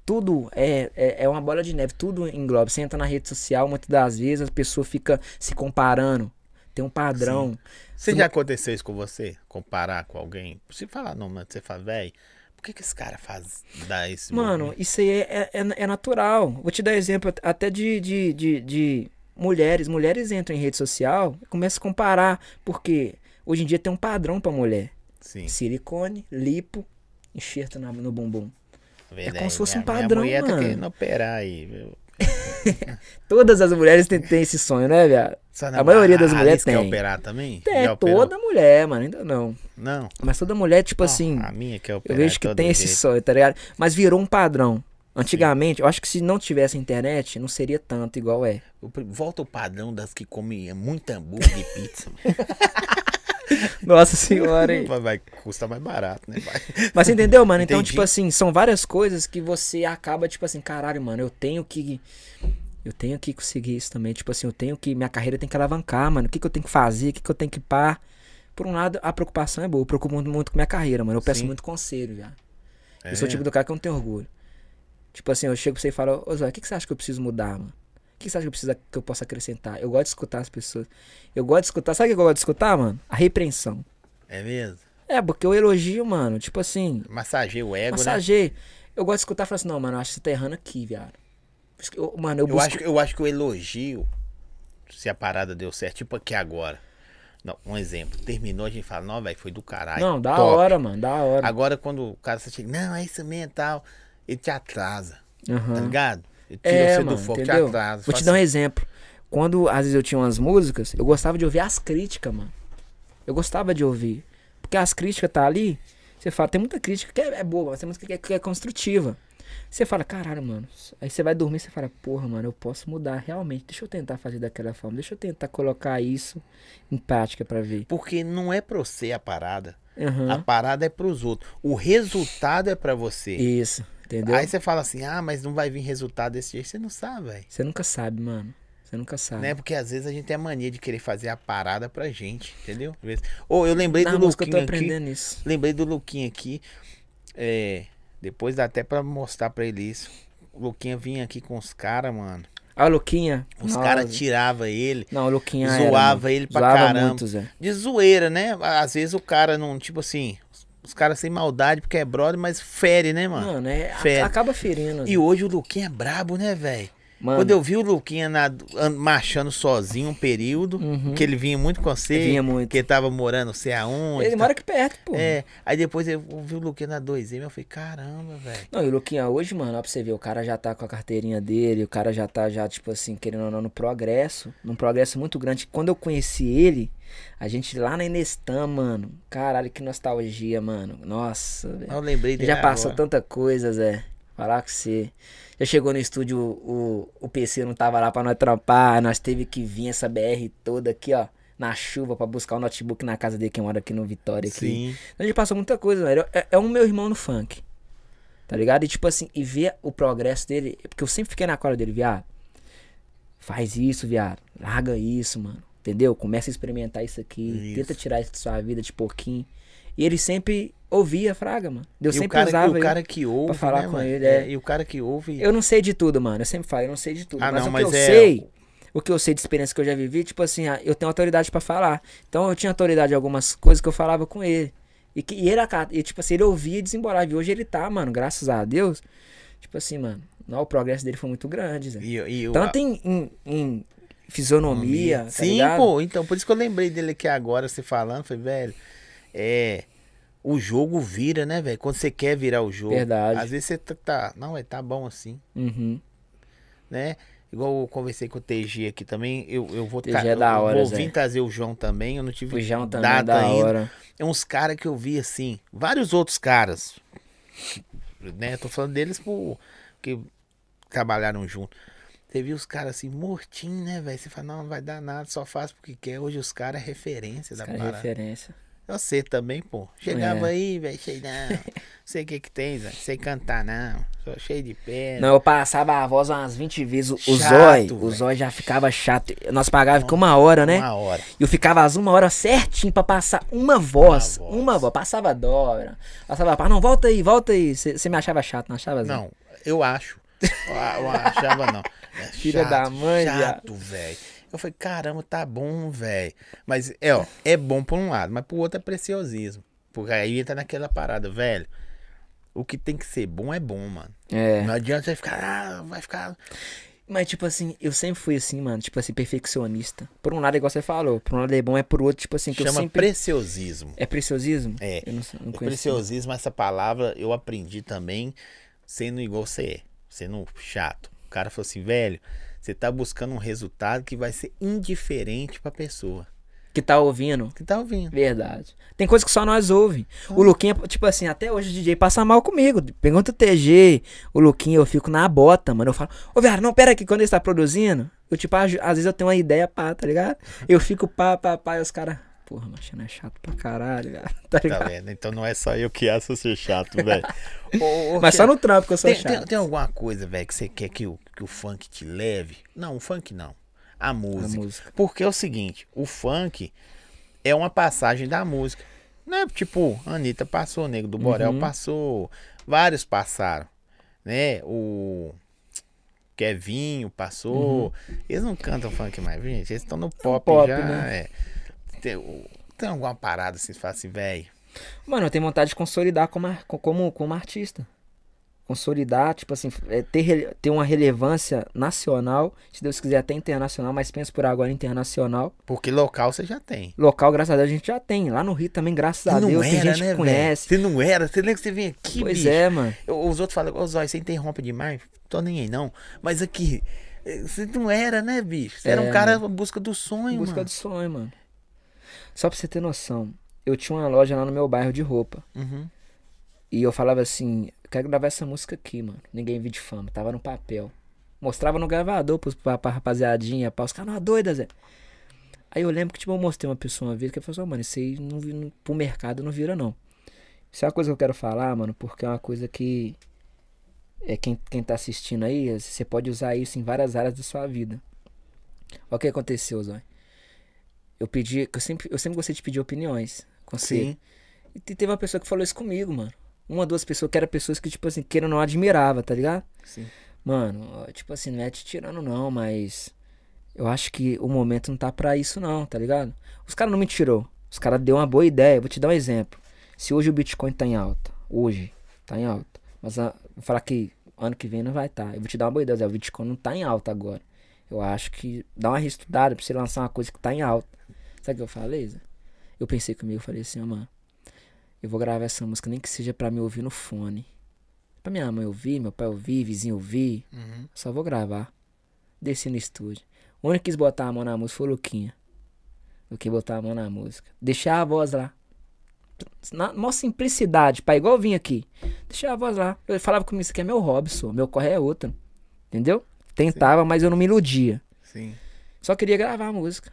Tudo é, é, é uma bola de neve, tudo engloba. Você entra na rede social, muitas das vezes a pessoa fica se comparando. Tem um padrão. Você Se já aconteceu isso com você? Comparar com alguém? Se falar, não, mas você fala, velho, por que, que esse cara faz, dá esse Mano, movimento?" isso aí é, é, é natural. Vou te dar exemplo até de, de, de, de mulheres. Mulheres entram em rede social e começam a comparar. Porque hoje em dia tem um padrão pra mulher. Sim, Silicone, lipo, enxerto na- no bumbum. verdade. como se fosse um Minha- minha padrão, mulher tá mano. querendo operar aí, viu? Todas as mulheres têm, têm esse sonho, né, viado? A maioria das mulheres Alice quer tem. operar também? É, Já operou? toda mulher, mano, ainda não. Não. Mas toda mulher, tipo Não, assim, A minha quer eu operar. vejo de que tem esse sonho, tá ligado? Mas virou um padrão. Antigamente, eu acho que se não tivesse internet, não seria tanto igual é. Volta o padrão das que comem muito hambúrguer e pizza. Nossa senhora, hein? vai, vai custa mais barato, né? Vai. Mas você entendeu, mano? Então, Entendi. tipo assim, são várias coisas que você acaba, tipo assim, caralho, mano, eu tenho que. Eu tenho que conseguir isso também. Tipo assim, eu tenho que. Minha carreira tem que alavancar, mano. O que, que eu tenho que fazer? O que, que eu tenho que pá? Por um lado, a preocupação é boa. Eu preocupo muito, muito com minha carreira, mano. Eu peço Sim. muito conselho, já. É. Eu sou o tipo do cara que eu não tenho orgulho. Tipo assim, eu chego pra você e falo, ô Zóia, o que, que você acha que eu preciso mudar, mano? O que, você acha que eu, preciso, que eu posso acrescentar? Eu gosto de escutar as pessoas. Eu gosto de escutar. Sabe o que eu gosto de escutar, mano? A repreensão. É mesmo? É, porque eu elogio, mano. Tipo assim, Massageia o ego, né? Massageio. Eu gosto de escutar e falar assim, não, mano, acho que você tá errando aqui, viado. Eu- mano, eu Eu busco... acho, que- eu acho que o elogio, se a parada deu certo, tipo aqui agora. Não, um exemplo. Terminou, a gente fala, não, velho, foi do caralho. Não, da top." hora, mano, da hora. Agora, quando o cara chega, não, é isso mesmo e tal, ele te atrasa, tá Aham. ligado? Ele tira É, você mano, do foco, te entendeu? atrasa. Vou te dar um assim, exemplo. Quando, às vezes, eu tinha umas músicas, eu gostava de ouvir as críticas, mano. Eu gostava de ouvir. Porque as críticas tá ali, você fala, tem muita crítica que é, é boa, mas tem muita que é, que é construtiva. Você fala, caralho, mano. Aí você vai dormir e você fala, porra, mano, eu posso mudar realmente. Deixa eu tentar fazer daquela forma. Deixa eu tentar colocar isso em prática pra ver. Porque não é pra você a parada. Aham. A parada é pros outros. O resultado é pra você. Isso, entendeu? Aí você fala assim, ah, mas não vai vir resultado desse jeito. Você não sabe, velho. Você nunca sabe, mano. Você nunca sabe. Né? Porque às vezes a gente tem a mania de querer fazer a parada pra gente, entendeu? Vezes- Ô, eu lembrei Na do música eu tô Luquinha aqui. aprendendo isso. Lembrei do Luquinha aqui. É, depois dá até pra mostrar pra ele isso. O Luquinha vinha aqui com os caras, mano. Ah, o Luquinha. Os caras tiravam ele. Não, o Luquinha era, zoava mano. ele pra Zoava caramba. muito, Zé. De zoeira, né? Às vezes o cara não, tipo assim, os caras sem maldade porque é brother, mas fere, né, mano? Mano, é, Fere. acaba ferindo. E hoje o Luquinha é brabo, né, velho? Mano, Quando eu vi o Luquinha na, an- marchando sozinho um período, Uhum. que ele vinha muito com você, Vinha muito. que ele tava morando sei aonde. ele tá- mora aqui perto, pô. É, aí depois eu vi o Luquinha na 2M, eu falei, caramba, velho. Não, e o Luquinha hoje, mano, ó pra você ver, o cara já tá com a carteirinha dele, o cara já tá, já, tipo assim, querendo ou não, no progresso, num progresso muito grande. Quando eu conheci ele, a gente lá na Inestam, mano, caralho, que nostalgia, mano. Nossa, velho. Eu lembrei dele Já passou agora. tanta coisa, Zé. Falar com você. Já chegou no estúdio, o, o PC não tava lá pra nós trampar, nós teve que vir essa BR toda aqui, ó, na chuva pra buscar o notebook na casa dele, que mora aqui no Vitória. Aqui. Sim. A gente passou muita coisa, velho. É, é um meu irmão no funk. Tá ligado? E tipo assim, e ver o progresso dele. Porque eu sempre fiquei na cola dele, viado. Faz isso, viado. Larga isso, mano. Entendeu? Começa a experimentar isso aqui. Isso. Tenta tirar isso da sua vida de pouquinho. E ele sempre ouvia a Fraga, mano. Eu E o sempre cara, usava o cara que ouve, falar né, com mano? ele, é. E o cara que ouve... Eu não sei de tudo, mano. Eu sempre falo, eu não sei de tudo. Ah, mas não, o mas que eu é- sei, o que eu sei de experiência que eu já vivi, tipo assim, ah, eu tenho autoridade pra falar. Então eu tinha autoridade em algumas coisas que eu falava com ele. E, que, e ele, e, tipo assim, ele ouvia e desembolava. E hoje ele tá, mano, graças a Deus. Tipo assim, mano, não, o progresso dele foi muito grande, Zé. E, e Tanto em, em, em fisionomia, tá Sim, ligado? pô, então, por isso que eu lembrei dele aqui agora, você falando, foi, velho, é, o jogo vira, né, velho, quando você quer virar o jogo. Verdade. Às vezes você tá, tá não, é, tá bom assim, Uhum. né, igual eu conversei com o TG aqui também, eu, eu vou, TG é da eu hora, vou Zé. vir trazer o João também, eu não tive O João também é data da ainda. hora. É uns caras que eu vi assim, vários outros caras, né? Tô falando deles por que trabalharam junto. Você viu os caras assim, mortinho, né, velho? Você fala, não, não vai dar nada, só faz porque quer. Hoje os caras é referência Esse da cara é parada. referência. Você também, pô. Chegava É. aí, velho, cheio, não. sei o que que tem, Zé. Sei cantar, não. Sou cheio de pé. Não, eu passava a voz umas 20 vezes. O, Chato, zói, o zói já ficava chato. Nós pagávamos com uma hora, né? Uma hora. E eu ficava às uma hora certinho pra passar uma voz. Uma Uma voz. voz. Passava dobra. Passava, pá, não, volta aí, volta aí. Você me achava chato, não achava? Zé? Não, eu acho. Eu, eu achava não. É Filha da mãe, Chato, velho. Eu falei, caramba, tá bom, velho. Mas, é, ó, é bom por um lado, mas pro outro é preciosismo. Porque aí entra naquela parada, velho. O que tem que ser bom é bom, mano. É. Não adianta você ficar, ah, vai ficar. Mas, tipo assim, eu sempre fui assim, mano. Tipo assim, perfeccionista. Por um lado, é igual você falou. Por um lado é bom, é por outro, tipo assim, que eu Chama sempre. preciosismo. É preciosismo? É. Eu não, não conheço. preciosismo, essa palavra, eu aprendi também sendo igual você é, sendo chato. O cara falou assim, velho, você tá buscando um resultado que vai ser indiferente pra pessoa Que tá ouvindo. que tá ouvindo. Verdade. Tem coisa que só nós ouve. O Luquinha, tipo assim, até hoje o DJ passa mal comigo. Pergunta o TG, o Luquinha, eu fico na bota, mano. Eu falo, ô, velho, não, pera aqui, quando ele está produzindo, eu, tipo, às vezes eu tenho uma ideia, pá, tá ligado? Eu fico pá, pá, pá, e os caras, porra, machina é chato pra caralho, cara. Tá Tá vendo? Então não é só eu que acho ser chato, velho. Mas só no trampo que eu sou tem, tem, chato. tem alguma coisa, velho, que você quer que o, que o funk te leve? Não, o funk não. A música. música. Porque é o seguinte, o funk é uma passagem da música. Né? Tipo, a Anitta passou, o Nego do Borel Uhum. passou, vários passaram, né? O Kevinho passou. Eles não cantam funk mais, gente. Eles estão no pop, Uhum. pop, já. né? é. Tem, tem alguma parada assim, você fala assim, velho. Mano, eu tenho vontade de consolidar como, como, como artista. Consolidar, tipo assim, é, ter, ter uma relevância nacional, se Deus quiser até internacional, mas penso por agora internacional. Porque local você já tem. Local, graças a Deus, a gente já tem. Lá no Rio também, graças a Deus, tem gente que velho? conhece. Você não era? Você lembra que você vem aqui, Pois bicho? é, mano. Eu- Os outros falam, ô Zói, você interrompe demais. Tô nem aí, não. Mas aqui, eh, você não era, né, bicho? Você era um É, cara em busca do sonho, Busca mano. do sonho, mano. Só pra você ter noção, eu tinha uma loja lá no meu bairro de roupa. Uhum. E eu falava assim, eu quero gravar essa música aqui, mano. Ninguém viu de fama, tava no papel. Mostrava no gravador pros, pra, pra rapaziadinha, pra os caras, não, doida, Zé. Aí eu lembro que, tipo, eu mostrei uma pessoa uma vez que falou assim, "Ô, mano, isso aí não, não, pro mercado não vira, não. Isso é uma coisa que eu quero falar, mano, porque é uma coisa que é quem, quem tá assistindo aí, você pode usar isso em várias áreas da sua vida. Olha o que aconteceu, Zói. Eu pedi, eu sempre, eu sempre gostei de pedir opiniões com você. Sim. E te- teve uma pessoa que falou isso comigo, mano. Uma, duas pessoas que eram pessoas que, tipo assim, que eu não admirava, tá ligado? Sim. Mano, tipo assim, não é te tirando não, mas eu acho que o momento não tá pra isso não, tá ligado? Os caras não me tirou. Os caras deu uma boa ideia. Vou te dar um exemplo. Se hoje o Bitcoin tá em alta, hoje tá em alta, mas ah, vou falar que ano que vem não vai estar. Eu vou te dar uma boa ideia, Zé. O Bitcoin não tá em alta agora. Eu acho que dá uma reestudada pra você lançar uma coisa que tá em alta. Sabe o que eu falei, Zé? Eu pensei comigo, eu falei assim, ó, mano. Eu vou gravar essa música, nem que seja pra me ouvir no fone. Pra minha mãe ouvir, meu pai ouvir, vizinho ouvir. Uhum. Só vou gravar. Desci no estúdio. O único que quis botar a mão na música foi o Luquinha. Do que botar a mão na música. Deixar a voz lá. Na maior simplicidade, pai, igual eu vim aqui. Deixar a voz lá. Eu falava comigo, isso aqui é meu hobby, só. Meu corre é outro. Entendeu? Tentava, mas eu não me iludia. Sim. Só queria gravar a música.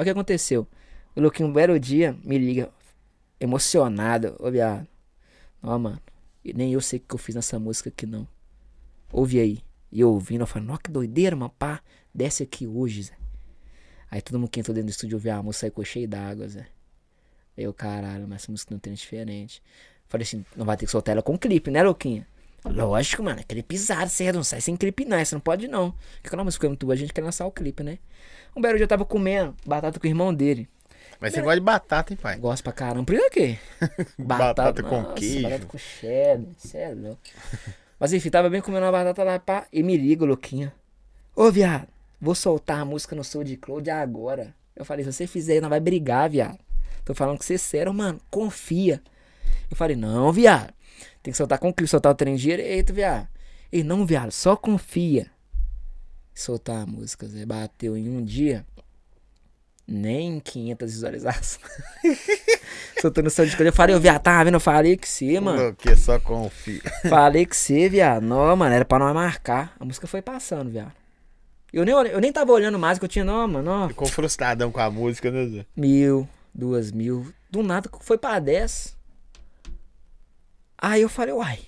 Olha o que aconteceu. O Luquinho, um belo dia, me liga, emocionado. Ô, viado. Ó, mano. Nem eu sei o que eu fiz nessa música aqui, não. Ouve aí. E eu ouvindo, eu falei, nossa, que doideira, mano. Pá, desce aqui hoje, Zé. Aí todo mundo que entrou dentro do estúdio ouviu a música ficou cheio d'água, Zé. Eu, caralho, mas essa música não tem diferente. Falei assim, não vai ter que soltar ela com clipe, né, Luquinha? Lógico, mano, é clipezado, você não sai sem clipe não, essa não pode não. Porque quando a música é muito boa, a gente quer lançar o clipe, né? Um belo dia eu tava comendo batata com o irmão dele. Mas você gosta de batata, hein, pai? Gosto pra caramba. Por quê? Batata com queijo. Batata com cheddar. Cê é louco. Mas enfim, tava bem comendo uma batata lá, pá. E me liga, Luquinha. Ô, viado, vou soltar a música no SoundCloud agora. Eu falei, se você fizer, não vai brigar, viado. Tô falando que você é sério, mano. Confia. Eu falei, não, viado. Tem que soltar com clipe, soltar o trem direito, viado. E não, viado, só confia. Soltar a música, Zé. Bateu em um dia. Nem 500 visualizações. Soltando o SoundCloud. Eu falei, ô, viado, tá vendo? Eu falei que você, mano. Que só confia. Falei que você, viado. Não, mano, era pra nós marcar. A música foi passando, viado. Eu nem, eu nem tava olhando mais, que eu tinha, não, mano. Ó, Ficou frustradão com a música, né, Zé? mil, duas mil. Do nada foi pra dez. Aí eu falei, uai.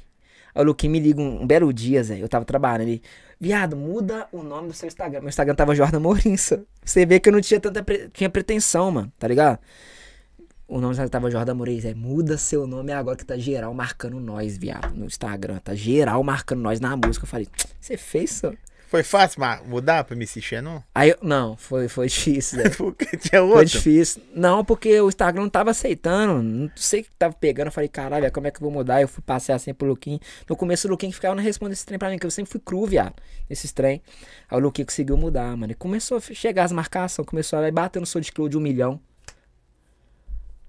Aí o Luquinho me liga um, um belo dia, Zé. Eu tava trabalhando ali. Viado, muda o nome do seu Instagram. Meu Instagram tava Jordan Mourinça. Você vê que eu não tinha tanta pre- tinha pretensão, mano, tá ligado? O nome Instagram tava Jordan Mourinça. É, muda seu nome agora que tá geral marcando nós, viado, no Instagram. Tá geral marcando nós na música. Eu falei, você fez, só? Foi fácil mudar pra me assistir, não? Aí não, foi, foi difícil, Zé. Porque tinha Foi outro. difícil. Não, porque o Instagram não tava aceitando. Não sei o que tava pegando. Eu falei, caralho, como é que eu vou mudar? Eu fui passar assim pro Luquinho. No começo o Luquinho ficava não respondendo esse trem pra mim, que eu sempre fui cru, viado. Nesses trem. Aí o Luquinho conseguiu mudar, mano. E começou a chegar as marcações, começou a bater no SoundCloud de um milhão.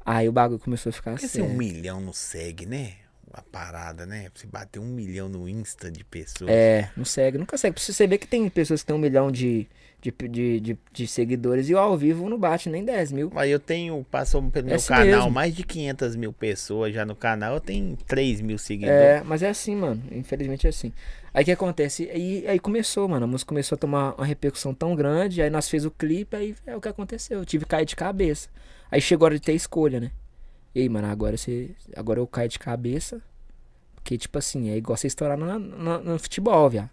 Aí o bagulho começou a ficar Porque assim. se um milhão não segue, né? A parada, né? Você bater um milhão no Insta de pessoas. É, não segue, nunca segue. Você ver que tem pessoas que tem um milhão de, de, de, de, de seguidores e o ao vivo não bate nem 10 mil. Mas eu tenho, passou pelo meu assim canal, mesmo. mais de 500 mil pessoas já no canal. Eu tenho 3 mil seguidores. É, mas é assim, mano. Infelizmente é assim. Aí o que acontece? Aí, aí começou, mano. A música começou a tomar uma repercussão tão grande. Aí nós fez o clipe, aí é o que aconteceu. Eu tive que cair de cabeça. Aí chegou a hora de ter escolha, né? E aí, mano, agora você. Agora eu caio de cabeça. Porque, tipo assim, é igual você estourar no, no, no futebol, viado.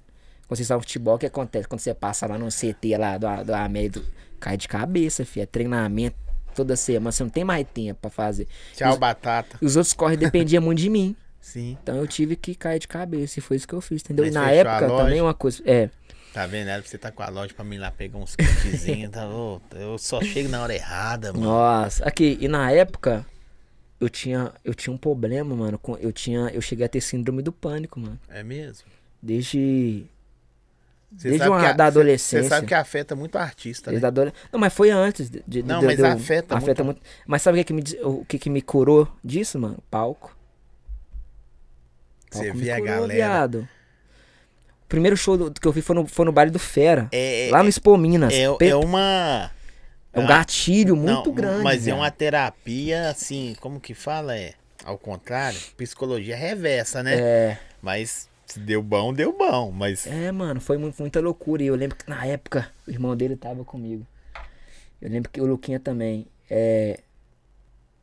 Quando você está no futebol, o que acontece? Quando você passa lá no CT lá do, do Amédio, cai de cabeça, filho. É treinamento toda semana. Você não tem mais tempo pra fazer. Tchau, Os- batata. Os outros corre dependiam muito de mim. Sim. Então eu tive que cair de cabeça e foi isso que eu fiz, entendeu? Mas e na época também uma coisa. É, Tá vendo? Era pra você tá com a loja pra mim lá pegar uns kitzinhos. tá, ô, eu só chego na hora errada, mano. nossa. Aqui, e na época eu tinha, eu tinha um problema, mano. Com, eu tinha. Eu cheguei a ter síndrome do pânico, mano. É mesmo? Desde. Você Desde uma- a- da Você adolescência. sabe que afeta muito artista, né? Desde a adole- Não, mas foi antes. De, de- Não, de- mas de- afeta muito. muito. Mas sabe o que, que me, o que, que me curou disso, mano? Palco. Você vê a galera. viado. O primeiro show do- que eu vi foi no, foi no baile do Fera. É, lá no Expo Minas. é, é uma. É um gatilho muito Não, grande. Mas é uma terapia, assim, como que fala? É. Ao contrário, psicologia reversa, né? É, Mas se deu bom, deu bom. Mas é, mano, foi mu- muita loucura. E eu lembro que na época o irmão dele tava comigo. Eu lembro que o Luquinha também. É.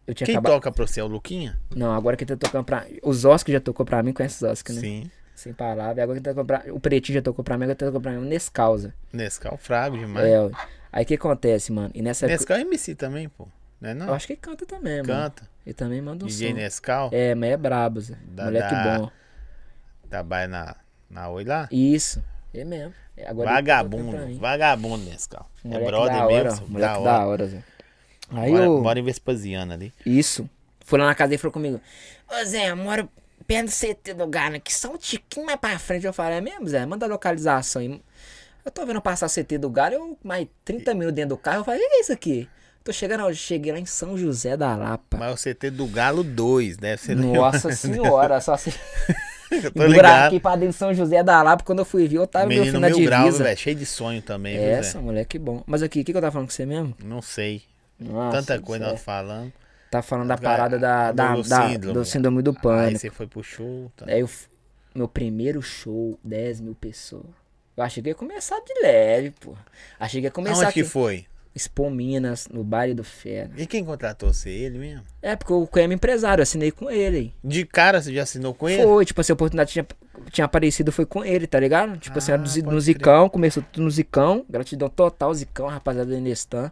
Eu tinha quem acabado. toca pra você é o Luquinha? Não, agora que tá tocando pra. Os Oscar já tocou pra mim, conhece os Oscar, né? Sim. Sem palavra. E agora que tá tocando pra. O Pretinho já tocou pra mim, agora tá tocando pra mim. O Nescausa. Nescau frago demais. É. aí o que acontece, mano? E nessa. Nescau é MC também, pô. Não é não? Eu acho que canta também, mano. Canta. Ele também manda um DJ som. Nescau. É, mas é brabo, Zé. Da- Moleque da- bom. Trabalha na, na Oi lá. Isso. Ele mesmo. É, Agora tá Vagabundo. Vagabundo, Nescau. É Moleque brother da hora, mesmo. Moleque da da hora. hora, Zé. Aí Mora, eu. mora em Vespasiano ali. Isso. Foi lá na casa e falou comigo: Ô Zé, eu moro perto do CT do Galo, que só um tiquinho mais pra frente. Eu falei, é mesmo, Zé? Manda a localização aí. Eu tô vendo passar o CT do Galo, eu mais 30 minutos dentro do carro, eu falei, o que é isso aqui? Tô chegando, eu cheguei lá em São José da Lapa. Mas o CT do Galo 2, deve ser. Nossa senhora, só se. Eu tô ligado. aqui pra dentro de São José da Lapa, quando eu fui ver, eu tava meu Menino filho na mil divisa. velho. Cheio de sonho também, viu, Essa, Zé? moleque, bom. Mas aqui, o que, que eu tava falando com você mesmo? Não sei. Nossa, Tanta coisa nós falando. Tá falando da parada da, da, do da- síndrome. do síndrome do Aí pânico. você foi pro show. Tá. Aí eu, meu primeiro show, 10 mil pessoas. Eu achei que ia começar de leve, pô. Achei que ia começar aqui. que foi? Expo Minas, no baile do Fera. E quem contratou você? Ele mesmo? É, porque o Coema empresário, eu assinei com ele. De cara você já assinou com ele? Foi, tipo assim, a oportunidade tinha, tinha aparecido, foi com ele, tá ligado? Tipo assim, Ah, Zi- pode no Zicão, começou tudo no Zicão, gratidão total, Zicão, rapaziada do Inestan.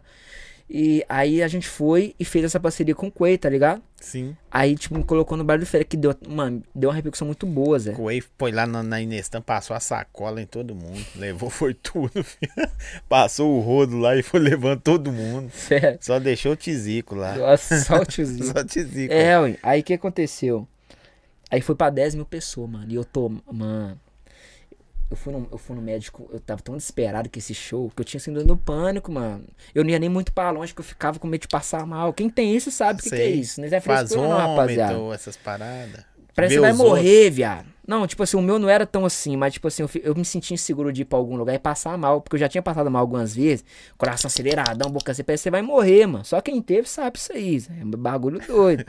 E aí a gente foi e fez essa parceria com o Quay, tá ligado? Sim. Aí, tipo, me colocou no baile do Fera, que deu, uma, deu uma repercussão muito boa, Zé. O Wave foi lá na, na Inestan, passou a sacola em todo mundo. Levou, foi tudo. filho. Passou o rodo lá e foi levando todo mundo. Sério. Só deixou o Tizico lá. Nossa, só o tiozinho. Só o Tizico. É, ué. Aí o que aconteceu? Aí foi pra 10 mil pessoas, mano. E eu tô, mano. Eu fui, no, eu fui no médico, eu tava tão desesperado com esse show, que eu tinha síndrome do pânico, mano. Eu não ia nem muito pra longe, que eu ficava com medo de passar mal. Quem tem isso sabe o que, que é isso. Não é Faz frescura não, rapaziada. vômito, essas paradas. Parece Vê que vai morrer, viado. Não, tipo assim, o meu não era tão assim, mas tipo assim, eu, eu me sentia inseguro de ir pra algum lugar e passar mal, porque eu já tinha passado mal algumas vezes, coração aceleradão, boca seca, parece que você vai morrer, mano. Só quem teve sabe isso aí. É um bagulho doido.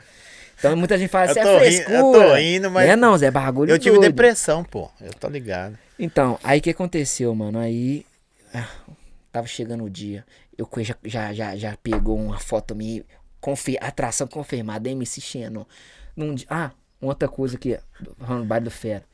Então muita gente fala, isso é tô rindo- eu frescura. tô rindo, mas Não é não, Zé, é bagulho Eu tive doido. depressão, pô. Eu tô ligado. Então, aí o que aconteceu, mano? Aí. ah, tava chegando o dia. Eu já, já, já, já pegou uma foto minha. Confi atração confirmada, MC Xenon. Num ah, outra coisa aqui, falando do baile do Fera.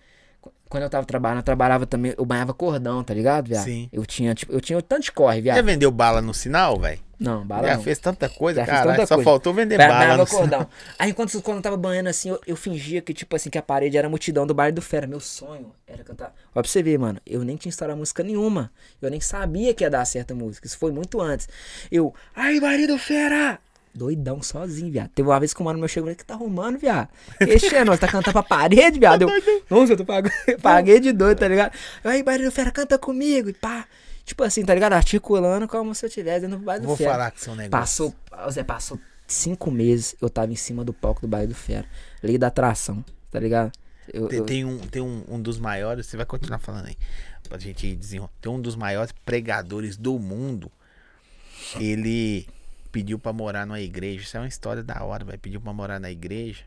Qu- Quando eu tava trabalhando, eu trabalhava também, eu banhava cordão, tá ligado, viado? Sim. Eu tinha, tipo, eu tinha tanto de corre, Já viado. vendeu bala no sinal, velho? Não, bala Já não. fez tanta coisa, Já cara. tanta Só coisa. faltou vender Ba- bala no sinal. cordão. Aí quando, quando eu tava banhando assim, eu, eu fingia que, tipo assim, que a parede era a multidão do baile do Fera. Meu sonho era cantar. Ó, pra você ver, mano, eu nem tinha estourado música nenhuma. Eu nem sabia que ia dar certa música. Isso foi muito antes. Eu, ai, baile do Fera! Doidão, sozinho, viado. Teve uma vez que o mano meu chegou e que tá arrumando, viado. Esse é, nós tá cantando pra parede, viado. Eu, nossa, eu tô pag... paguei de doido, tá ligado? Aí, baile do Fera, canta comigo. E pá. Tipo assim, tá ligado? Articulando como se eu tivesse dentro do baile do Vou Fera. falar com seu negócio. Passou, Zé passou cinco meses, eu tava em cima do palco do Baile do Fera. Lei da atração, tá ligado? Eu, Tem, eu- tem um, tem um, um dos maiores, você vai continuar falando aí, pra gente desenrolar. Tem um dos maiores pregadores do mundo. Ele pediu pra morar numa igreja. Isso é uma história da hora, vai. Pediu pra morar na igreja.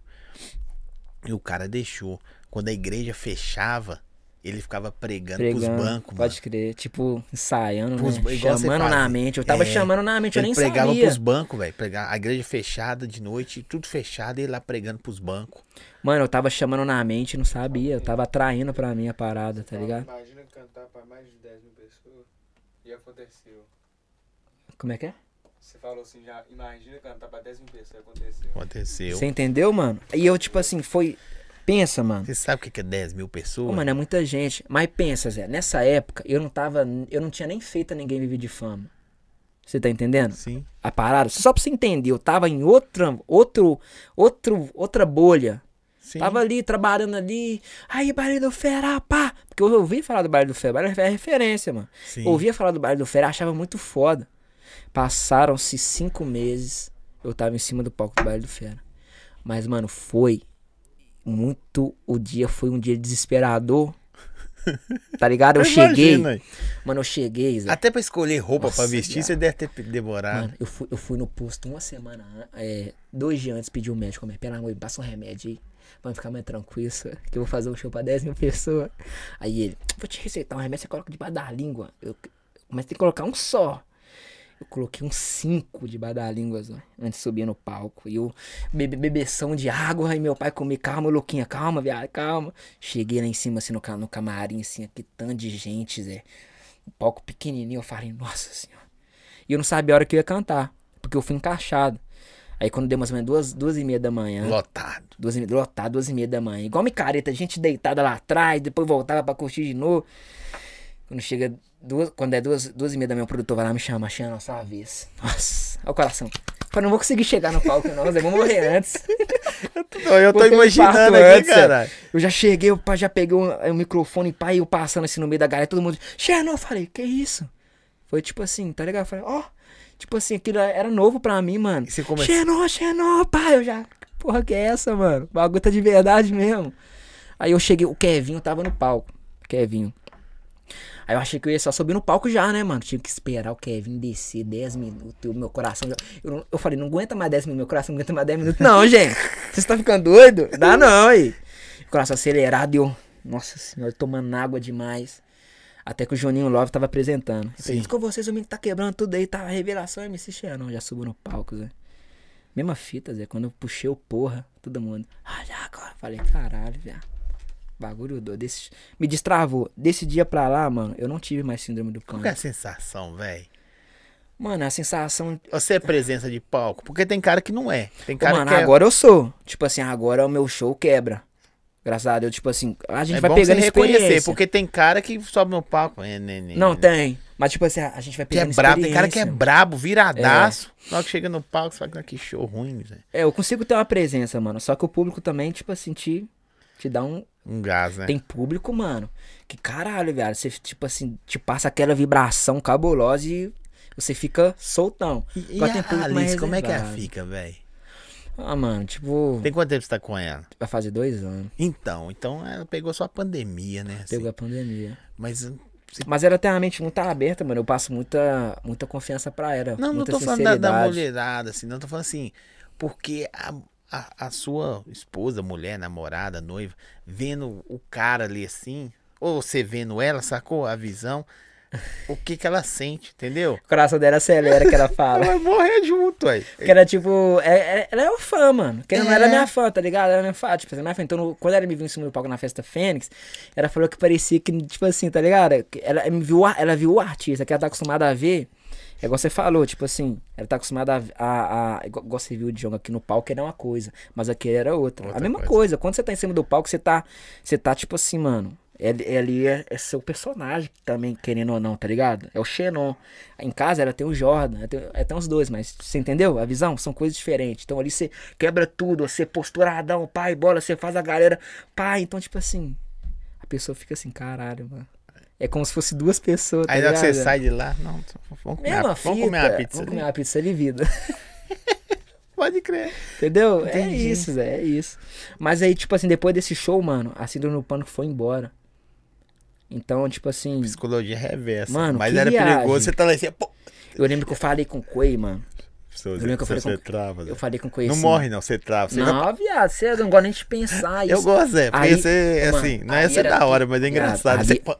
E o cara deixou. Quando a igreja fechava, ele ficava pregando, pregando, pros bancos, mano. pode crer, tipo, ensaiando, Pros- né? chamando na mente. Eu tava É, chamando na mente, eu Ele nem pregava sabia. pros bancos, velho. Pregar- A igreja fechada de noite, tudo fechado, e ele lá pregando pros bancos. Mano, eu tava chamando na mente, não sabia. Eu tava atraindo pra mim a parada, tá ligado? Imagina cantar pra mais de 10 mil pessoas. E aconteceu. Como é que é? Você falou assim, já imagina cantar pra 10 mil pessoas. Aconteceu. Aconteceu. Você entendeu, mano? E eu, tipo assim, foi. Pensa, mano. Você sabe o que é 10 mil pessoas? Pô, mano, é muita gente. Mas pensa, Zé, nessa época eu não tava. Eu não tinha nem feito ninguém viver de fama. Você tá entendendo? Sim. A parada. Só pra você entender, eu tava em outra. Outro. Outro. Outra bolha. Sim. Tava ali, trabalhando ali. Aí, baile do Fera, pá. Porque eu ouvi falar do baile do Fera. Baile do Fera é referência, mano. Sim. Ouvia falar do baile do Fera, achava muito foda. Passaram-se cinco meses. Eu tava em cima do palco do baile do Fera. Mas, mano, foi muito. O dia foi um dia desesperador. Tá ligado? Eu cheguei. Imagina. Mano, eu cheguei, Zé. Até pra escolher roupa pra Nossa, vestir, viado. você deve ter demorado. Mano, eu fui, eu fui no posto uma semana, an- é, dois dias antes, pedi o médico, mas pelo amor, de Deus, passa um remédio aí, pra eu ficar mais tranquilo, que eu vou fazer um show pra 10 mil pessoas. Aí ele, vou te receitar um remédio, você coloca debaixo da língua. Eu, mas tem que colocar um só. Eu coloquei debaixo da língua, Zó, antes de subir no palco. E eu, bebe, bebeção de água, aí meu pai comigo, calma, Luquinha, calma, viado, calma. Cheguei lá em cima, assim, no, no camarim, assim, aqui, tanto de gente, Zé. O palco pequenininho, eu falei, nossa senhora. E eu não sabia a hora que eu ia cantar, porque eu fui encaixado. Aí quando deu mais ou menos duas, duas e meia da manhã, Lotado. duas e lotado, duas e meia da manhã, igual micareta, gente deitada lá atrás, depois voltava pra curtir de novo. Quando chega duas, quando é duas, duas e meia da manhã, o produtor vai lá me chamar, chama a nossa vez. Nossa, olha o coração. Falei, não vou conseguir chegar no palco, não, Zé. Vou morrer antes. Eu tô ter um imaginando aqui, antes, é. caralho. Eu já cheguei, eu já peguei o, o microfone, pá, e eu passando assim no meio da galera, todo mundo, Xenon, eu falei, que isso? Foi tipo assim, tá ligado? Eu falei, ó, tipo assim, aquilo era novo pra mim, mano. Você começou- Xenon, Xenon, pá, eu já, porra que é essa, mano? O bagulho tá de verdade mesmo. Aí eu cheguei, o Kevinho tava no palco, Kevinho. Aí eu achei que eu ia só subir no palco já, né, mano? Tinha que esperar o Kevin descer 10 minutos. e O meu coração já. Eu, não- eu falei, não aguenta mais 10 minutos, meu coração não aguenta mais 10 minutos. Não, gente. Vocês estão ficando doido? Dá não, aí. Coração acelerado e eu. Nossa senhora, tomando água demais. Até que o Juninho Love tava apresentando. Eu falei, com vocês, o menino tá quebrando tudo aí, tá? Revelação MC Xenon. Já subiu no palco, Zé. Mesma fita, Zé. Quando eu puxei o porra, todo mundo. Ah, já agora. Falei, caralho, viado. Bagulho doido. Desse... Me destravou. Desse dia pra lá, mano, eu não tive mais síndrome do Qual que é a pânico. sensação, velho? Mano, a sensação. Você é presença de palco? Porque tem cara que não é. Tem Ô, cara mano, que é... agora eu sou. Tipo assim, agora o meu show quebra. Graças a Deus, tipo assim, a gente é vai bom pegando você reconhecer, porque tem cara que sobe no palco. É, né, né, Não, né, tem. Mas, tipo assim, a gente vai Que é pegando brabo, tem cara que é brabo, viradaço. Na hora que chega no palco, você fala que show ruim, Zé. É, eu consigo ter uma presença, mano. Só que o público também, tipo assim, te, te dá um. Um gás, né? Tem público, mano. Que caralho, velho. Você, tipo assim, te passa aquela vibração cabulosa e você fica soltão. E, e a Alice, como é que ela reservado. fica, velho? Ah, mano, tipo. Tem quanto tempo você tá com ela? Vai fazer dois anos. Então, então ela pegou só a pandemia, né? assim. Pegou a pandemia. Mas hum, Mas ela tem a mente muito aberta, mano. Eu passo muita, muita confiança pra ela. não, não tô falando da, da mulherada, assim, não tô falando assim, porque a, a, a sua esposa, mulher, namorada, noiva, vendo o cara ali assim, ou você vendo ela, sacou? A visão, o que que ela sente, entendeu? O coração dela acelera que ela Ela fala. vai morrer junto, aí. Que era tipo. é- é- ela é uma fã, mano. Que não É. era minha fã, tá ligado? Ela é minha fã. Tipo, ela é minha fã. Então, quando ela me viu em cima do palco na festa Fênix, ela falou que parecia que, tipo assim, tá ligado? Ela, me viu, ela viu o artista, que ela tá acostumada a ver. É igual você falou, tipo assim, ela tá acostumada a. a, a igual, você viu o Djonga aqui no palco, era uma coisa, mas aqui era outra. Outra a mesma coisa. coisa. Quando você tá em cima do palco, você tá. Você tá, tipo assim, mano. Ele, ele é, é seu personagem também, querendo ou não, tá ligado? É o Xenon. Em casa ela tem o Jordan, ela tem, ela tem os dois, mas você entendeu? A visão são coisas diferentes. Então ali você quebra tudo, você posturadão, pai, bola, você faz a galera, pai. Então, tipo assim, a pessoa fica assim, caralho, mano. É como se fosse duas pessoas, tá Aí na hora que você sai de lá, não, vamos comer, Mesma vamos fita, comer uma pizza. Vamos comer uma pizza de vida. Pode crer. Entendeu? Entendi. É isso, Zé, é isso. Mas aí, tipo assim, depois desse show, mano, a síndrome do pânico foi embora. Então, tipo assim, Psicologia reversa. Mano, Mas que era viagem. perigoso, você tá lá assim, pô. eu lembro que eu falei com o Quay, mano. Você, lembro que eu falei você com- trava. Eu falei com o Quay Não assim, morre não, você trava. Você vai- Não, viado, você não gosta nem de pensar isso. Eu gosto, Zé, porque Aí, você, mano, assim, não é aí ser da hora, tudo- mas é Viado, engraçado. Você ali- pô-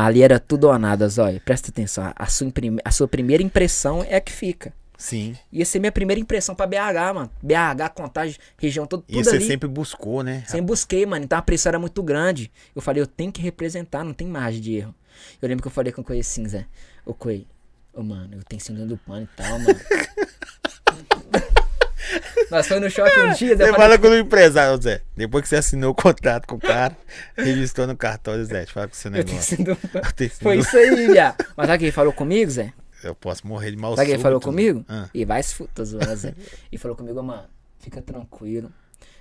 Ali era tudo ou nada, Zóia. Presta atenção. A sua, a sua primeira impressão é a que fica. Sim. Ia ser minha primeira impressão pra BH, mano. BH, Contagem, região toda, E você ali. sempre buscou, né? Sempre busquei, mano. Então a pressão era muito grande. Eu falei, eu tenho que representar, não tem margem de erro. Eu lembro que eu falei com o Coelho assim, Zé. Ô, Coelho, ô, mano, eu tenho síndrome do pânico e tal, mano. Nós foi no shopping um dia. Você falei, fala com o empresário, Zé. Depois que você assinou o contrato com o cara, registrou no cartório, Zé. Eu falar com o seu negócio. Foi isso aí, viado. Mas sabe o que ele falou comigo, Zé? Eu posso morrer de mal Sabe o que ele falou súbito, comigo? Ah. E vai se fuder, zoando, Zé. E falou comigo, mano, fica tranquilo.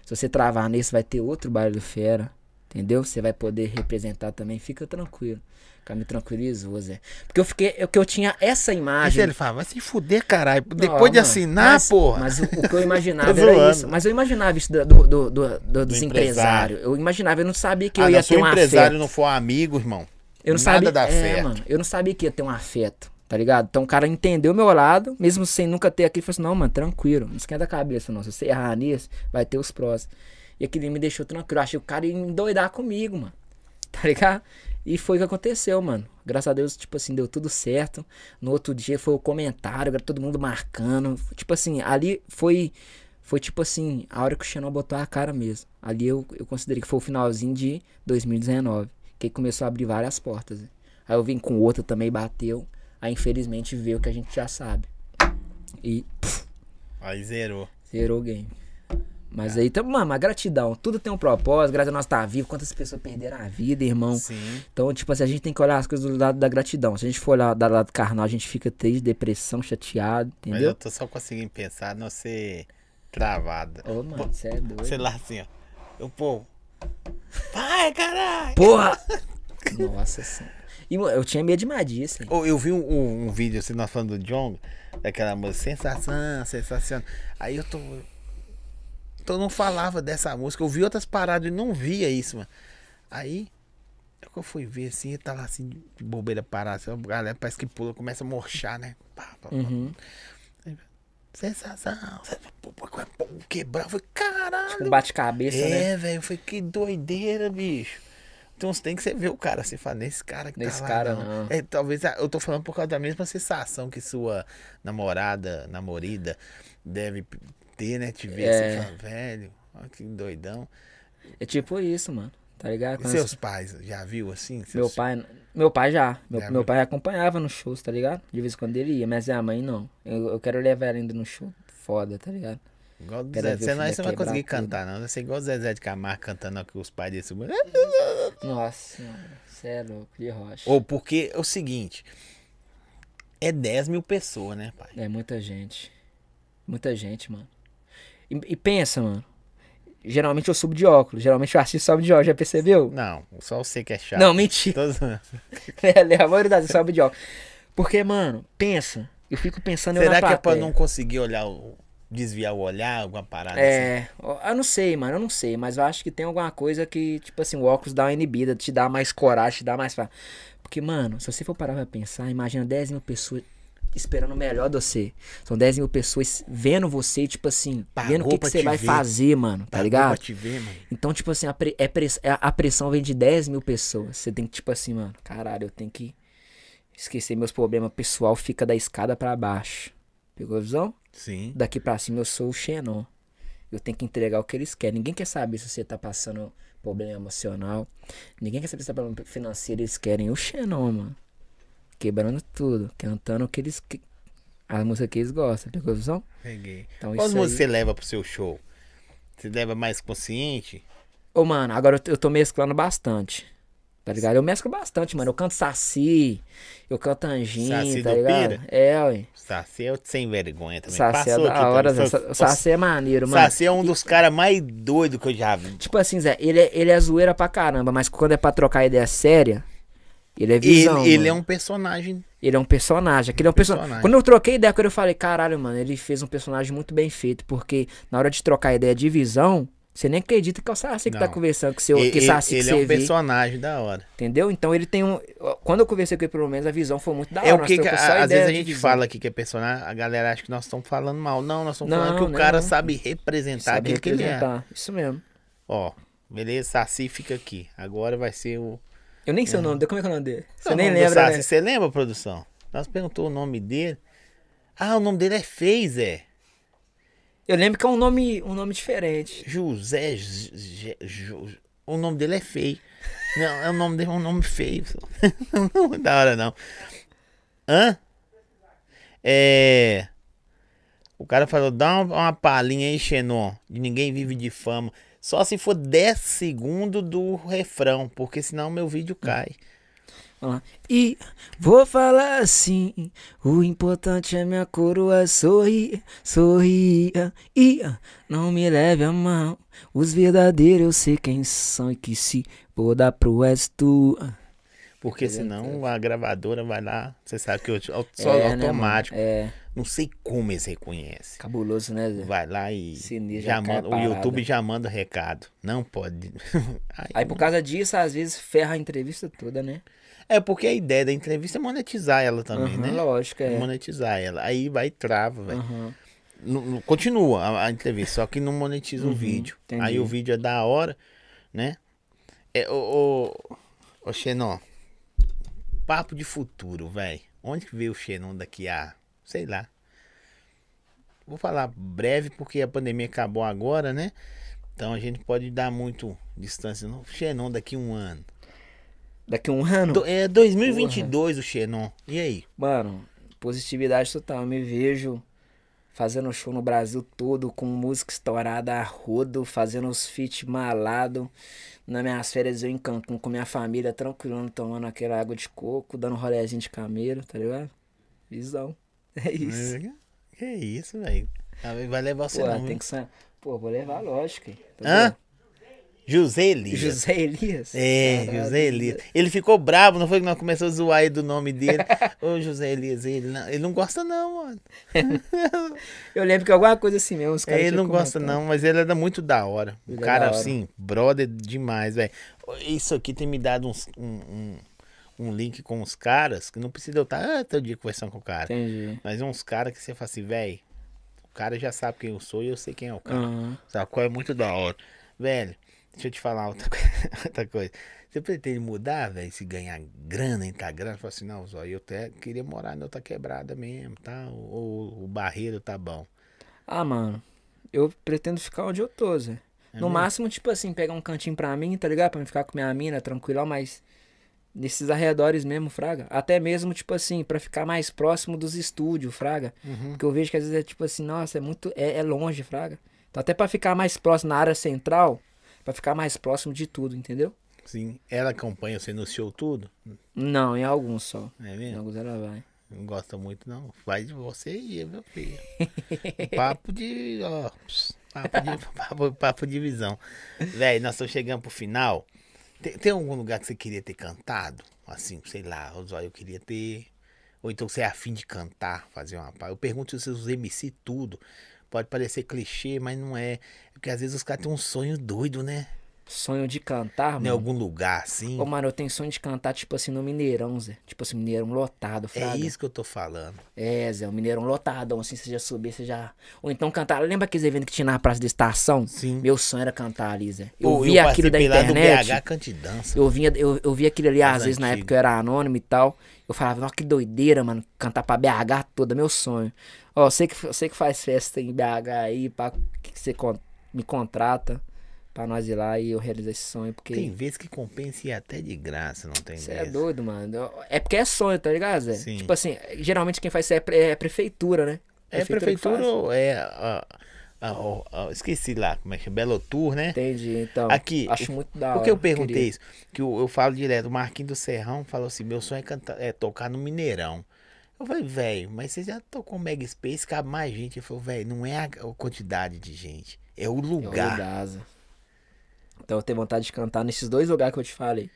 Se você travar nesse, vai ter outro baile do Fera. Entendeu? Você vai poder representar também, fica tranquilo. O cara me tranquilizou, Zé. Porque eu fiquei, eu, que eu tinha essa Mas imagem. ele fala, vai se fuder, caralho. Não, Depois de assinar, mas, porra. Mas o, o que eu imaginava era isso. Mas eu imaginava isso do, do, do, do- do- dos empresário. empresários. Eu imaginava, eu não sabia que ah, eu não, ia se ter o um empresário afeto. não for amigo, irmão. Eu não nada sabia, dá é, mano, eu não sabia que ia ter um afeto, tá ligado? Então o cara entendeu o meu lado, mesmo sem nunca ter aqui, falou assim, não, mano, tranquilo, não esquenta a cabeça, não. Se você errar nisso, vai ter os prós. E aquele me deixou tranquilo. Eu achei que o cara ia endoidar comigo, mano. Tá ligado? E foi o que aconteceu, mano. Graças a Deus, tipo assim, deu tudo certo. No outro dia foi o comentário, todo mundo marcando. Tipo assim, ali foi. Foi tipo assim, a hora que o Xenon botou a cara mesmo. Ali eu, eu considerei que foi o finalzinho de 2019. Que começou a abrir várias portas. né? Aí eu vim com outra também, bateu. Aí infelizmente veio o que a gente já sabe. E Aí zerou. zerou o game. Mas aí, tá, mano, mas gratidão. Tudo tem um propósito, graças a nós estar tá vivo. Quantas pessoas perderam a vida, irmão? Sim. Então, tipo assim, a gente tem que olhar as coisas do lado da gratidão. Se a gente for olhar do lado carnal, a gente fica triste, depressão, chateado, Mas entendeu? eu tô só conseguindo pensar não ser travada. Ô, mano, você é doido. Sei lá assim, ó. Eu, pô. Vai, caralho! Porra! Nossa senhora. E eu tinha medo demais disso, hein? Eu vi um, um, um vídeo assim, nós falando do John, daquela música Sensação, Sensacional. Aí eu tô. Então não falava dessa música. Eu vi outras paradas e não via isso, mano. Aí eu fui ver assim, eu tava assim, de bobeira parada. Assim, a galera parece que pula, começa a murchar, né? Pá, pá. Uhum. Sensação, quebrar. Falei, caralho. Tipo bate-cabeça, né? É, velho, foi que doideira, bicho. Então você tem que você ver o cara, você fala, nesse cara que Nesse tá lá, cara, não. não. É, talvez ah, eu tô falando por causa da mesma sensação que sua namorada, namorida deve ter, né? Te ver É. assim, fala, velho, olha que doidão. É tipo isso, mano. Tá ligado? E Quando seus pais, já viu assim? Meu pai, meu pai já. Meu, Já meu pai acompanhava nos shows, tá ligado? De vez em quando ele ia, mas a mãe não. Eu, eu quero levar ela ainda no show foda, tá ligado? Igual do Quero Zé, ver você não, você não vai conseguir tudo. cantar, não. Vai ser igual o Zezé de Camargo cantando aqui os pais desse. Nossa você é louco, de rocha. Ou porque é o seguinte: é 10 mil pessoas, né, pai? É muita gente. Muita gente, mano. E, e pensa, mano. Geralmente eu subo de óculos. Geralmente eu assisto sobe de óculos, já percebeu? Não, só você que é chato. Não, mentira. Todos- É, a maioria das sobe de óculos. Porque, mano, pensa. Eu fico pensando eu Será na que é pra plateia. não conseguir olhar, o- desviar o olhar, alguma parada assim? É, eu não sei, mano, eu não sei, mas eu acho que tem alguma coisa que, tipo assim, o óculos dá uma inibida, te dá mais coragem, te dá mais. Porque, mano, se você for parar pra pensar, imagina 10 mil pessoas esperando o melhor de você. São 10 mil pessoas vendo você, e, tipo assim, Pagou vendo o que, que você vai ver. fazer, mano, tá Pagou ligado? pra te ver, mano. Então, tipo assim, a, pre- é press- é- a pressão vem de 10 mil pessoas. Você tem que, tipo assim, mano, caralho, eu tenho que esquecer meus problemas pessoal, fica da escada pra baixo. Pegou a visão? Sim. daqui pra cima eu sou o Xenon. Eu tenho que entregar o que eles querem. Ninguém quer saber se você tá passando problema emocional. Ninguém quer saber se tá problema financeiro. Eles querem o Xenon, mano. Quebrando tudo. Cantando o que eles. que- A música que eles gostam. Pegou a visão? Peguei. Então Quais isso aí- músicas você leva pro seu show? Você leva mais consciente? Ô, mano, agora eu tô- mesclando bastante. Tá ligado? Eu mesclo bastante, mano. Eu canto Saci, eu canto Anjinho, Saci tá do ligado? Pira? É, ué. Saci é sem vergonha também. Saci é Passou da aqui hora. Zé. Saci é maneiro, mano. Saci é um dos caras mais doidos que eu já vi. Tipo assim, Zé, ele é, ele é zoeira pra caramba, mas quando é pra trocar ideia séria, ele é visão. ele, ele é um personagem. Ele é um personagem. Aquele é um personagem. Personagem. Quando eu troquei ideia com ele, eu falei, caralho, mano, ele fez um personagem muito bem feito. Porque na hora de trocar ideia de visão, você nem acredita que é o Saci que tá conversando com seu, ele que Saci ele que é você um personagem da hora. Entendeu? Então ele tem um. Quando eu conversei com ele, pelo menos, a visão foi muito da hora. É o que, que só às vezes a gente fala aqui que é personagem, a galera acha que nós estamos falando mal. Não, nós estamos Não, falando que o não, cara não. sabe representar Sabe aquilo que ele é. representar. Isso mesmo. Ó, beleza, Saci fica aqui. Agora vai ser o. Eu nem sei o nome dele. Como é que é o nome dele? Você o nem lembra, Saci? né? Você lembra, produção? Nós perguntou o nome dele. Ah, o nome dele é é. Eu lembro que é um nome, um nome diferente. José. J- J- Ju- O nome dele é feio. Não, é o nome dele é um nome feio. Não é da hora, não. Hã? É. O cara falou: dá uma, uma palhinha aí, Xenon. De ninguém vive de fama. Só se for 10 segundos do refrão, porque senão meu vídeo cai. Vamos lá. E vou falar assim: o importante é minha coroa sorrir, sorrir. E não me leve a mão. Os verdadeiros eu sei quem são e que se vou dar pro resto. Porque senão a gravadora vai lá. Você sabe que eu, só É, né, automático. É, Não sei como eles reconhecem. cabuloso, né, Zé? Vai lá e Sinistro, já cai manda, o. YouTube já manda o recado. Não pode. Aí- Aí por causa disso, às vezes ferra a entrevista toda, né? É porque a ideia da entrevista é monetizar ela também, Aham, né? Lógico, é. Monetizar ela. Aí vai e trava, velho. Não- Continua a, a entrevista, só que não monetiza o Uhum, vídeo. entendi. Aí o vídeo é da hora, né? É, o, o, o Xenon, papo de futuro, velho. Onde que veio o Xenon daqui a, sei lá. Vou falar breve porque a pandemia acabou agora, né? Então a gente pode dar muito distância. No Xenon daqui a um ano. Daqui um ano, Do- é 2022 o Xenon. E aí? mano, positividade total. Eu me vejo fazendo show no Brasil todo, com música estourada a rodo, fazendo os feat malado. Nas minhas férias eu em Cancún com minha família, tranquilão, tomando aquela água de coco, dando rolezinho de camelo, tá ligado? Visão. É isso. Que isso, velho. Vai levar você Pô, não. tem viu? que ser. Pô, vou levar, lógico. Tá Hã? vendo? José Elias. José Elias. É, Caralho, José Elias. Ele ficou bravo, não foi que nós começamos a zoar aí do nome dele. Ô, José Elias, ele não, ele não gosta não, mano. Eu lembro que alguma coisa assim mesmo. Os caras ele não gosta comentado. não, mas ele era muito da hora. Ele é cara hora. assim, brother demais, velho. Isso aqui tem me dado uns- um, um, um link com os caras que não precisa eu estar ah, todo dia conversando com o cara. Entendi. Mas uns caras que você fala assim, velho, o cara já sabe quem eu sou e eu sei quem é o cara. Aham. Sabe qual é muito da hora. Velho, deixa eu te falar outra, outra coisa. Você pretende mudar, velho, se ganhar grana, entrar grana? Fala assim, não, Zó, eu até queria morar na outra quebrada mesmo, tá? Ou o barreiro tá bom. Ah, mano. Eu pretendo ficar onde eu tô, Zé. É no mesmo? máximo, tipo assim, pegar um cantinho pra mim, tá ligado? Pra me ficar com minha mina, tranquilão, mas nesses arredores mesmo, Fraga. Até mesmo, tipo assim, pra ficar mais próximo dos estúdios, Fraga. Uhum. Porque eu vejo que às vezes é tipo assim, nossa, é muito. É, é longe, Fraga. Então até pra ficar mais próximo na área central, pra ficar mais próximo de tudo, entendeu? Sim. Ela acompanha você show tudo? Não, em alguns só. É Em mesmo? alguns ela vai. Não gosta muito, não. Vai de você e meu filho. papo de. Ó, papo de, papo, papo de visão. Véi, nós estamos chegando pro final. Tem, tem algum lugar que você queria ter cantado? Assim, sei lá, eu queria ter. Ou então você é afim de cantar, fazer uma. Eu pergunto se os MC tudo. Pode parecer clichê, mas não é. Porque às vezes os caras têm um sonho doido, né? Sonho de cantar, Em mano. algum lugar assim. Ô, mano, eu tenho sonho de cantar, tipo assim, no Mineirão, Zé. Tipo assim, Mineirão lotado, É Fraga. isso que eu tô falando. É, Zé, o Mineirão lotado, assim, você já subir, você já... Ou então cantar, lembra aqueles eventos que tinha na Praça da Estação? Sim. Meu sonho era cantar ali, Zé. Eu Pô, via aquilo da lá do internet, BH Cantidança. eu, vinha, eu, eu via aquilo ali, às vezes, na época eu era anônimo e tal. Eu falava, ó, que doideira, mano, cantar pra BH toda, meu sonho. Ó, sei que, sei que faz festa em BH aí, pá, que você con- me contrata pra nós ir lá e eu realizar esse sonho, porque... Tem vezes que compensa ir até de graça, não tem Você é doido, mano. É porque é sonho, tá ligado, Zé? Sim. Tipo assim, geralmente quem faz isso é, pre- é prefeitura, né? É prefeitura ou é. a- a- a- a- esqueci lá, como é que é? Belo Tour, né? Entendi, então. Aqui, Acho o- muito da hora. Por que eu perguntei queria. isso? Que eu, eu falo direto, o Marquinhos do Serrão falou assim: meu sonho é, cantar, é tocar no Mineirão. Eu falei, velho, mas você já tocou Mega Space, cabe mais gente. Ele falou, velho, não é a, quantidade de gente, é o É o lugar. lugar, Zé. Então eu tenho vontade de cantar nesses dois lugares que eu te falei.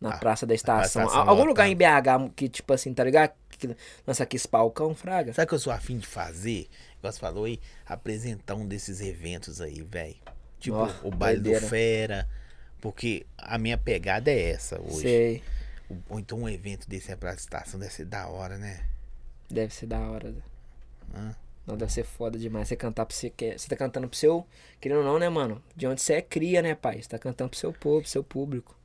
Na Ah, Praça da Estação. Al- Algum lugar em BH que, tipo assim, tá ligado? Que lança aqui esse palcão, fraga. Sabe o que eu sou afim de fazer? Você falou aí, apresentar um desses eventos aí, velho. Tipo, Ó, o baile doideira. do Fera. Porque a minha pegada é essa hoje. Sei. O- Ou então um evento desse é pra estação deve ser da hora, né? Deve ser da hora, Zé. Hã? Não, deve ser foda demais. Você cantar pro você. que- Você tá cantando pro seu. Querendo ou não, né, mano? De onde você é cria, né, pai? Você tá cantando pro seu povo, pro seu público.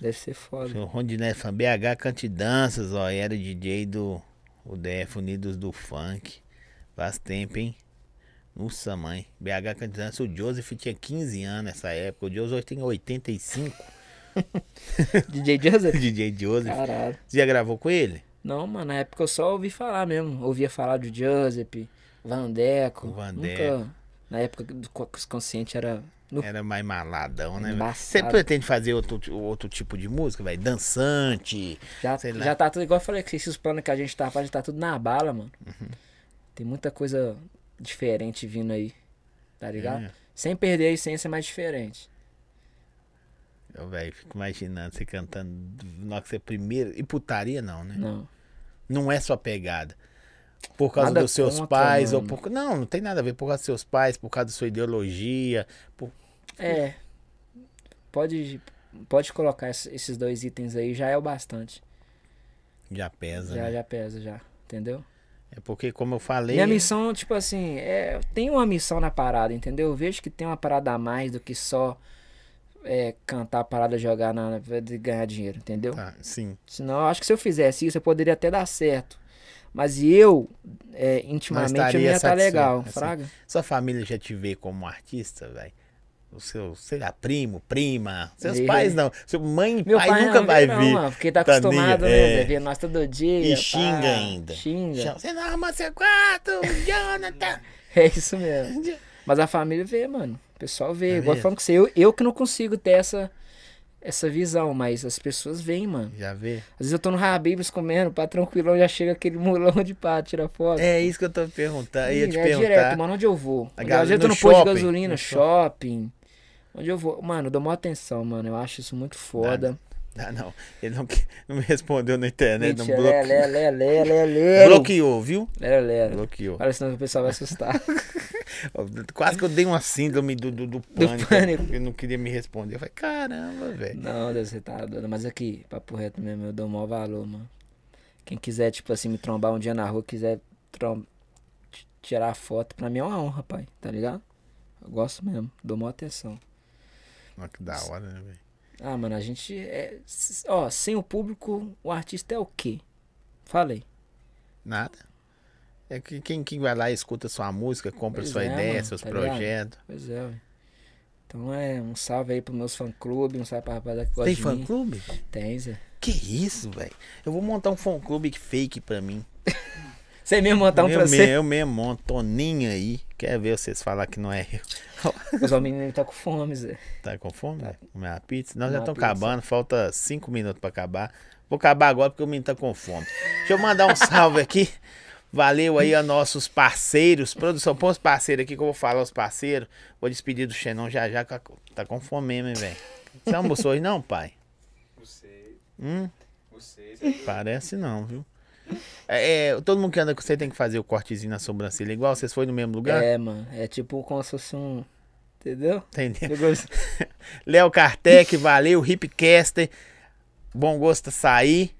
Deve ser foda. O Rondinete Fan BH Cantidanças, ó. Era DJ do o DF Unidos do Funk. Faz tempo, hein? Nossa, mãe. BH Cantidanças, o Joseph tinha 15 anos nessa época. O Joseph hoje tem 85. DJ Joseph? DJ Joseph. Caralho. Você já gravou com ele? Não, mano, na época eu só ouvi falar mesmo. Ouvia falar do Joseph, Vandeco. O Vandeco. Nunca. Na época do co- consciente era. No... Era mais maladão, né? Você pretende fazer outro, outro tipo de música, velho? Dançante? Já, sei lá. já tá tudo igual eu falei, que esses planos que a gente tá fazendo, tá tudo na bala, mano. Uhum. Tem muita coisa diferente vindo aí. Tá ligado? É. Sem perder a essência, mas diferente. Eu, velho, fico imaginando você cantando na hora que você primeiro. E putaria não, né? Não. Não é sua pegada. Por causa Nada dos seus contra, pais, ou por. Não, não tem nada a ver por causa dos seus pais, por causa da sua ideologia. Por... É. Pode, pode colocar ess- esses dois itens aí, já é o bastante. Já pesa, Já, né? já pesa, já. Entendeu? É porque, como eu falei. Minha missão, tipo assim, é, tem uma missão na parada, entendeu? Eu vejo que tem uma parada a mais do que só é, cantar a parada, jogar na de ganhar dinheiro, entendeu? Tá, sim. Senão, eu acho que se eu fizesse isso, eu poderia até dar certo. Mas eu, é, intimamente, eu não ia estar satisfeito, legal, assim. fraga. Sua família já te vê como artista, velho? o seu, sei lá, primo, prima. Seus E- pais não. Seu mãe e Meu pai, pai nunca não vai não, ver. mano, porque tá Tá acostumado, né? é. Ver nós todo dia. E pá. xinga ainda. Xinga. Você não arruma seu quarto, Jonathan. É isso mesmo. Mas a família vê, mano. O pessoal vê. É Igual falando com você, eu, eu que não consigo ter essa, essa visão, mas as pessoas veem, mano. Já vê? Às vezes eu tô no Habibs comendo, pá, tranquilão, já chega aquele mulão de pá, tira foto. É isso que eu tô perguntando. Ia te é perguntar. direto, mano, onde eu vou? A Às galera vezes eu tô no posto de shopping, gasolina, no shopping. Onde eu vou? Mano, eu dou maior atenção, mano. Eu acho isso muito foda. Ah, não. Ele não, que- não me respondeu na internet. Não Mentira, bloque... lé, lé, lé, lé, lé. Bloqueou, viu? Lera, lera. Bloqueou. Olha, senão o pessoal vai assustar. Quase que eu dei uma síndrome do, do, do pânico. pânico. Ele não queria me responder. Eu falei, caramba, velho. Não, Deus, você tá doido. Mas aqui, papo reto mesmo, eu dou maior valor, mano. Quem quiser, tipo assim, me trombar um dia na rua, quiser trom... tirar foto, pra mim é uma honra, pai. Tá ligado? Eu gosto mesmo, dou maior atenção. Olha que da hora, né, velho? Ah, mano, a gente é. Ó, sem o público, o artista é o quê? Falei. Nada. É que quem, quem vai lá e escuta sua música, compra Pois sua é, ideia, mano, seus tá ligado? projetos. Pois é, ué. Então é, um salve aí pros meus fã-clube, um salve pra rapaziada que gosta Tem de fã clube? Tem, Zé. Que isso, velho? Eu vou montar um fã clube fake pra mim. Você mesmo montar um eu, pra mesmo, você. eu mesmo monto, Toninho aí. Quer ver vocês falar que não é eu? Os meninos tá com fome, Zé. Tá com fome? Tá. Comer uma pizza? Nós Comer já uma estamos acabando, falta cinco minutos pra acabar. Vou acabar agora porque o menino tá com fome. Deixa eu mandar um salve aqui. Valeu aí a nossos parceiros. Produção, põe os parceiros aqui que eu vou falar os parceiros. Vou despedir do Xenon já já, que tá com fome mesmo, hein, velho? Você almoçou hoje não, pai? Vocês, Hum, vocês. parece não, viu? É, é, todo mundo que anda com você tem que fazer o cortezinho na sobrancelha igual? Vocês foram no mesmo lugar? É, mano. É tipo como se fosse um. Entendeu? Entendeu? Léo Kartek, valeu. Hipcaster, bom gosto sair.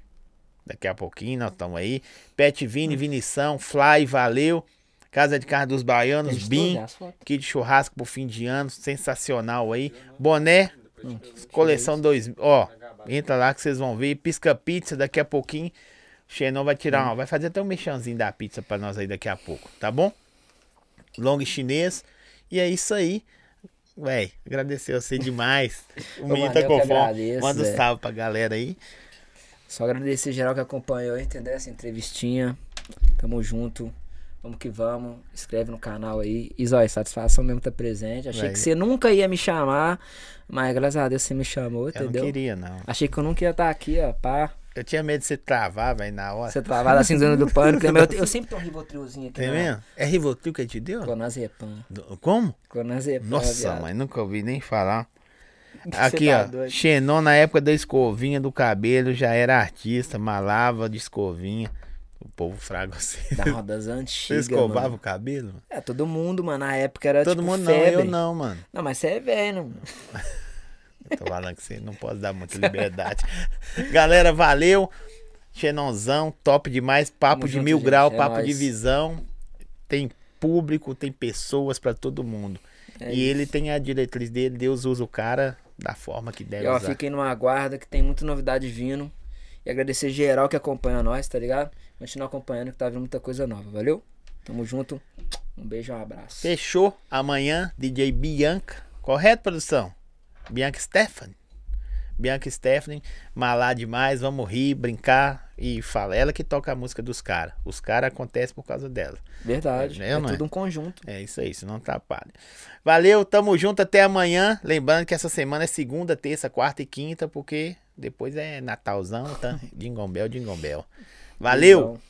Daqui a pouquinho nós estamos aí. Pet Vini, Vinição, Fly, valeu. Casa de Carro dos Baianos, Bim, kit churrasco pro fim de ano, sensacional aí. Boné, Hum, coleção 2000. Ó, entra lá que vocês vão ver. Pisca Pizza, daqui a pouquinho. Xenon vai tirar uma, vai fazer até um mexãozinho da pizza pra nós aí daqui a pouco, tá bom? Long chinês. E é isso aí. Véi, agradecer você demais. O menino tá com fome. Manda um Zé. salve pra galera aí. Só agradecer geral que acompanhou, entendeu? Essa entrevistinha. Tamo junto. Vamos que vamos. Inscreve no canal aí. E zói, satisfação mesmo estar presente. Achei Vai. que você nunca ia me chamar, mas graças a Deus você me chamou, Eu não entendeu? queria, não. Achei que eu nunca ia estar aqui, ó, pá. Eu tinha medo de você travar, velho, na hora. Você travado assim, zona do pânico. né? Mas Eu, eu sempre tenho um ribotrilzinho aqui. Tem na- mesmo? É Rivotril que ele te deu? Clonazepam. Do- Como? Clonazepam, Nossa, viado. mãe, nunca ouvi nem falar. Você Aqui, tá ó. doido. Xenon, na época da escovinha do cabelo, já era artista, malava de escovinha. O povo fraga você. Da rodas Você antigas, escovava mano. o cabelo? É, todo mundo, mano. Na época era Todo tipo mundo não, febre. eu não, mano. Não, mas você é velho, mano. Eu tô falando que você não pode dar muita liberdade. Galera, valeu. Xenonzão, top demais. Papo Tamo de junto, mil gente, grau, é papo nóis. de visão. Tem público, tem pessoas pra todo mundo. É e ele tem a diretriz dele, Deus usa o cara da forma que deve E ó, usar. fiquem no aguardo que tem muita novidade vindo. E agradecer geral que acompanha nós, tá ligado? Continua acompanhando que tá vindo muita coisa nova, valeu? Tamo junto. Um beijo e um abraço. Fechou. Amanhã, DJ Bianca. Correto, produção? Bianca Stephanie. Bianca Stephanie, malá demais, vamos rir, brincar e fala. Ela que toca a música dos caras. Os caras acontecem por causa dela. Verdade. É, É, não é? tudo um conjunto. É isso aí, isso não atrapalha. Valeu, tamo junto até amanhã. Lembrando que essa semana é segunda, terça, quarta e quinta, porque depois é Natalzão, tá? Jingle Bell. Valeu! Beijão.